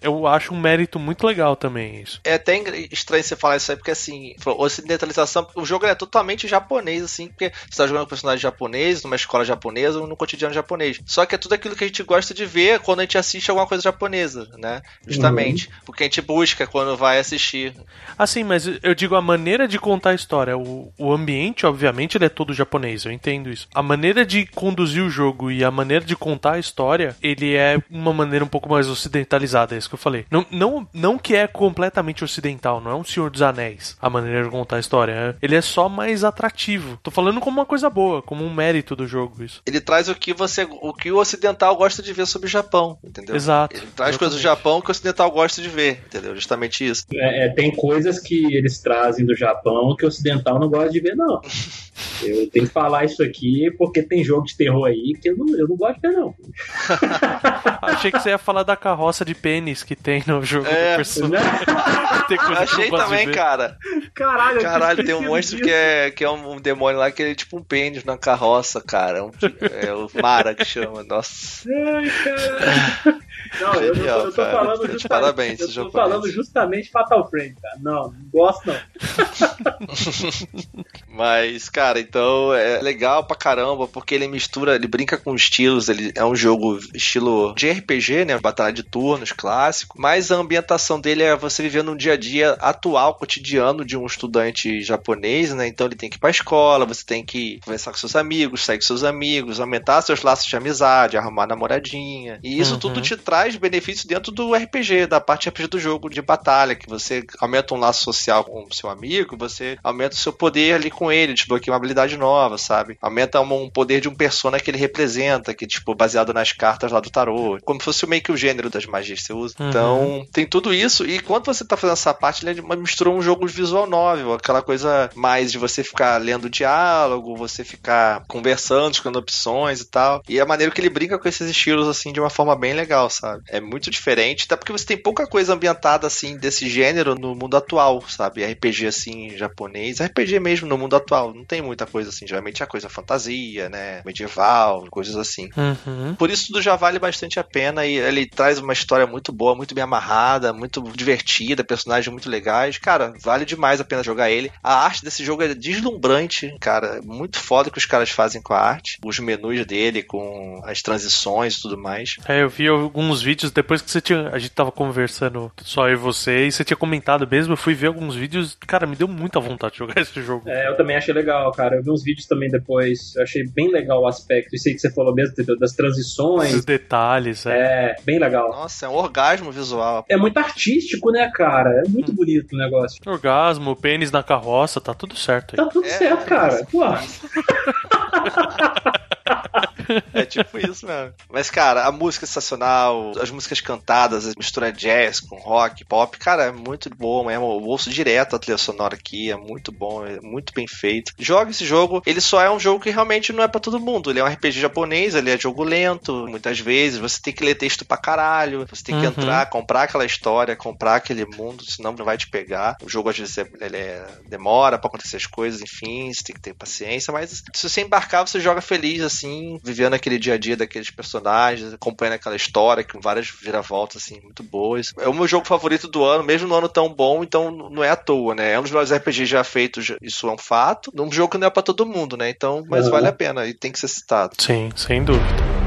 eu acho um mérito muito legal também isso. É até estranho você falar isso aí, porque assim, ocidentalização, o jogo é totalmente japonês, assim, porque você tá jogando com um personagem japonês, numa escola japonesa ou no cotidiano japonês. Só que é tudo aquilo que a gente gosta de ver quando a gente assiste alguma coisa japonesa, né? Justamente. Uhum. Porque a gente busca quando vai assistir. Assim, mas eu digo a maneira de contar a história. O, o ambiente, obviamente, ele é todo japonês, eu entendo isso. A maneira de conduzir o jogo e a maneira de contar a história, ele é uma maneira um pouco mais ocidentalizada, é isso que eu falei. Não, não, não que é completamente ocidental, não é um Senhor dos Anéis a maneira de contar a história. Ele é só mais atrativo. Tô falando como uma coisa boa, como um mérito do jogo, isso. Ele traz o que você, o que o ocidental gosta de ver sobre o Japão, entendeu? Exato. Ele traz coisas do Japão que o ocidental gosta de ver, entendeu? Justamente isso. É, é, tem coisas que eles trazem do Japão que o ocidental não gosta de ver, não. Eu tenho que falar isso aqui porque tem jogo de terror aí que eu não, eu não gosto de ver, não. Achei que você ia falar da carroça de pênis que tem no jogo É. do Persona. Achei também, cara. Caralho, eu Caralho, tem um monstro disso. que é, que é um, um demônio lá que ele é tipo um pênis na carroça, cara. É, um- é o Mara que chama. Nossa. Ai, caralho. Não, eu, não tô- eu tô cara. falando justamente. parabéns, eu tô japonês. falando justamente Fatal Frame, cara. Não, não gosto não. Mas, cara, cara. Então é legal pra caramba, porque ele mistura, ele brinca com estilos. Ele é um jogo estilo de RPG, né? Batalha de turnos, clássico. Mas a ambientação dele é você vivendo um dia a dia atual, cotidiano de um estudante japonês, né? Então ele tem que ir pra escola, você tem que conversar com seus amigos, sair com seus amigos, aumentar seus laços de amizade, arrumar namoradinha. E isso uhum. tudo te traz benefício dentro do RPG, da parte RPG do jogo de batalha, que você aumenta um laço social com o seu amigo, você aumenta o seu poder ali com ele, desbloqueia uma habilidade nova, sabe? Aumenta um poder de um persona que ele representa, que, tipo, baseado nas cartas lá do tarô. Como se fosse meio que o gênero das magias que você usa. Uhum. Então, tem tudo isso. E quando você tá fazendo essa parte, ele é misturou um jogo visual novel, aquela coisa mais de você ficar lendo diálogo, você ficar conversando, escolhendo opções e tal. E a maneira que ele brinca com esses estilos, assim, de uma forma bem legal, sabe? É muito diferente, até porque você tem pouca coisa ambientada, assim, desse gênero no mundo atual, sabe? RPG, assim, japonês. RPG mesmo no mundo atual. Não tem muita coisa assim. Geralmente é coisa fantasia, né? Medieval, coisas assim. Uhum. Por isso tudo já vale bastante a pena e ele traz uma história muito boa, muito bem amarrada, muito divertida, personagens muito legais. Cara, vale demais a pena jogar ele. A arte desse jogo é deslumbrante, cara. Muito foda que os caras fazem com a arte. Os menus dele, com as transições e tudo mais. É, eu vi alguns vídeos depois que você tinha. A gente tava conversando só eu e você, e você tinha comentado mesmo. Eu fui ver alguns vídeos. Cara, me deu muita vontade de jogar esse jogo. É, eu também achei legal, cara. Eu vi uns vídeos também depois. Eu achei bem legal o aspecto. Isso aí que você falou mesmo, das transições. Os detalhes, é. É, bem legal. Nossa, é um orgasmo visual. É muito artístico, né, cara? É muito hum. bonito o negócio. Orgasmo, pênis na carroça, tá tudo certo aí. Tá tudo é, certo, cara. Pô. é tipo isso mesmo. Mas, cara, a música é sensacional, as músicas cantadas, a mistura jazz com rock, pop, cara, é muito bom mesmo. Eu ouço direto a trilha sonora aqui, é muito bom, é muito bem feito. Joga esse jogo, ele só é um jogo que realmente não é para todo mundo. Ele é um RPG japonês, ele é jogo lento, muitas vezes você tem que ler texto pra caralho, você tem que uhum. entrar, comprar aquela história, comprar aquele mundo, senão não vai te pegar. O jogo às vezes é, ele é, demora para acontecer as coisas, enfim, você tem que ter paciência, mas se você embarcar, você joga feliz, assim, vivendo aquele dia a dia daqueles personagens, acompanhando aquela história com várias viravoltas assim muito boas. É o meu jogo favorito do ano, mesmo no ano tão bom, então não é à toa, né? É um dos melhores RPGs já feitos, isso é um fato. Num jogo que não é para todo mundo, né? Então, mas uhum. vale a pena e tem que ser citado. Sim, sem dúvida.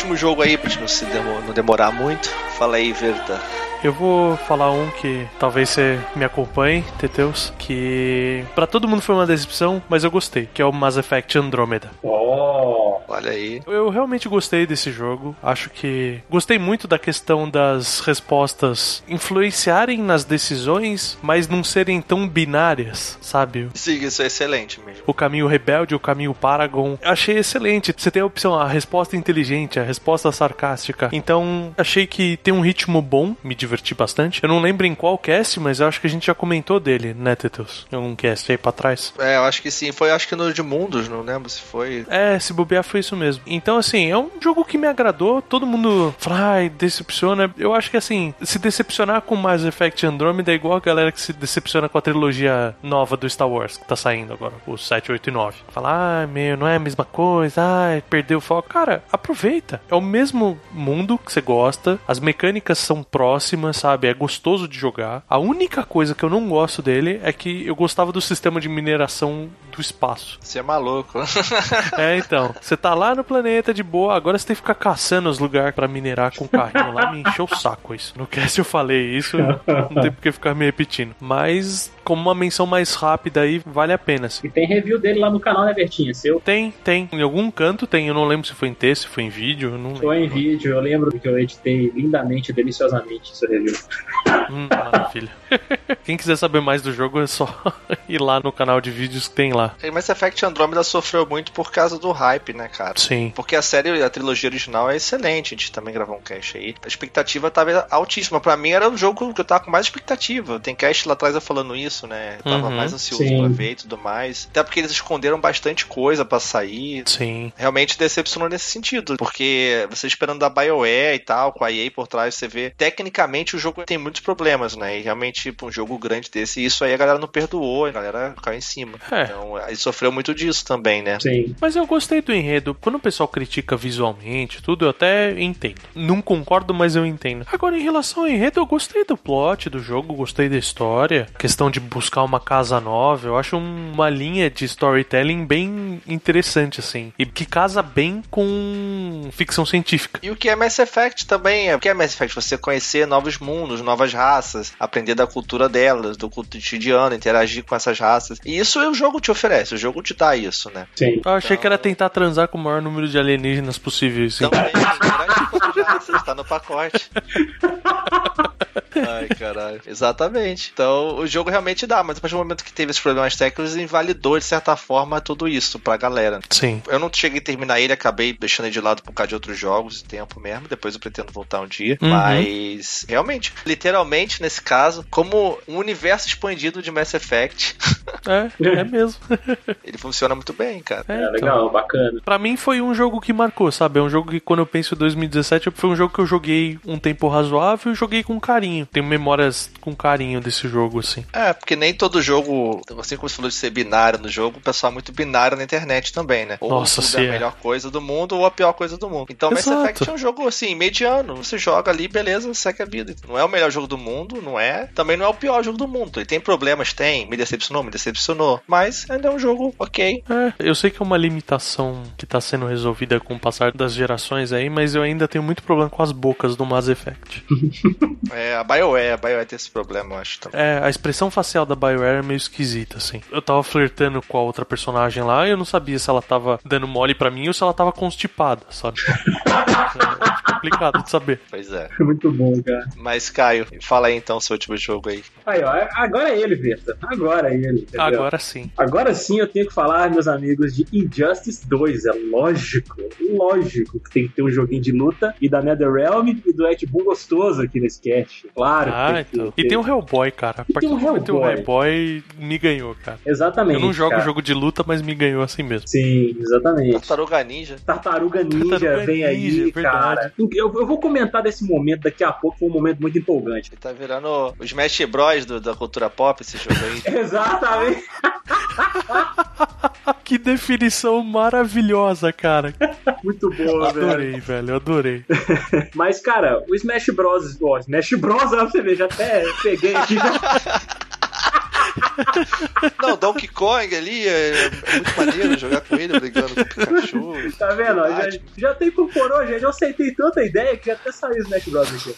Falar um último jogo aí pra gente não, se demor não demorar muito. Fala aí, Verta. Eu vou falar um que talvez você me acompanhe, Teteus, que para todo mundo foi uma decepção, mas eu gostei, que é o Mass Effect Andromeda. Oh! Olha aí. Eu realmente gostei desse jogo. Acho que gostei muito da questão das respostas influenciarem nas decisões, mas não serem tão binárias, sabe? Sim, isso é excelente mesmo. O caminho rebelde, o caminho Paragon. Achei excelente. Você tem a opção, a resposta inteligente, a resposta sarcástica. Então, achei que tem um ritmo bom, me diverti bastante. Eu não lembro em qual cast, mas eu acho que a gente já comentou dele, né, Teteus? Em um cast aí pra trás. É, eu acho que sim. Foi, acho que no de Mundos, não lembro se foi. É, se bobear foi isso mesmo. Então, assim, é um jogo que me agradou. Todo mundo fala, ai, decepciona. Eu acho que, assim, se decepcionar com Mass Effect Andromeda é igual a galera que se decepciona com a trilogia nova do Star Wars, que tá saindo agora, o 7, 8 e 9. Fala, ai, meu, não é a mesma coisa, ai, perdeu o foco. Cara, aproveita. É o mesmo mundo que você gosta, as mecânicas são próximas, sabe? É gostoso de jogar. A única coisa que eu não gosto dele é que eu gostava do sistema de mineração do espaço. Você é maluco. é, então. Você tá lá no planeta de boa, agora você tem que ficar caçando os lugares para minerar com o carrinho lá. Me encheu o saco isso. No cast eu falei isso, não tem porque ficar me repetindo. Mas como uma menção mais rápida aí, vale a pena. Sim. E tem review dele lá no canal, né, Bertinha? Seu? Tem, tem. Em algum canto tem. Eu não lembro se foi em texto, se foi em vídeo. não foi em vídeo. Eu lembro que eu editei lindamente, deliciosamente seu review. Hum, maravilha. Quem quiser saber mais do jogo é só ir lá no canal de vídeos que tem lá. Mass Effect Andromeda sofreu muito por causa do hype, né, cara? Sim. Porque a série, a trilogia original é excelente, a gente também gravou um cast aí. A expectativa tava altíssima. Pra mim era o jogo que eu tava com mais expectativa. Tem cast lá atrás eu falando isso, né? Eu tava Uhum. mais ansioso Sim. pra ver e tudo mais. Até porque eles esconderam bastante coisa pra sair. Sim. Realmente decepcionou nesse sentido. Porque você esperando da BioWare e tal, com a EA por trás, você vê. Tecnicamente o jogo tem muitos problemas, né? E realmente, pra um jogo grande desse, isso aí a galera não perdoou, a galera caiu em cima. É. Então, aí sofreu muito disso também, né? Sim. Mas eu gostei do enredo. Quando o pessoal critica visualmente, tudo, eu até entendo. Não concordo, mas eu entendo. Agora, em relação ao enredo, eu gostei do plot do jogo, gostei da história. Questão de buscar uma casa nova, eu acho uma linha de storytelling bem interessante, assim. E que casa bem com ficção científica. E o que é Mass Effect também é. O que é Mass Effect? Você conhecer novos mundos, novas raças, aprender da cultura delas, do cotidiano, interagir com essas raças. E isso o jogo te oferece, o jogo te dá isso, né? Sim. Eu achei que era tentar transar com o maior número de alienígenas possível, assim. Também, grande culto de raças, tá no pacote. Ai, caralho. Exatamente. Então, o jogo realmente dá, mas a partir do momento que teve esses problemas técnicos, invalidou, de certa forma, tudo isso pra galera. Sim. Eu não cheguei a terminar ele, acabei deixando ele de lado por causa de outros jogos, tempo mesmo. Depois eu pretendo voltar um dia. Uhum. Mas, realmente, literalmente, nesse caso, como um universo expandido de Mass Effect, É, é mesmo. ele funciona muito bem, cara. É, É então. legal, bacana. Pra mim foi um jogo que marcou, sabe? É um jogo que quando eu penso em 2017 foi um jogo que eu joguei um tempo razoável e joguei com carinho. Tenho memórias com carinho desse jogo, assim. É, porque nem todo jogo, assim como você falou de ser binário no jogo, o pessoal é muito binário na internet também, né? Ou Nossa, tudo é é. a melhor coisa do mundo ou a pior coisa do mundo. Então Mass Exato. Effect é um jogo assim, mediano. Você joga ali, beleza, segue a vida. Não é o melhor jogo do mundo, não é. Também não é o pior jogo do mundo. Ele tem problemas, tem. Me decepcionou, me decepcionou. Mas ainda é um jogo ok. É, eu sei que é uma limitação que tá sendo resolvida com o passar das gerações aí, mas eu ainda tenho muito problema com as bocas do Mass Effect. É, a BioWare, a BioWare tem esse problema, eu acho também. É, a expressão facial da BioWare é meio esquisita, assim. Eu tava flertando com a outra personagem lá e eu não sabia se ela tava dando mole pra mim ou se ela tava constipada, sabe? é complicado de saber. Pois é. Muito bom, cara. Mas, Caio, fala aí então seu último jogo aí. Aí, ó, agora é ele, Verta. Agora é ele. entendeu? Agora sim. Agora sim eu tenho que falar, meus amigos, de Injustice 2. É lógico, lógico que tem que ter um joguinho de luta e da NetherRealm e do Ed Boon gostoso aqui nesse cast. Claro. Ah, tem então. E tem o Hellboy, cara. E Pra tem vai ter o Hellboy. Hellboy, me ganhou, cara. Exatamente. Eu não jogo cara. jogo de luta, mas me ganhou assim mesmo. Sim, exatamente. Tartaruga Ninja. Tartaruga Ninja Tartaruga vem aí, Ninja, cara. Eu, eu vou comentar desse momento daqui a pouco, foi um momento muito empolgante. Ele tá virando o Smash Bros do- da cultura pop, esse jogo aí. Exatamente. Que definição maravilhosa, cara. Muito boa, velho. Adorei, velho, adorei. Mas, cara, o Smash Bros. Ó, Smash Bros. Ó, pra você ver, já até peguei aqui. Já... Não, Donkey Kong ali é, é muito maneiro jogar com ele, brigando com o Pikachu. Tá vendo? Já, já até incorporou, gente. Eu aceitei tanta ideia que já até saiu o Smash Bros. aqui.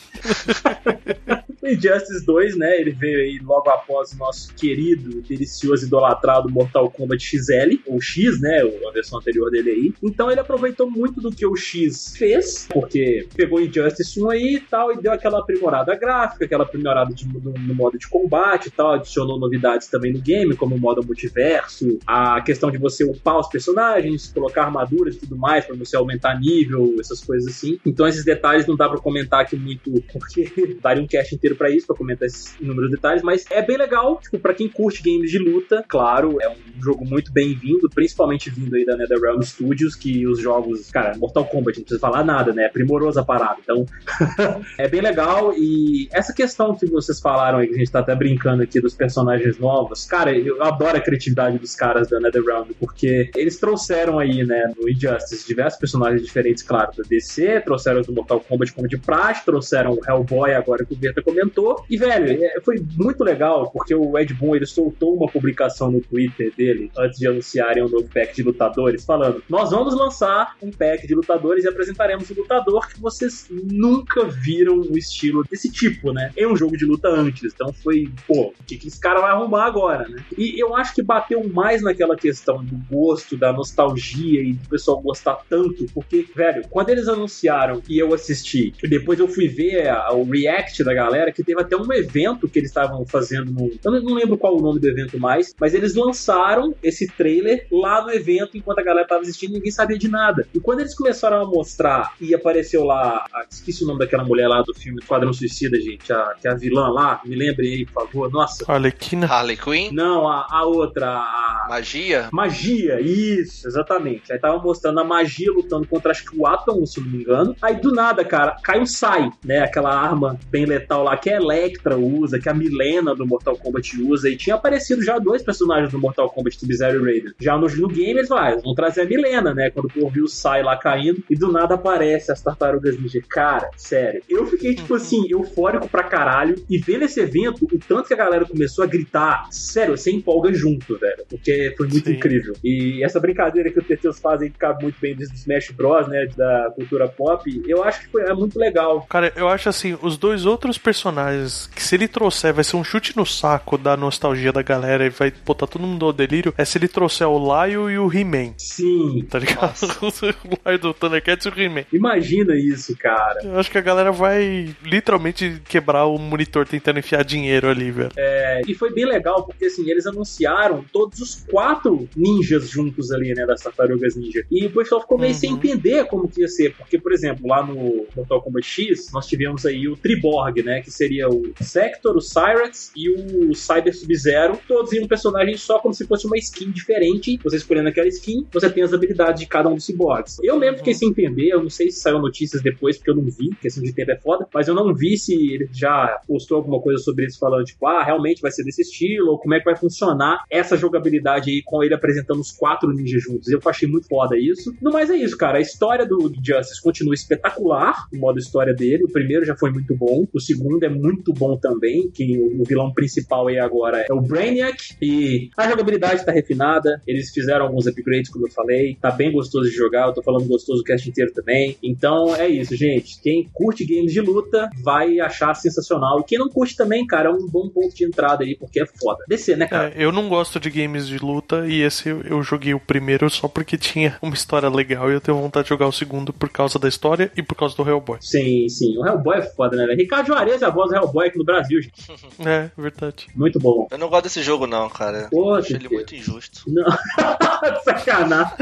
O Injustice 2, né? Ele veio aí logo após o nosso querido, delicioso, idolatrado Mortal Kombat XL, ou X, né? A versão anterior dele aí. Então ele aproveitou muito do que o X fez, porque pegou o Injustice 1 aí e tal, e deu aquela aprimorada gráfica, aquela aprimorada de- no, no modo de combate e tal, adicionou novidades também no game, como o modo multiverso, a questão de você upar os personagens, colocar armaduras e tudo mais, pra você aumentar nível, essas coisas assim. Então esses detalhes não dá pra comentar aqui muito, porque daria um cast inteiro pra isso, pra comentar esses inúmeros detalhes, mas é bem legal, tipo, pra quem curte games de luta, claro, é um jogo muito bem-vindo, principalmente vindo aí da NetherRealm Studios, que os jogos, cara, Mortal Kombat, não precisa falar nada, né? É primorosa a parada. Então, é bem legal. E essa questão que vocês falaram aí, que a gente tá até brincando aqui dos personagens novos, cara, eu adoro a criatividade dos caras da NetherRealm, porque eles trouxeram aí, né, no Injustice, diversos personagens diferentes, claro, da DC, trouxeram os do Mortal Kombat como de praxe, trouxeram o Hellboy agora que o Berta comentou. E, velho, é, foi muito legal, porque o Ed Boon, ele soltou uma publicação no Twitter dele, antes de anunciarem um novo pack de lutadores, falando, nós vamos lançar um pack de lutadores e apresentaremos um lutador que vocês nunca viram o estilo desse tipo, né? Em um jogo de luta antes. Então foi, pô, o que, que esse cara vai arrumar agora, né? E eu acho que bateu mais naquela questão do gosto, da nostalgia e do pessoal gostar tanto, porque, velho, quando eles anunciaram e eu assisti, depois eu fui ver a- o react da galera, que teve até um evento que eles estavam fazendo. No, eu não lembro qual o nome do evento mais, mas eles lançaram esse trailer lá no evento enquanto a galera tava assistindo ninguém sabia de nada. E quando eles começaram a mostrar e apareceu lá, a, esqueci o nome daquela mulher lá do filme Quadrão Suicida, gente, a, que é a vilã lá, me lembrem aí, por favor. Nossa. Arlequina. Harley Quinn? Não, a, a outra, a... Magia? Magia, isso, exatamente. Aí tava mostrando a magia lutando contra acho que o Atom, se não me engano. Aí do nada, cara, cai um Sai, né? Aquela arma bem letal lá que a Electra usa, que a Milena do Mortal Kombat usa. E tinha aparecido já dois personagens do Mortal Kombat do Bizarre Raiden. Já no, no game eles vai, vão trazer a Milena, né? Quando o povo viu o Sai lá caindo. E do nada aparece as tartarugas ninja. Cara, sério. Eu fiquei, tipo assim, eufórico pra caralho. E vendo esse evento, o tanto que a galera começou a gritar, sério, você empolga junto, velho. Porque foi muito Sim. incrível. E essa brincadeira que os TTs fazem que cabe muito bem desde Smash Bros, né? Da cultura pop, eu acho que foi, é muito legal. Cara, eu acho assim, os dois outros personagens, que se ele trouxer vai ser um chute no saco da nostalgia da galera e vai botar todo mundo ao delírio, é se ele trouxer o Laio e o He-Man. Sim, Tá ligado? o Laio do Thundercats e o He-Man. imagina isso, cara. Eu acho que a galera vai literalmente quebrar o monitor tentando enfiar dinheiro ali, velho. É, e foi bem legal, porque assim, eles anunciaram todos os quatro ninjas juntos ali, né, das tartarugas ninja. E o pessoal ficou meio Uhum. sem entender como que ia ser, porque, por exemplo, lá no Mortal Kombat X, nós tivemos aí o Triborg, né, que seria o Sector, o Cyrax e o Cyber Sub-Zero, todos em um personagem só, como se fosse uma skin diferente. Você escolhendo aquela skin, você tem as habilidades de cada um dos cyborgs. Eu mesmo fiquei sem entender, eu não sei se saiu notícias depois, porque eu não vi, questão de tempo é foda, mas eu não vi se ele já postou alguma coisa sobre isso falando, tipo, ah, realmente vai ser desse estilo, ou como é que vai funcionar essa jogabilidade aí com ele apresentando os quatro ninjas juntos. Eu achei muito foda isso. No mais é isso, cara. A história do Justice continua espetacular, o modo história dele. O primeiro já foi muito bom, o segundo é muito bom também, que o vilão principal aí agora é o Brainiac, e a jogabilidade tá refinada, eles fizeram alguns upgrades, como eu falei, tá bem gostoso de jogar, eu tô falando gostoso o cast inteiro também. Então é isso, gente. Quem curte games de luta vai achar sensacional. E quem não curte também, cara, é um bom ponto de entrada aí, porque é foda. Descer, né, cara? É, eu não gosto de games de luta e esse eu, eu joguei o primeiro só porque tinha uma história legal e eu tenho vontade de jogar o segundo por causa da história e por causa do Hellboy. Sim, sim. O Hellboy é foda, né, velho? Ricardo Juarez é a voz do Hellboy aqui no Brasil, gente. É, verdade. Muito bom. Eu não gosto desse jogo, não, cara. Pô, Acho ele muito injusto. Não. Sacanagem.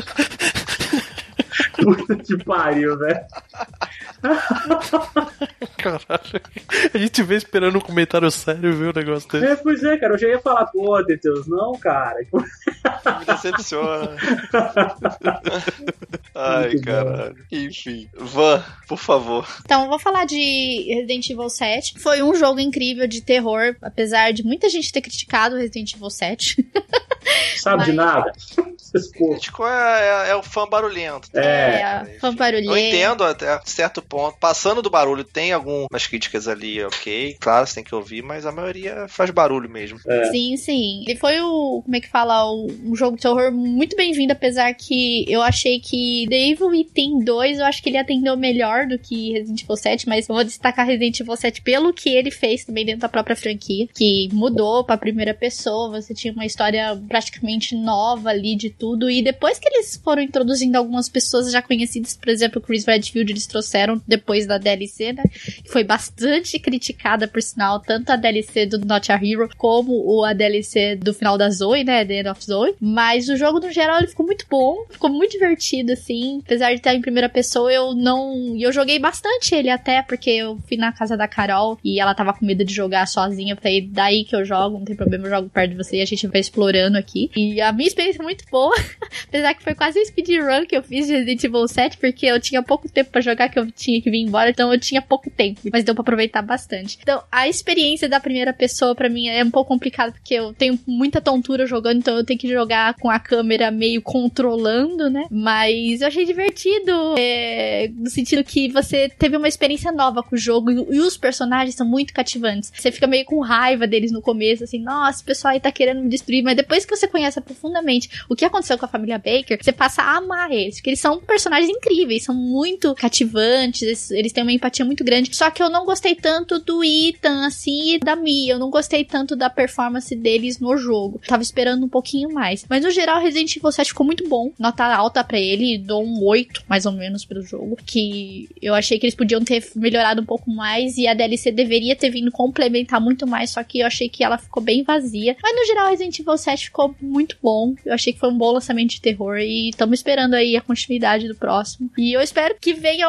Puta que pariu, velho. Caralho. A gente vê esperando um comentário sério ver o negócio dele. É, pois é, cara. Eu já ia falar, pô, Teteus, não, cara. Me decepciona. Ai, Muito bom. caralho. Enfim. Van, por favor. Então, eu vou falar de Resident Evil 7. Foi um jogo incrível de terror, apesar de muita gente ter criticado Resident Evil 7. Sabe de Mas- nada? Tipo, é, é, é o fã barulhento. É. É, fã barulhento. Eu entendo até certo ponto. Passando do barulho, tem algumas críticas ali, ok. Claro, você tem que ouvir, mas a maioria faz barulho mesmo. É. Sim, sim. E foi o, como é que fala, o- um jogo de terror muito bem-vindo, apesar que eu achei que The Evil Within 2, eu acho que ele atendeu melhor do que Resident Evil 7, mas eu vou destacar Resident Evil 7 pelo que ele fez também dentro da própria franquia, que mudou pra primeira pessoa, você tinha uma história praticamente nova ali de tudo, e depois que eles foram introduzindo algumas pessoas já conhecidas, por exemplo, Chris Redfield, eles trouxeram depois da DLC, né, que foi bastante criticada, por sinal, tanto a DLC do Not a Hero como a DLC do final da Zoe, né? The End of Zoe. Mas o jogo, no geral, ele ficou muito bom, ficou muito divertido, assim. Apesar de estar em primeira pessoa, eu não. E eu joguei bastante ele até, porque eu fui na casa da Carol e ela tava com medo de jogar sozinha. Eu falei, daí que eu jogo, não tem problema, eu jogo perto de você e a gente vai explorando aqui. E a minha experiência foi muito boa. Apesar que foi quase um speedrun que eu fiz de Resident Evil 7, porque eu tinha pouco tempo pra jogar, que eu tinha que vir embora, então eu tinha pouco tempo. Mas deu pra aproveitar bastante. Então, a experiência da primeira pessoa, pra mim, é um pouco complicado, porque eu tenho muita tontura jogando, então eu tenho que jogar com a câmera meio controlando, né? Mas eu achei divertido, é, no sentido que você teve uma experiência nova com o jogo, e, e os personagens são muito cativantes. Você fica meio com raiva deles no começo, assim, nossa, o pessoal aí tá querendo me destruir, mas depois que você conhece profundamente o que aconteceu com a família Baker, você passa a amar eles, porque eles são personagens incríveis, são muito cativantes, eles têm uma empatia muito grande. Só que eu não gostei tanto do Ethan, assim, e da Mia. Eu não gostei tanto da performance deles no jogo. Tava esperando um pouquinho mais. Mas no geral, Resident Evil 7 ficou muito bom. Nota alta para ele, dou um 8, mais ou menos, pelo jogo. Que eu achei que eles podiam ter melhorado um pouco mais e a DLC deveria ter vindo complementar muito mais, só que eu achei que ela ficou bem vazia. Mas no geral, Resident Evil 7 ficou muito bom. Eu achei que foi um bom lançamento de terror e estamos esperando aí a continuidade do próximo. E eu espero que venha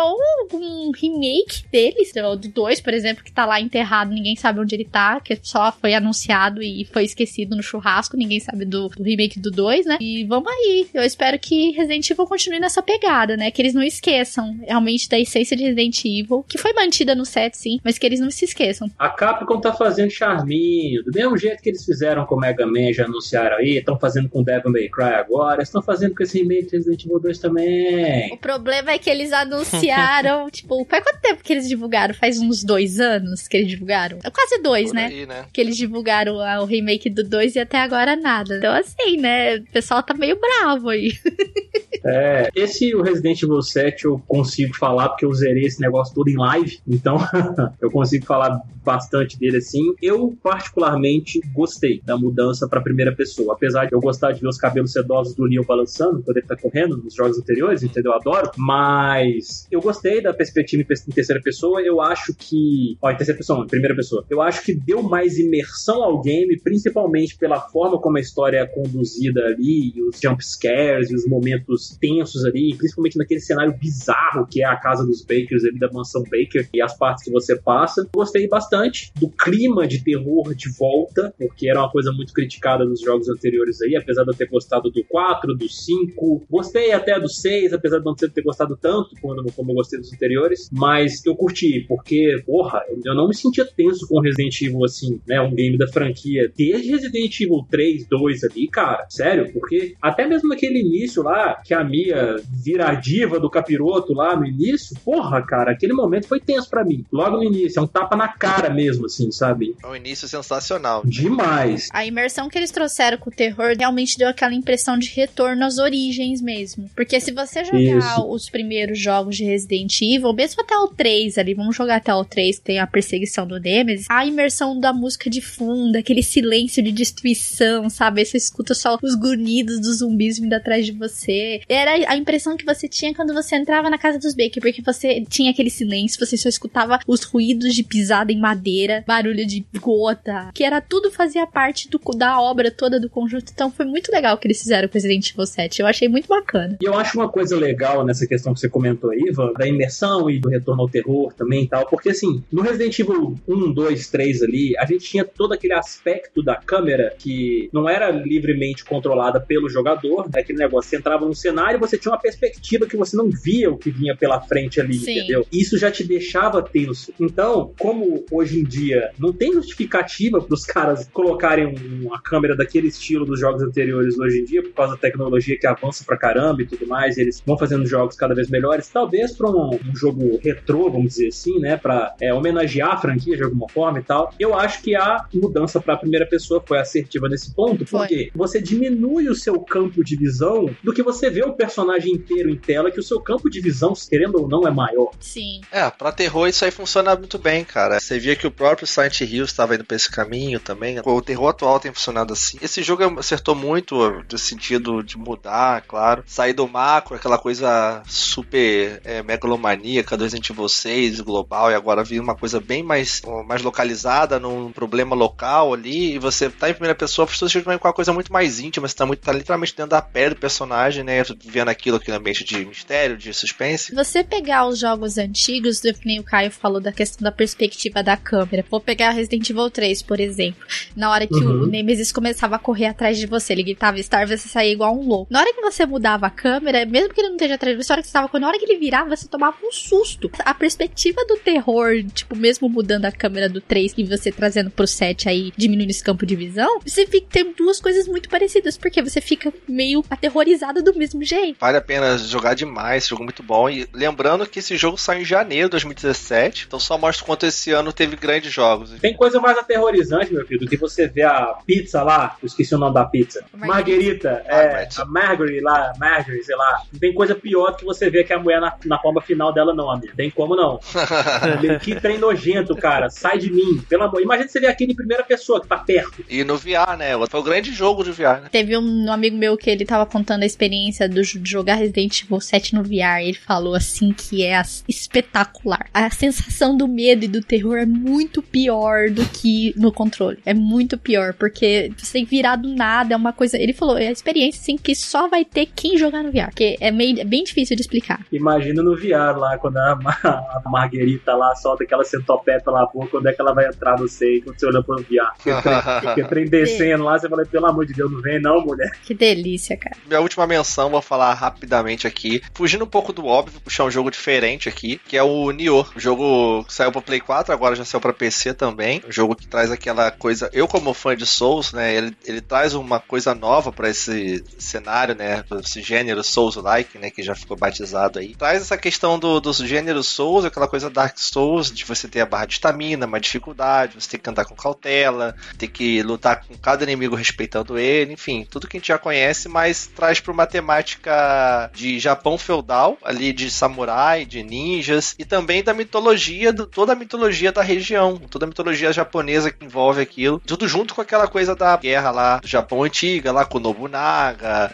um remake deles, do 2, por exemplo, que tá lá enterrado, ninguém sabe onde ele tá, que só foi anunciado e foi esquecido no churrasco, ninguém sabe do, do remake do 2, né? E vamos aí. Eu espero que Resident Evil continue nessa pegada, né? Que eles não esqueçam realmente da essência de Resident Evil, que foi mantida no set, sim, mas que eles não se esqueçam. A Capcom tá fazendo charminho, do mesmo jeito que eles fizeram com o Mega Man, já anunciaram aí, estão fazendo com Devil May Cry agora, estão fazendo com esse remake de Resident Evil 2 também. O problema é que eles anunciaram, tipo, faz quanto tempo que eles divulgaram? Faz uns dois anos que eles divulgaram? É quase dois, né? Aí, né? Que eles divulgaram o remake do 2 e até agora nada. Então, assim, né? O pessoal tá meio bravo aí. É, esse o Resident Evil 7 eu consigo falar porque eu zerei esse negócio todo em live, então eu consigo falar bastante dele assim. Eu particularmente gostei da mudança para primeira pessoa, apesar de eu gostar de ver os cabelos sedosos do Leon balançando quando ele tá correndo nos jogos anteriores, entendeu? Eu adoro, mas eu gostei da perspectiva em terceira pessoa. Eu acho que, ó, em terceira pessoa, em primeira pessoa, eu acho que deu mais imersão ao game, principalmente pela forma como a história é conduzida ali, os jump scares e os momentos tensos ali, principalmente naquele cenário bizarro que é a casa dos Bakers ali da mansão Baker e as partes que você passa. Gostei bastante do clima de terror de volta, porque era uma coisa muito criticada nos jogos anteriores aí, apesar de eu ter gostado do 4, do 5, gostei até do 6, apesar de não ter gostado tanto como, como eu gostei dos anteriores, mas eu curti, porque, porra, eu não me sentia tenso com Resident Evil assim, né, um game da franquia, desde Resident Evil 3, 2 ali, cara, sério, porque até mesmo naquele início lá, que a Mia vira a diva do capiroto lá no início, porra, cara, aquele momento foi tenso para mim. Logo no início, é um tapa na cara mesmo, assim, sabe? É um início sensacional. Demais. A imersão que eles trouxeram com o terror realmente deu aquela impressão de retorno às origens mesmo. Porque se você jogar Isso. os primeiros jogos de Resident Evil, mesmo até o 3 ali, vamos jogar até o 3, que tem a perseguição do Nemesis, a imersão da música de fundo, aquele silêncio de destruição, sabe? Aí você escuta só os grunhidos dos zumbis vindo atrás de você. Era a impressão que você tinha quando você entrava na casa dos Baker, porque você tinha aquele silêncio, você só escutava os ruídos de pisada em madeira, barulho de gota, que era tudo fazia parte do, da obra toda do conjunto. Então foi muito legal que eles fizeram com Resident Evil 7. Eu achei muito bacana. E eu acho uma coisa legal nessa questão que você comentou aí, Ivan, da imersão e do retorno ao terror também e tal, porque assim, no Resident Evil 1, 2, 3 ali, a gente tinha todo aquele aspecto da câmera que não era livremente controlada pelo jogador, né? aquele negócio, você entrava num cenário e você tinha uma perspectiva que você não via o que vinha pela frente ali, Sim. entendeu? Isso já te deixava tenso. Então, como hoje em dia não tem justificativa para os caras colocarem uma câmera daquele estilo dos jogos anteriores hoje em dia, por causa da tecnologia que avança pra caramba e tudo mais, eles vão fazendo jogos cada vez melhores, talvez para um, um, jogo retrô, vamos dizer assim, né, para é, homenagear a franquia de alguma forma e tal. Eu acho que a mudança para a primeira pessoa foi assertiva nesse ponto, porque foi. você diminui o seu campo de visão do que você vê o personagem inteiro em tela, que o seu campo de visão, querendo ou não, é maior. Sim. É, pra terror isso aí funciona muito bem, cara. Você via que o próprio Silent Hill estava indo pra esse caminho também. O terror atual tem funcionado assim. Esse jogo acertou muito no sentido de mudar, claro. Sair do macro, aquela coisa super é, megalomaníaca do Resident Evil 6, global, e agora vir uma coisa bem mais, mais localizada num problema local ali, e você tá em primeira pessoa, você chega com uma coisa muito mais íntima, você tá, muito, tá literalmente dentro da pele do personagem, né? Vendo aquilo, aquele ambiente de mistério, de suspense. Você pegar os jogos antigos, do que nem o Caio falou da questão da perspectiva da câmera. Vou pegar Resident Evil 3, por exemplo. Na hora que uhum. o Nemesis começava a correr atrás de você, ele gritava Star, você saía igual um louco. Na hora que você mudava a câmera, mesmo que ele não esteja atrás de você, na hora que você tava, na hora que ele virava, você tomava um susto. A perspectiva do terror, tipo, mesmo mudando a câmera do 3 e você trazendo pro 7 aí, diminuindo esse campo de visão, você fica, tem duas coisas muito parecidas, porque você fica meio aterrorizado do mesmo jeito. Vale a pena jogar demais, jogo muito bom. E lembrando que esse jogo saiu em janeiro de 2017, então só mostra quanto esse ano teve grandes jogos. Tem coisa mais aterrorizante, meu filho, do que você ver a pizza lá, eu esqueci esqueci o nome da pizza. Marguerita, é, Marguerite. a Marguerite lá, Marguerite, sei lá. Não tem coisa pior do que você ver que a mulher na, na forma final dela, não, amigo. Tem como não. que trem nojento, cara. Sai de mim. Pelo amor. Imagina você ver aquele em primeira pessoa que tá perto. E no VR, né? Foi o grande jogo de VR, né? Teve um amigo meu que ele tava contando a experiência do, de jogar Resident Evil 7 no VR. Ele falou assim que é espetacular. A sensação do medo e do terror é muito pior do que no controle. É muito pior, porque você tem que virar do nada, é uma coisa. Ele falou, é a experiência assim que só vai ter quem jogar no VR. Porque é, meio, é bem difícil de explicar. Imagina no VR lá, quando a, a Marguerita lá solta aquela centopeia pela boca, quando é que ela vai entrar no seio, quando você olha pro VR. Que trem, descendo lá, você fala, pelo amor de Deus, não vem não, mulher. Que delícia, cara. Minha última menção, vou falar rapidamente aqui. Fugindo um pouco do óbvio, puxar um jogo diferente aqui, que é o Nioh. O jogo que saiu pra Play 4, agora já saiu pra PC também. Um jogo que traz aquela coisa. Eu, como fã de Souls, né? Ele, ele traz uma coisa nova pra esse cenário, né? Esse gênero Souls-like, né? Que já ficou batizado aí. Traz essa questão do, do gênero Souls, aquela coisa Dark Souls, de você ter a barra de estamina, uma dificuldade, você tem que andar com cautela, ter que lutar com cada inimigo respeitando ele, enfim, tudo que a gente já conhece, mas traz para uma temática de Japão feudal, ali de samurai, de ninjas, e também da mitologia, do, toda a mitologia da região, toda a mitologia japonesa que envolve aquilo, tudo junto com aquela coisa da guerra lá do Japão antiga, lá com o Nobunaga,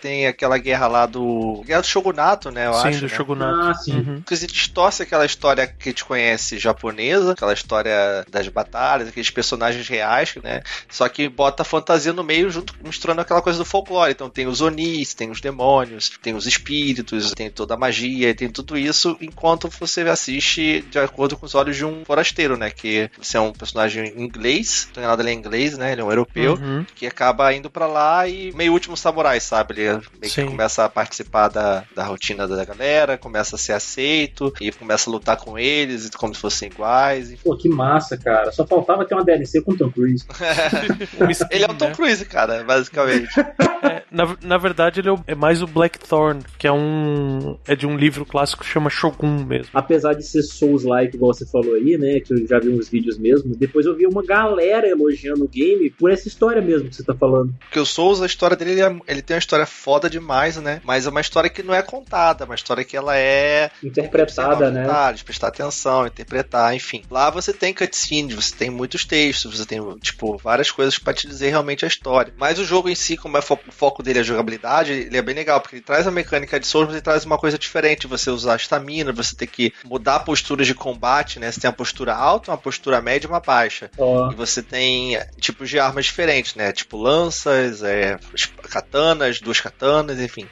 tem aquela guerra lá do. Guerra do Shogunato, né? Eu Sim, acho. do né? Shogunato. Ah, sim. Uhum. que se distorce aquela história que a gente conhece japonesa, aquela história das batalhas, aqueles personagens reais, né? Só que bota a fantasia no meio, junto, misturando aquela coisa do folclore. Então tem os onis, tem os demônios, tem os espíritos, tem toda a magia, tem tudo isso, enquanto você assiste de acordo com os olhos de um forasteiro, né? Que você é um personagem inglês, é nada ele é inglês, né? Ele é um europeu Uhum. que acaba indo pra lá e meio último samurai, sabe? Ele meio que começa a participar da, da rotina da galera, começa a ser aceito e começa a lutar com eles como se fossem iguais. enfim. Pô, que massa, cara. Só faltava ter uma DLC com o Tom Cruise. Ele é o Tom né? Cruise, cara, basicamente. É, na, na verdade, ele é, é mais o Blackthorn, que é um. É de um livro clássico que chama Shogun mesmo. Apesar de ser Souls-like, igual você falou aí, né? Que eu já vi uns vídeos mesmo. Depois eu vi uma galera elogiando o game por essa história mesmo que você tá falando. Porque o Souls, a história dele, ele, é- ele tem uma história foda demais, né? Mas é uma história que não é contada, uma história que ela é Interpretada, né? detalhes, prestar atenção, interpretar, enfim. Lá você tem cutscenes, você tem muitos textos, você tem, tipo, várias coisas pra te dizer realmente a história. Mas o jogo em si, como é fo- o foco dele é a jogabilidade, ele é bem legal, porque ele traz a mecânica de Souls, mas ele traz uma coisa diferente, você usar estamina, você tem que mudar posturas de combate, né? Você tem uma postura alta, uma postura média e uma baixa. Ó, E você tem tipos de armas diferentes, né? Tipo lanças, é, katanas, duas katanas, enfim.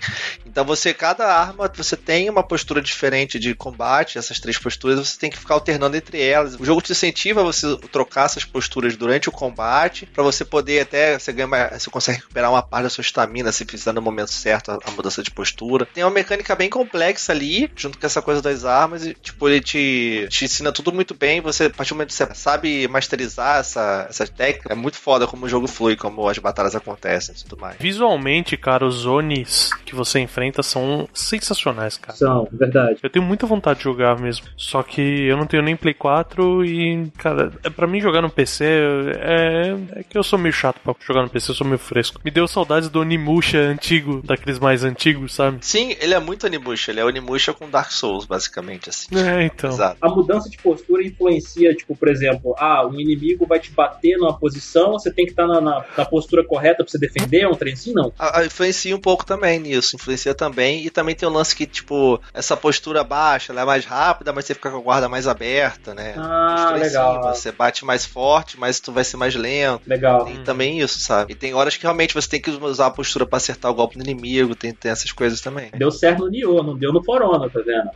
Então você, cada arma, você tem uma postura diferente de combate, essas três posturas, você tem que ficar alternando entre elas. O jogo te incentiva a você trocar essas posturas durante o combate, pra você poder até, você ganha uma- você consegue recuperar uma parte da sua estamina se fizer no momento certo a, a mudança de postura. Tem uma mecânica bem complexa ali, junto com essa coisa das armas, e tipo, ele te, te ensina tudo muito bem, você, a partir do momento que você sabe masterizar essa, essa técnica, é muito foda como o jogo flui, como as batalhas acontecem e tudo mais. Visualmente, cara, os Onis que você enfrenta são sensacionais, cara. são, verdade. Eu tenho muita vontade de jogar mesmo. Só que eu não tenho nem Play 4 e, cara, é pra mim jogar no PC é, é que eu sou meio chato pra jogar no PC, eu sou meio fresco. Me deu saudades do Onimusha antigo, daqueles mais antigos, sabe? Sim, ele é muito Onimusha, ele é Onimusha com Dark Souls, basicamente, assim. É, então. Exato. A mudança de postura influencia, tipo, por exemplo, ah, um inimigo vai te bater numa posição, você tem que estar na, na- na postura correta pra você defender, é um trem assim, não? A- a- influencia um pouco também nisso, influencia também. E também tem o lance que, tipo, essa postura baixa, ela é mais rápida, mas você fica com a guarda mais aberta, né? Ah, em legal. cima, Você bate mais forte, mas tu vai ser mais lento. Legal. Tem também isso, sabe? E tem horas que realmente você tem que usar a postura pra acertar o golpe do inimigo, tem, tem essas coisas também. Deu certo no Nioh, não deu no For Honor, tá vendo?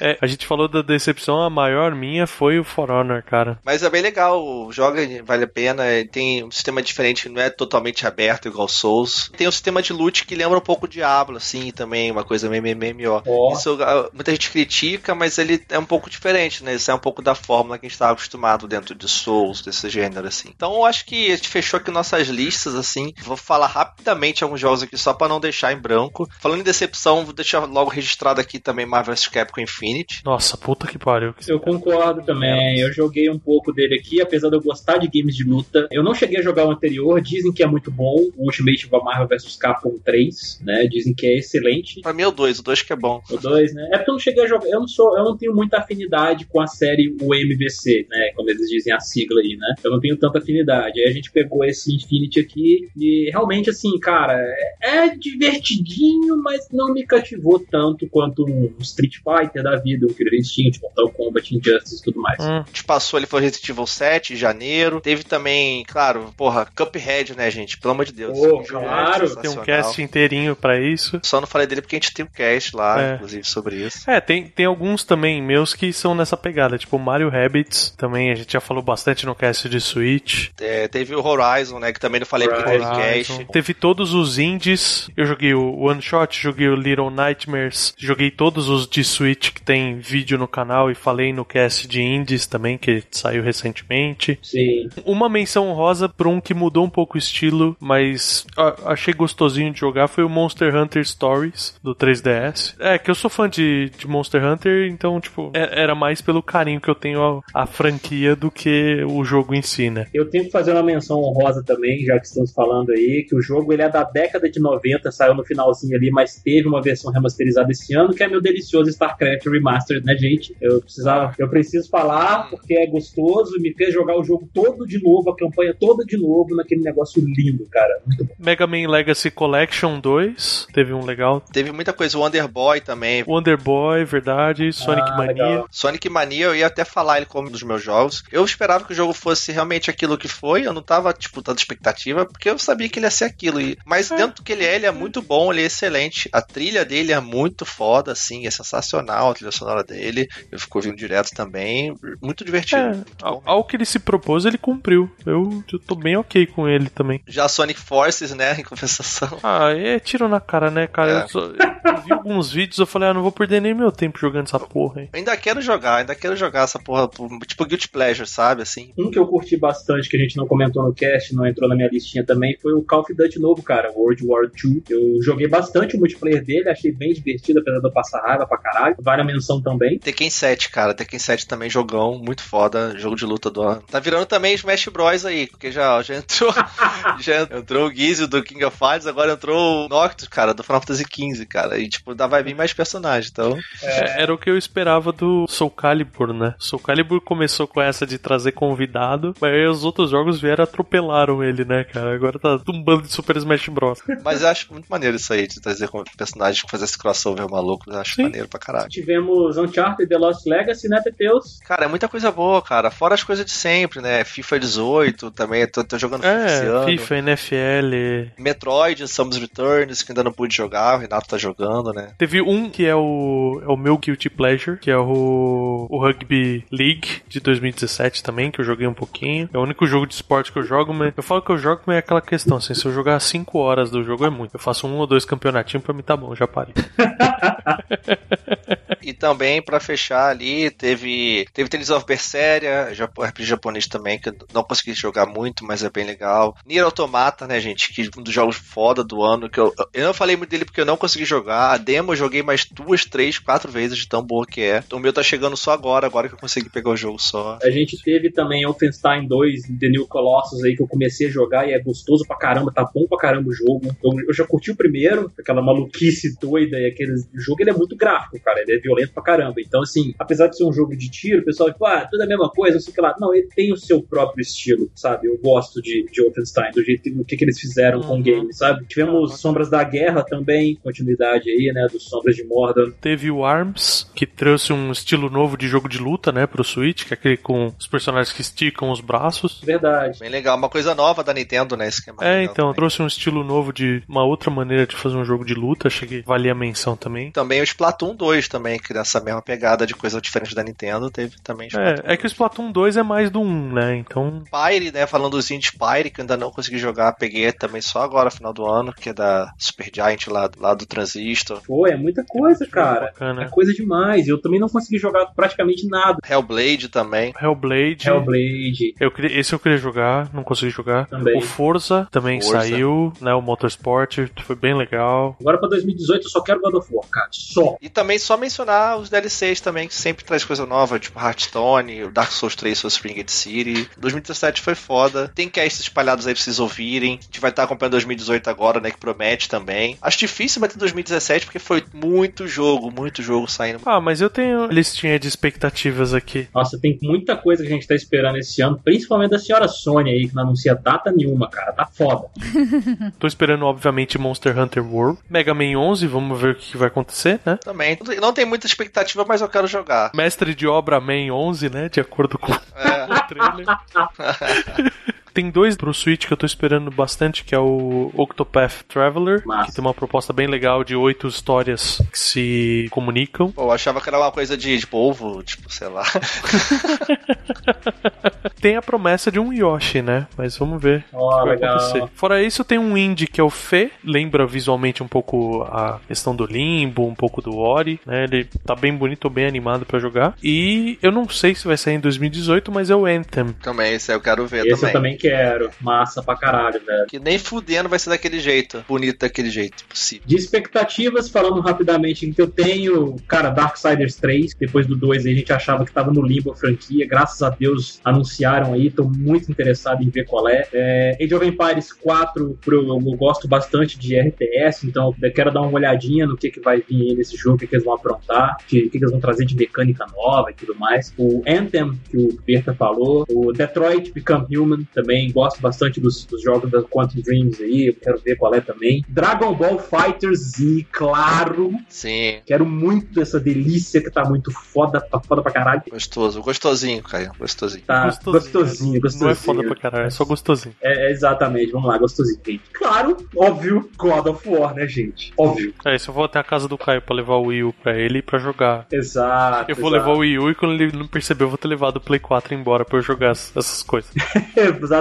É, a gente falou da decepção, a maior minha foi o For Honor, cara. Mas é bem legal, joga, vale a pena. Tem um sistema diferente, não é totalmente aberto igual Souls. Tem um sistema de loot que lembra um pouco Diablo, assim, também, uma coisa meio MMO. Ó. Isso ah, muita gente critica, mas ele é um pouco diferente, né? Isso é um pouco da fórmula que a gente estava acostumado dentro de Souls, desse gênero, assim. Então eu acho que a gente fechou aqui nossas listas, assim. Vou falar rapidamente alguns jogos aqui só pra não deixar em branco. Falando em decepção, vou deixar logo registrado aqui também Marvel vs Capcom Infinity. Nossa, puta que pariu. Eu concordo também. Eu joguei um pouco dele aqui, apesar de eu gostar de games de luta. Eu não cheguei a jogar o anterior, dizem que é muito muito bom. O Ultimate Marvel vs Capcom 3, né? Dizem que é excelente. Pra mim é o 2, o 2 que é bom. O 2, né? É porque eu não cheguei a jogar. Eu não sou, eu não tenho muita afinidade com a série UMVC, né? Como eles dizem a sigla aí, né? Eu não tenho tanta afinidade. Aí a gente pegou esse Infinity aqui e realmente, assim, cara, é divertidinho, mas não me cativou tanto quanto um Street Fighter da vida, um Killer Instinct, Mortal Kombat, Injustice e tudo mais. Hum. A gente passou ali, foi Resident Evil 7 em janeiro. Teve também, claro, porra, Cuphead, né, gente? Pelo amor de Deus. Oh, claro. Tem um cast inteirinho pra isso. Só não falei dele porque a gente tem um cast lá, é. inclusive, sobre isso. É, tem, tem alguns também meus que são nessa pegada, tipo Mario Rabbids, também a gente já falou bastante no cast de Switch. É, teve o Horizon, né, que também não falei porque teve cast. Teve todos os indies, eu joguei o One Shot, joguei o Little Nightmares, joguei todos os de Switch que tem vídeo no canal e falei no cast de indies também, que saiu recentemente. Sim. Uma menção rosa pra um que mudou um pouco o estilo, mas achei gostosinho de jogar foi o Monster Hunter Stories do 3DS. É, que eu sou fã de, de Monster Hunter, então, tipo, é, era mais pelo carinho que eu tenho à, franquia do que o jogo em si, né? Eu tenho que fazer uma menção honrosa também, já que estamos falando aí, que o jogo ele é da década de 90, saiu no finalzinho ali, mas teve uma versão remasterizada esse ano, que é meu delicioso StarCraft Remastered, né, gente? Eu precisava, eu preciso falar porque é gostoso, me fez jogar o jogo todo de novo, a campanha toda de novo, naquele negócio lindo, cara. Muito bom. Mega Man Legacy Collection 2, teve um legal. Teve muita coisa, Wonder Boy também. Wonder Boy, verdade, Sonic ah, Mania. Legal. Sonic Mania, eu ia até falar ele como um dos meus jogos. Eu esperava que o jogo fosse realmente aquilo que foi, eu não tava, tipo, dando expectativa, porque eu sabia que ele ia ser aquilo. Mas é. dentro do que ele é, ele é muito bom, ele é excelente. A trilha dele é muito foda, assim, é sensacional a trilha sonora dele. Eu fico ouvindo direto também. Muito divertido. É, muito ao, ao, que ele se propôs, ele cumpriu. Eu, eu tô bem ok com ele também. Já Sonic Forces, né, em compensação. Ah, é tiro na cara, né, cara? É. Eu, só, eu, vi alguns vídeos, eu falei, ah, não vou perder nem meu tempo jogando essa porra, hein. Ainda quero jogar, ainda quero jogar essa porra, tipo Guilty Pleasure, sabe, assim. Um que eu curti bastante, que a gente não comentou no cast, não entrou na minha listinha também, foi o Call of Duty novo, cara, World War II. Eu joguei bastante o multiplayer dele, achei bem divertido, apesar de eu passar raiva pra caralho. Vale a menção também. Tekken 7, cara, Tekken 7 também jogão, muito foda, jogo de luta do ano. Tá virando também Smash Bros aí, porque já, já entrou já entrou o Gizzy do King of Fighters, agora entrou o Noctis, cara, do Final Fantasy XV, cara. E, tipo, vai vir mais personagens, então... É... Era o que eu esperava do Soul Calibur, né? Soul Calibur começou com essa de trazer convidado, mas aí os outros jogos vieram atropelaram ele, né, cara? Agora tá um bando de Super Smash Bros. Mas eu acho muito maneiro isso aí, de trazer personagens que fazer esse crossover maluco. Eu acho Sim. maneiro pra caralho. Tivemos Uncharted The Lost Legacy, né, Teteus? Cara, é muita coisa boa, cara. Fora as coisas de sempre, né? FIFA 18 também, tô, tô jogando é, FIFA esse ano. FIFA, NFL. Metroid, Samus Returns, que ainda não pude jogar, o Renato tá jogando, né? Teve um que é o, é o meu Guilty Pleasure, que é o, o Rugby League de 2017 também, que eu joguei um pouquinho. É o único jogo de esporte que eu jogo, mas eu falo que eu jogo, mas é aquela questão, assim, se eu jogar 5 horas do jogo é muito. Eu faço um ou dois campeonatinhos pra mim tá bom, já parei. e também, para fechar ali, teve teve Tales of Berseria, RPG japonês também, que eu não consegui jogar muito, mas é bem legal. Nier Automata, né, gente, que um dos jogos foda do ano, que eu, eu não falei muito dele porque eu não consegui jogar. A demo eu joguei mais duas, três, quatro vezes de tão boa que é. O meu tá chegando só agora, agora que eu consegui pegar o jogo só. A gente teve também Wolfenstein 2, The New Colossus aí, que eu comecei a jogar e é gostoso pra caramba, tá bom pra caramba o jogo. Eu, eu já curti o primeiro, aquela maluquice doida e aquele jogo, ele é muito gráfico, cara, ele é violento pra caramba. Então, assim, apesar de ser um jogo de tiro, o pessoal fala, ah, tudo é a mesma coisa, não sei o que lá. Não, ele tem o seu próprio estilo, sabe? Eu gosto de, de Wolfenstein, do jeito que, que, que eles fizeram uhum. com o game, sabe? Tivemos uhum. Sombras da Guerra também, continuidade aí, né, dos Sombras de Mordor. Teve o ARMS, que trouxe um estilo novo de jogo de luta, né, pro Switch, que é aquele com os personagens que esticam os braços. Verdade. Bem legal, uma coisa nova da Nintendo, né, esquema. É, então, também. trouxe um estilo novo de uma outra maneira de fazer um jogo de luta, cheguei valia a menção também. Também o Splatoon 2 também, que nessa mesma pegada de coisa diferente da Nintendo, teve também É, é que o Splatoon 2 é mais do 1, né, então... Pyre, né, falando do Indie Pyre, que eu ainda não consegui jogar, peguei também só agora, final do ano, que é da Supergiant lá, lá do Transistor. Pô, é muita coisa, cara. É coisa demais. Eu também não consegui jogar praticamente nada. Hellblade também. Hellblade. Hellblade. Eu queria, esse eu queria jogar, não consegui jogar. Também. O Forza também Forza. saiu, né? O Motorsport foi bem legal. Agora pra 2018 eu só quero God of War, cara. Só. E também só mencionar os DLCs também, que sempre traz coisa nova, tipo Hearthstone, Dark Souls 3, Soul Spring City. 2017 foi foda. Tem casts espalhados aí pra vocês ouvirem. A gente vai estar acompanhando 2018 agora, né? Que promete também. Acho difícil bater 2017 porque foi muito jogo, muito jogo saindo. Ah, mas eu tenho listinha de expectativas aqui. Nossa, tem muita coisa que a gente tá esperando esse ano, principalmente da senhora Sony aí, que não anuncia data nenhuma, cara. Tá foda. Tô esperando, obviamente, Monster Hunter World. Mega Man 11, vamos ver o que vai acontecer, né? Também. Não tem muita expectativa, mas eu quero jogar. Mestre de obra Man 11, né? De acordo com É. o trailer. Tem dois pro Switch que eu tô esperando bastante, que é o Octopath Traveler, Massa. que tem uma proposta bem legal de oito histórias que se comunicam. Pô, eu achava que era uma coisa de, de povo, tipo, sei lá. Tem a promessa de um Yoshi, né? Mas vamos ver Ó, o que vai legal. acontecer. Fora isso, tem um indie que é o Fê, lembra visualmente um pouco a questão do Limbo, um pouco do Ori, né? Ele tá bem bonito, bem animado pra jogar. E eu não sei se vai sair em 2018, mas é o Anthem. também, esse aí eu quero ver Esse também. eu também quero. Massa pra caralho, velho. Que nem fudendo vai ser daquele jeito. Bonito daquele jeito possível. De expectativas, falando rapidamente que eu tenho, cara, Darksiders 3, depois do 2 aí a gente achava que tava no limbo a franquia, graças a Deus anunciaram aí, tô muito interessado em ver qual é. é Age of Empires 4, eu, eu gosto bastante de RTS, então eu quero dar uma olhadinha no que, que vai vir aí nesse jogo, o que, que eles vão aprontar, o que, que eles vão trazer de mecânica nova e tudo mais. O Anthem, que o Berta falou, o Detroit Become Human, também gosto bastante dos, dos jogos da Quantum Dreams aí, eu quero ver qual é também. Dragon Ball Fighter Z, claro, Sim, quero muito essa delícia que tá muito foda, tá foda pra caralho. gostoso. Gostosinho, Caio. Gostosinho. Tá gostosinho, gostosinho. Não é foda pra caralho, é só gostosinho. É, é exatamente, vamos lá, gostosinho, gente. Claro, óbvio, God of War, né, gente? Óbvio. É, se eu vou até a casa do Caio pra levar o Wii U pra ele pra jogar. Exato. Eu vou exato. levar o Wii U e quando ele não perceber, eu vou ter levado o Play 4 embora pra eu jogar essas essas coisas.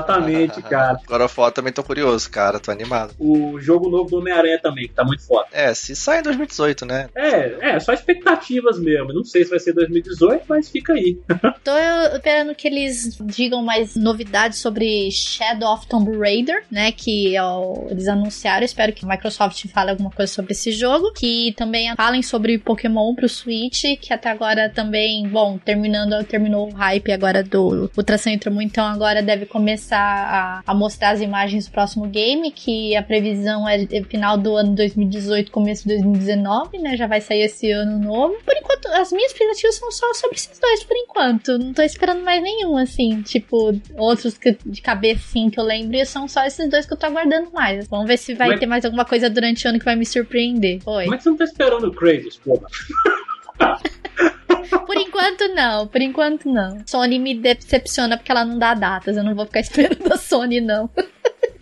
Exatamente, cara. Agora foto também tô curioso, cara. Tô animado. O jogo novo do Homem-Aranha também, que tá muito foda. É, se sai em 2018, né? É, é, só expectativas mesmo. Não sei se vai ser 2018, mas fica aí. Tô esperando que eles digam mais novidades sobre Shadow of Tomb Raider, né? Que é o- eles anunciaram. Espero que a Microsoft fale alguma coisa sobre esse jogo. Que também falem sobre Pokémon pro Switch. Que até agora também, bom, terminando, terminou o hype agora do Ultra Ultramon, então agora deve começar a, a mostrar as imagens do próximo game. Que a previsão é é final do ano 2018, começo de 2019, né? Já vai sair esse ano novo. Por enquanto, as minhas expectativas são só sobre esses dois, por enquanto. Não tô esperando mais nenhum, assim. Tipo, outros que, de cabeça, assim, que eu lembro. E são só esses dois que eu tô aguardando mais. Vamos ver se vai Mas- ter mais alguma coisa durante o ano que vai me surpreender. Oi. Como é que você não tá esperando o Kratos, porra? Por enquanto, não. Por enquanto, não. Sony me decepciona porque ela não dá datas. Eu não vou ficar esperando a Sony, não.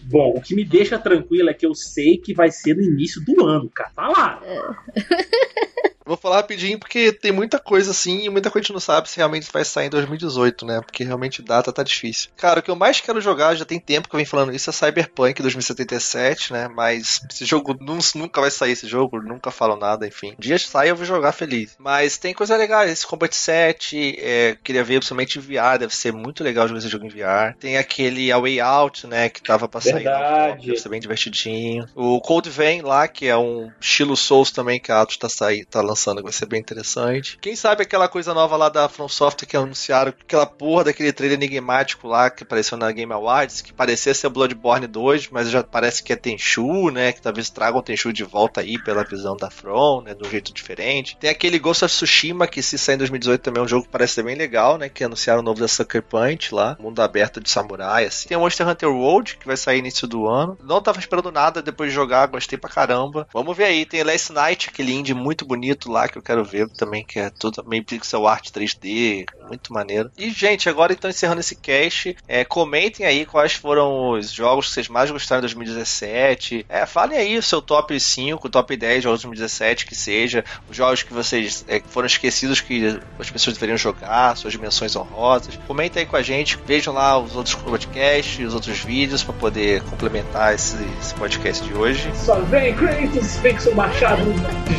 Bom, o que me deixa tranquilo é que eu sei que vai ser no início do ano, cara. Tá lá. Vou falar rapidinho porque tem muita coisa assim e muita coisa a gente não sabe se realmente vai sair em 2018, né? Porque realmente data tá difícil. Cara, o que eu mais quero jogar, já tem tempo que eu venho falando isso, é Cyberpunk 2077, né? Mas esse jogo nu- nunca vai sair esse jogo, nunca falam nada, enfim. Um dia sai eu vou jogar feliz. Mas tem coisa legal, esse Combat 7, é, queria ver principalmente em VR, deve ser muito legal jogar esse jogo em VR. Tem aquele A Way Out, né? Que tava pra sair. Verdade. Deve ser bem divertidinho. O Cold Vein lá, que é um estilo Souls também que a Atos tá, tá lançando, que vai ser bem interessante. Quem sabe aquela coisa nova lá da From Software que anunciaram, aquela porra daquele trailer enigmático lá que apareceu na Game Awards, que parecia ser Bloodborne 2, mas já parece que é Tenchu, né? Que talvez tragam o Tenchu de volta aí pela visão da From, né? De um jeito diferente. Tem aquele Ghost of Tsushima, que se sair em 2018 também é um jogo que parece ser bem legal, né? Que anunciaram o novo da Sucker Punch lá, mundo aberto de samurai, assim. Tem o Monster Hunter World, que vai sair início do ano. Não tava esperando nada depois de jogar, gostei pra caramba. Vamos ver aí, tem Last Night, aquele indie muito bonito lá que eu quero ver também, que é tudo meio pixel art 3D, muito maneiro. E, gente, agora então encerrando esse cast, é, comentem aí quais foram os jogos que vocês mais gostaram em 2017. É, falem aí o seu top 5, top 10 de jogos de 2017, que seja, os jogos que vocês é, foram esquecidos que as pessoas deveriam jogar, suas dimensões honrosas. Comentem aí com a gente, vejam lá os outros podcasts, os outros vídeos para poder complementar esse, esse podcast de hoje. Só vem Kratos, seu machado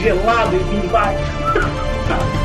gelado e vem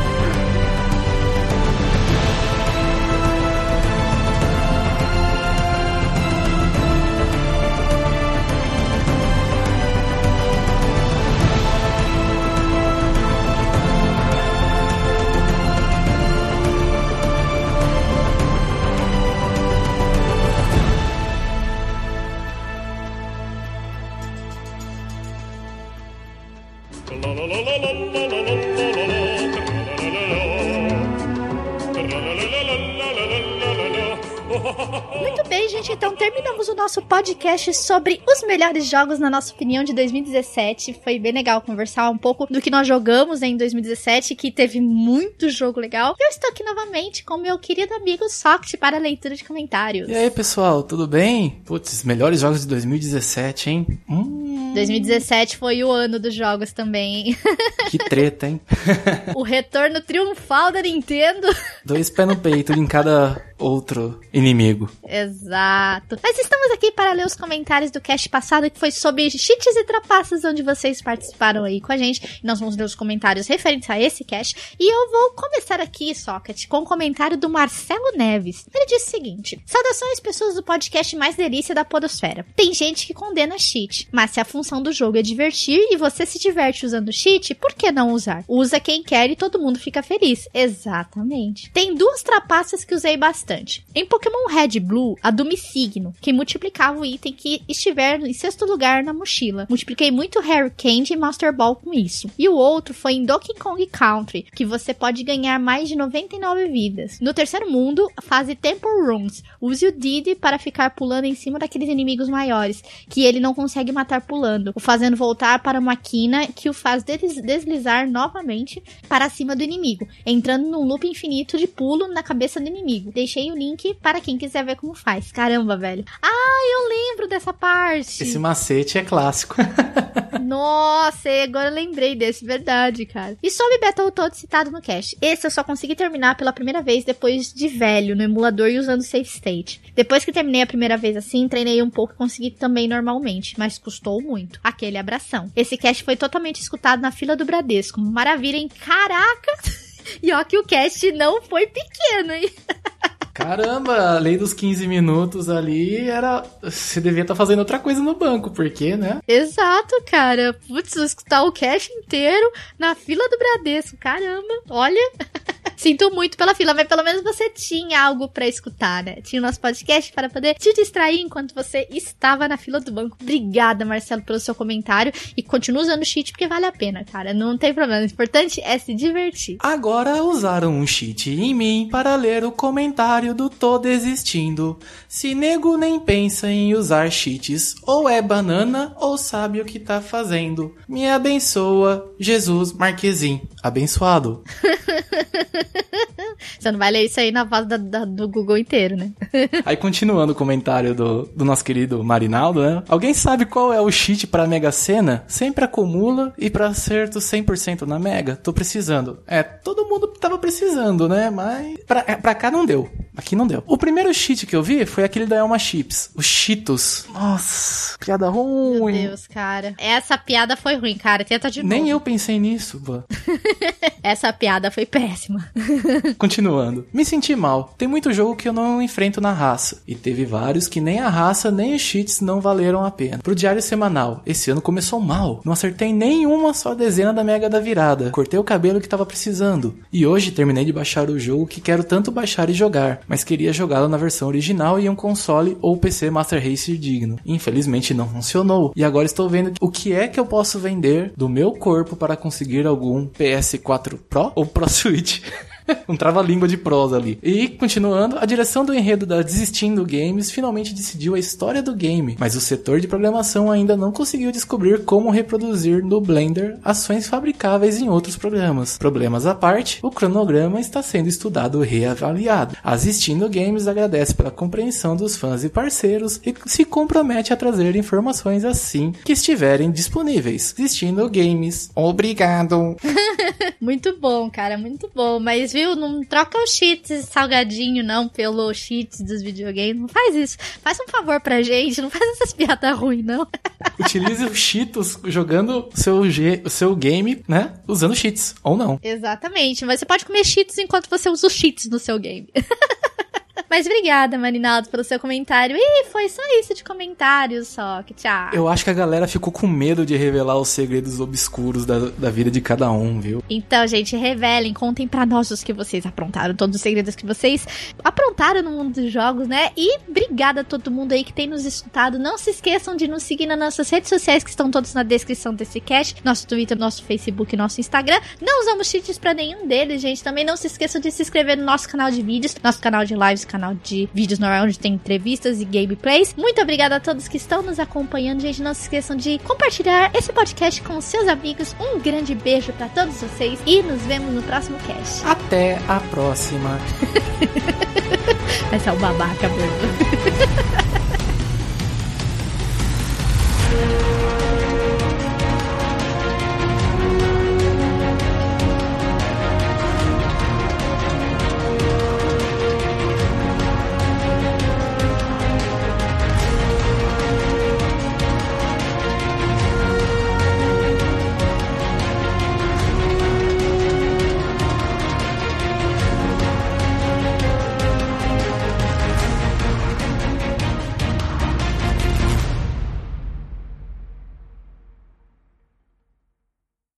nosso podcast sobre os melhores jogos, na nossa opinião, de 2017. Foi bem legal conversar um pouco do que nós jogamos em 2017, que teve muito jogo legal. Eu estou aqui novamente com meu querido amigo Soct para a leitura de comentários. E aí, pessoal, tudo bem? Putz, melhores jogos de 2017, hein? Hum, 2017 foi o ano dos jogos também. que treta, hein? o retorno triunfal da Nintendo. Dois pés no peito em cada outro inimigo. Exato. Mas estamos aqui para ler os comentários do cast passado, que foi sobre cheats e trapaças, onde vocês participaram aí com a gente. Nós vamos ler os comentários referentes a esse cast. E eu vou começar aqui, Socket, com o um comentário do Marcelo Neves. Ele disse o seguinte: Saudações, pessoas do podcast mais delícia da Podosfera. Tem gente que condena cheat, mas se a função do jogo é divertir e você se diverte usando cheat, por que não usar? Usa quem quer e todo mundo fica feliz. Exatamente. Tem duas trapaças que usei bastante. Em Pokémon Red Blue, a Dumisigno, que multiplicava o item que estiver em sexto lugar na mochila. Multipliquei muito Harry Candy e Master Ball com isso. E o outro foi em Donkey Kong Country, que você pode ganhar mais de 99 vidas. No terceiro mundo, fase Temple Runs. Use o Diddy para ficar pulando em cima daqueles inimigos maiores, que ele não consegue matar pulando, o fazendo voltar para uma quina que o faz deslizar novamente para cima do inimigo, entrando num loop infinito de pulo na cabeça do inimigo. Deixe deixei o link para quem quiser ver como faz. Caramba, velho. Ah, eu lembro dessa parte. Esse macete é clássico. Nossa, agora eu lembrei desse, verdade, cara. E sobre Battletoads citado no cast. Esse eu só consegui terminar pela primeira vez depois de velho, no emulador e usando save state. Depois que terminei a primeira vez assim, treinei um pouco e consegui também normalmente, mas custou muito. Aquele abração. Esse cast foi totalmente escutado na fila do Bradesco. Maravilha, hein? Caraca! E ó que o cast não foi pequeno, hein? Caramba, a lei dos 15 minutos ali era. Você devia estar tá fazendo outra coisa no banco, porque, né? Exato, cara. Putz, escutar o cash inteiro na fila do Bradesco. Caramba, olha. Sinto muito pela fila, mas pelo menos você tinha algo para escutar, né? Tinha o nosso podcast para poder te distrair enquanto você estava na fila do banco. Obrigada, Marcelo, pelo seu comentário. E continua usando o cheat porque vale a pena, cara. Não tem problema. O importante é se divertir. Agora usaram um cheat em mim para ler o comentário do Tô Desistindo. Se nego nem pensa em usar cheats, ou é banana ou sabe o que tá fazendo. Me abençoa, Jesus Marquezim. Abençoado. Você não vai ler isso aí na voz da, da, do Google inteiro, né? aí, continuando o comentário do, do nosso querido Marinaldo, né? Alguém sabe qual é o cheat pra Mega Sena? Sempre acumula e pra acerto 100% na Mega? Tô precisando. É, todo mundo tava precisando, né? Mas pra, é, pra cá não deu. Aqui não deu. O primeiro cheat que eu vi foi aquele da Elma Chips. Os Cheetos. Nossa, piada ruim. Meu Deus, cara. Essa piada foi ruim, cara. Tenta de novo. Nem eu pensei nisso, pô. Essa piada foi péssima. Continuando. Me senti mal. Tem muito jogo que eu não enfrento na raça. E teve vários que nem a raça nem os cheats não valeram a pena. Pro diário semanal, esse ano começou mal. Não acertei nenhuma só dezena da mega da virada. Cortei o cabelo que tava precisando. E hoje terminei de baixar o jogo que quero tanto baixar e jogar, mas queria jogá-lo na versão original e um console ou PC Master Race digno. Infelizmente não funcionou. E agora estou vendo o que é que eu posso vender do meu corpo para conseguir algum PS4 Pro ou Pro Switch. um trava-língua de prosa ali. E, continuando, a direção do enredo da Desistindo Games finalmente decidiu a história do game, mas o setor de programação ainda não conseguiu descobrir como reproduzir no Blender ações fabricáveis em outros programas. Problemas à parte, o cronograma está sendo estudado e reavaliado. A Desistindo Games agradece pela compreensão dos fãs e parceiros e se compromete a trazer informações assim que estiverem disponíveis. Desistindo Games, obrigado. muito bom, cara, muito bom, mas viu? Não troca os cheats salgadinho, não, pelo cheats dos videogames. Não faz isso. Faz um favor pra gente, não faz essas piadas ruins, não. Utilize os cheetos jogando seu, o seu game, né? Usando cheats, ou não. Exatamente, mas você pode comer cheats enquanto você usa os cheats no seu game. Mas obrigada, Marinaldo, pelo seu comentário. E foi só isso de comentários, só que tchau. Eu acho que a galera ficou com medo de revelar os segredos obscuros da, da vida de cada um, viu? Então, gente, revelem, contem pra nós os que vocês aprontaram, todos os segredos que vocês aprontaram no mundo dos jogos, né? E obrigada a todo mundo aí que tem nos escutado. Não se esqueçam de nos seguir nas nossas redes sociais que estão todas na descrição desse cast, nosso Twitter, nosso Facebook, nosso Instagram. Não usamos cheats pra nenhum deles, gente. Também não se esqueçam de se inscrever no nosso canal de vídeos, nosso canal de lives, canal de vídeos normal, onde tem entrevistas e gameplays. Muito obrigada a todos que estão nos acompanhando, gente. Não se esqueçam de compartilhar esse podcast com seus amigos. Um grande beijo pra todos vocês e nos vemos no próximo cast. Até a próxima. Essa é o babaca mesmo.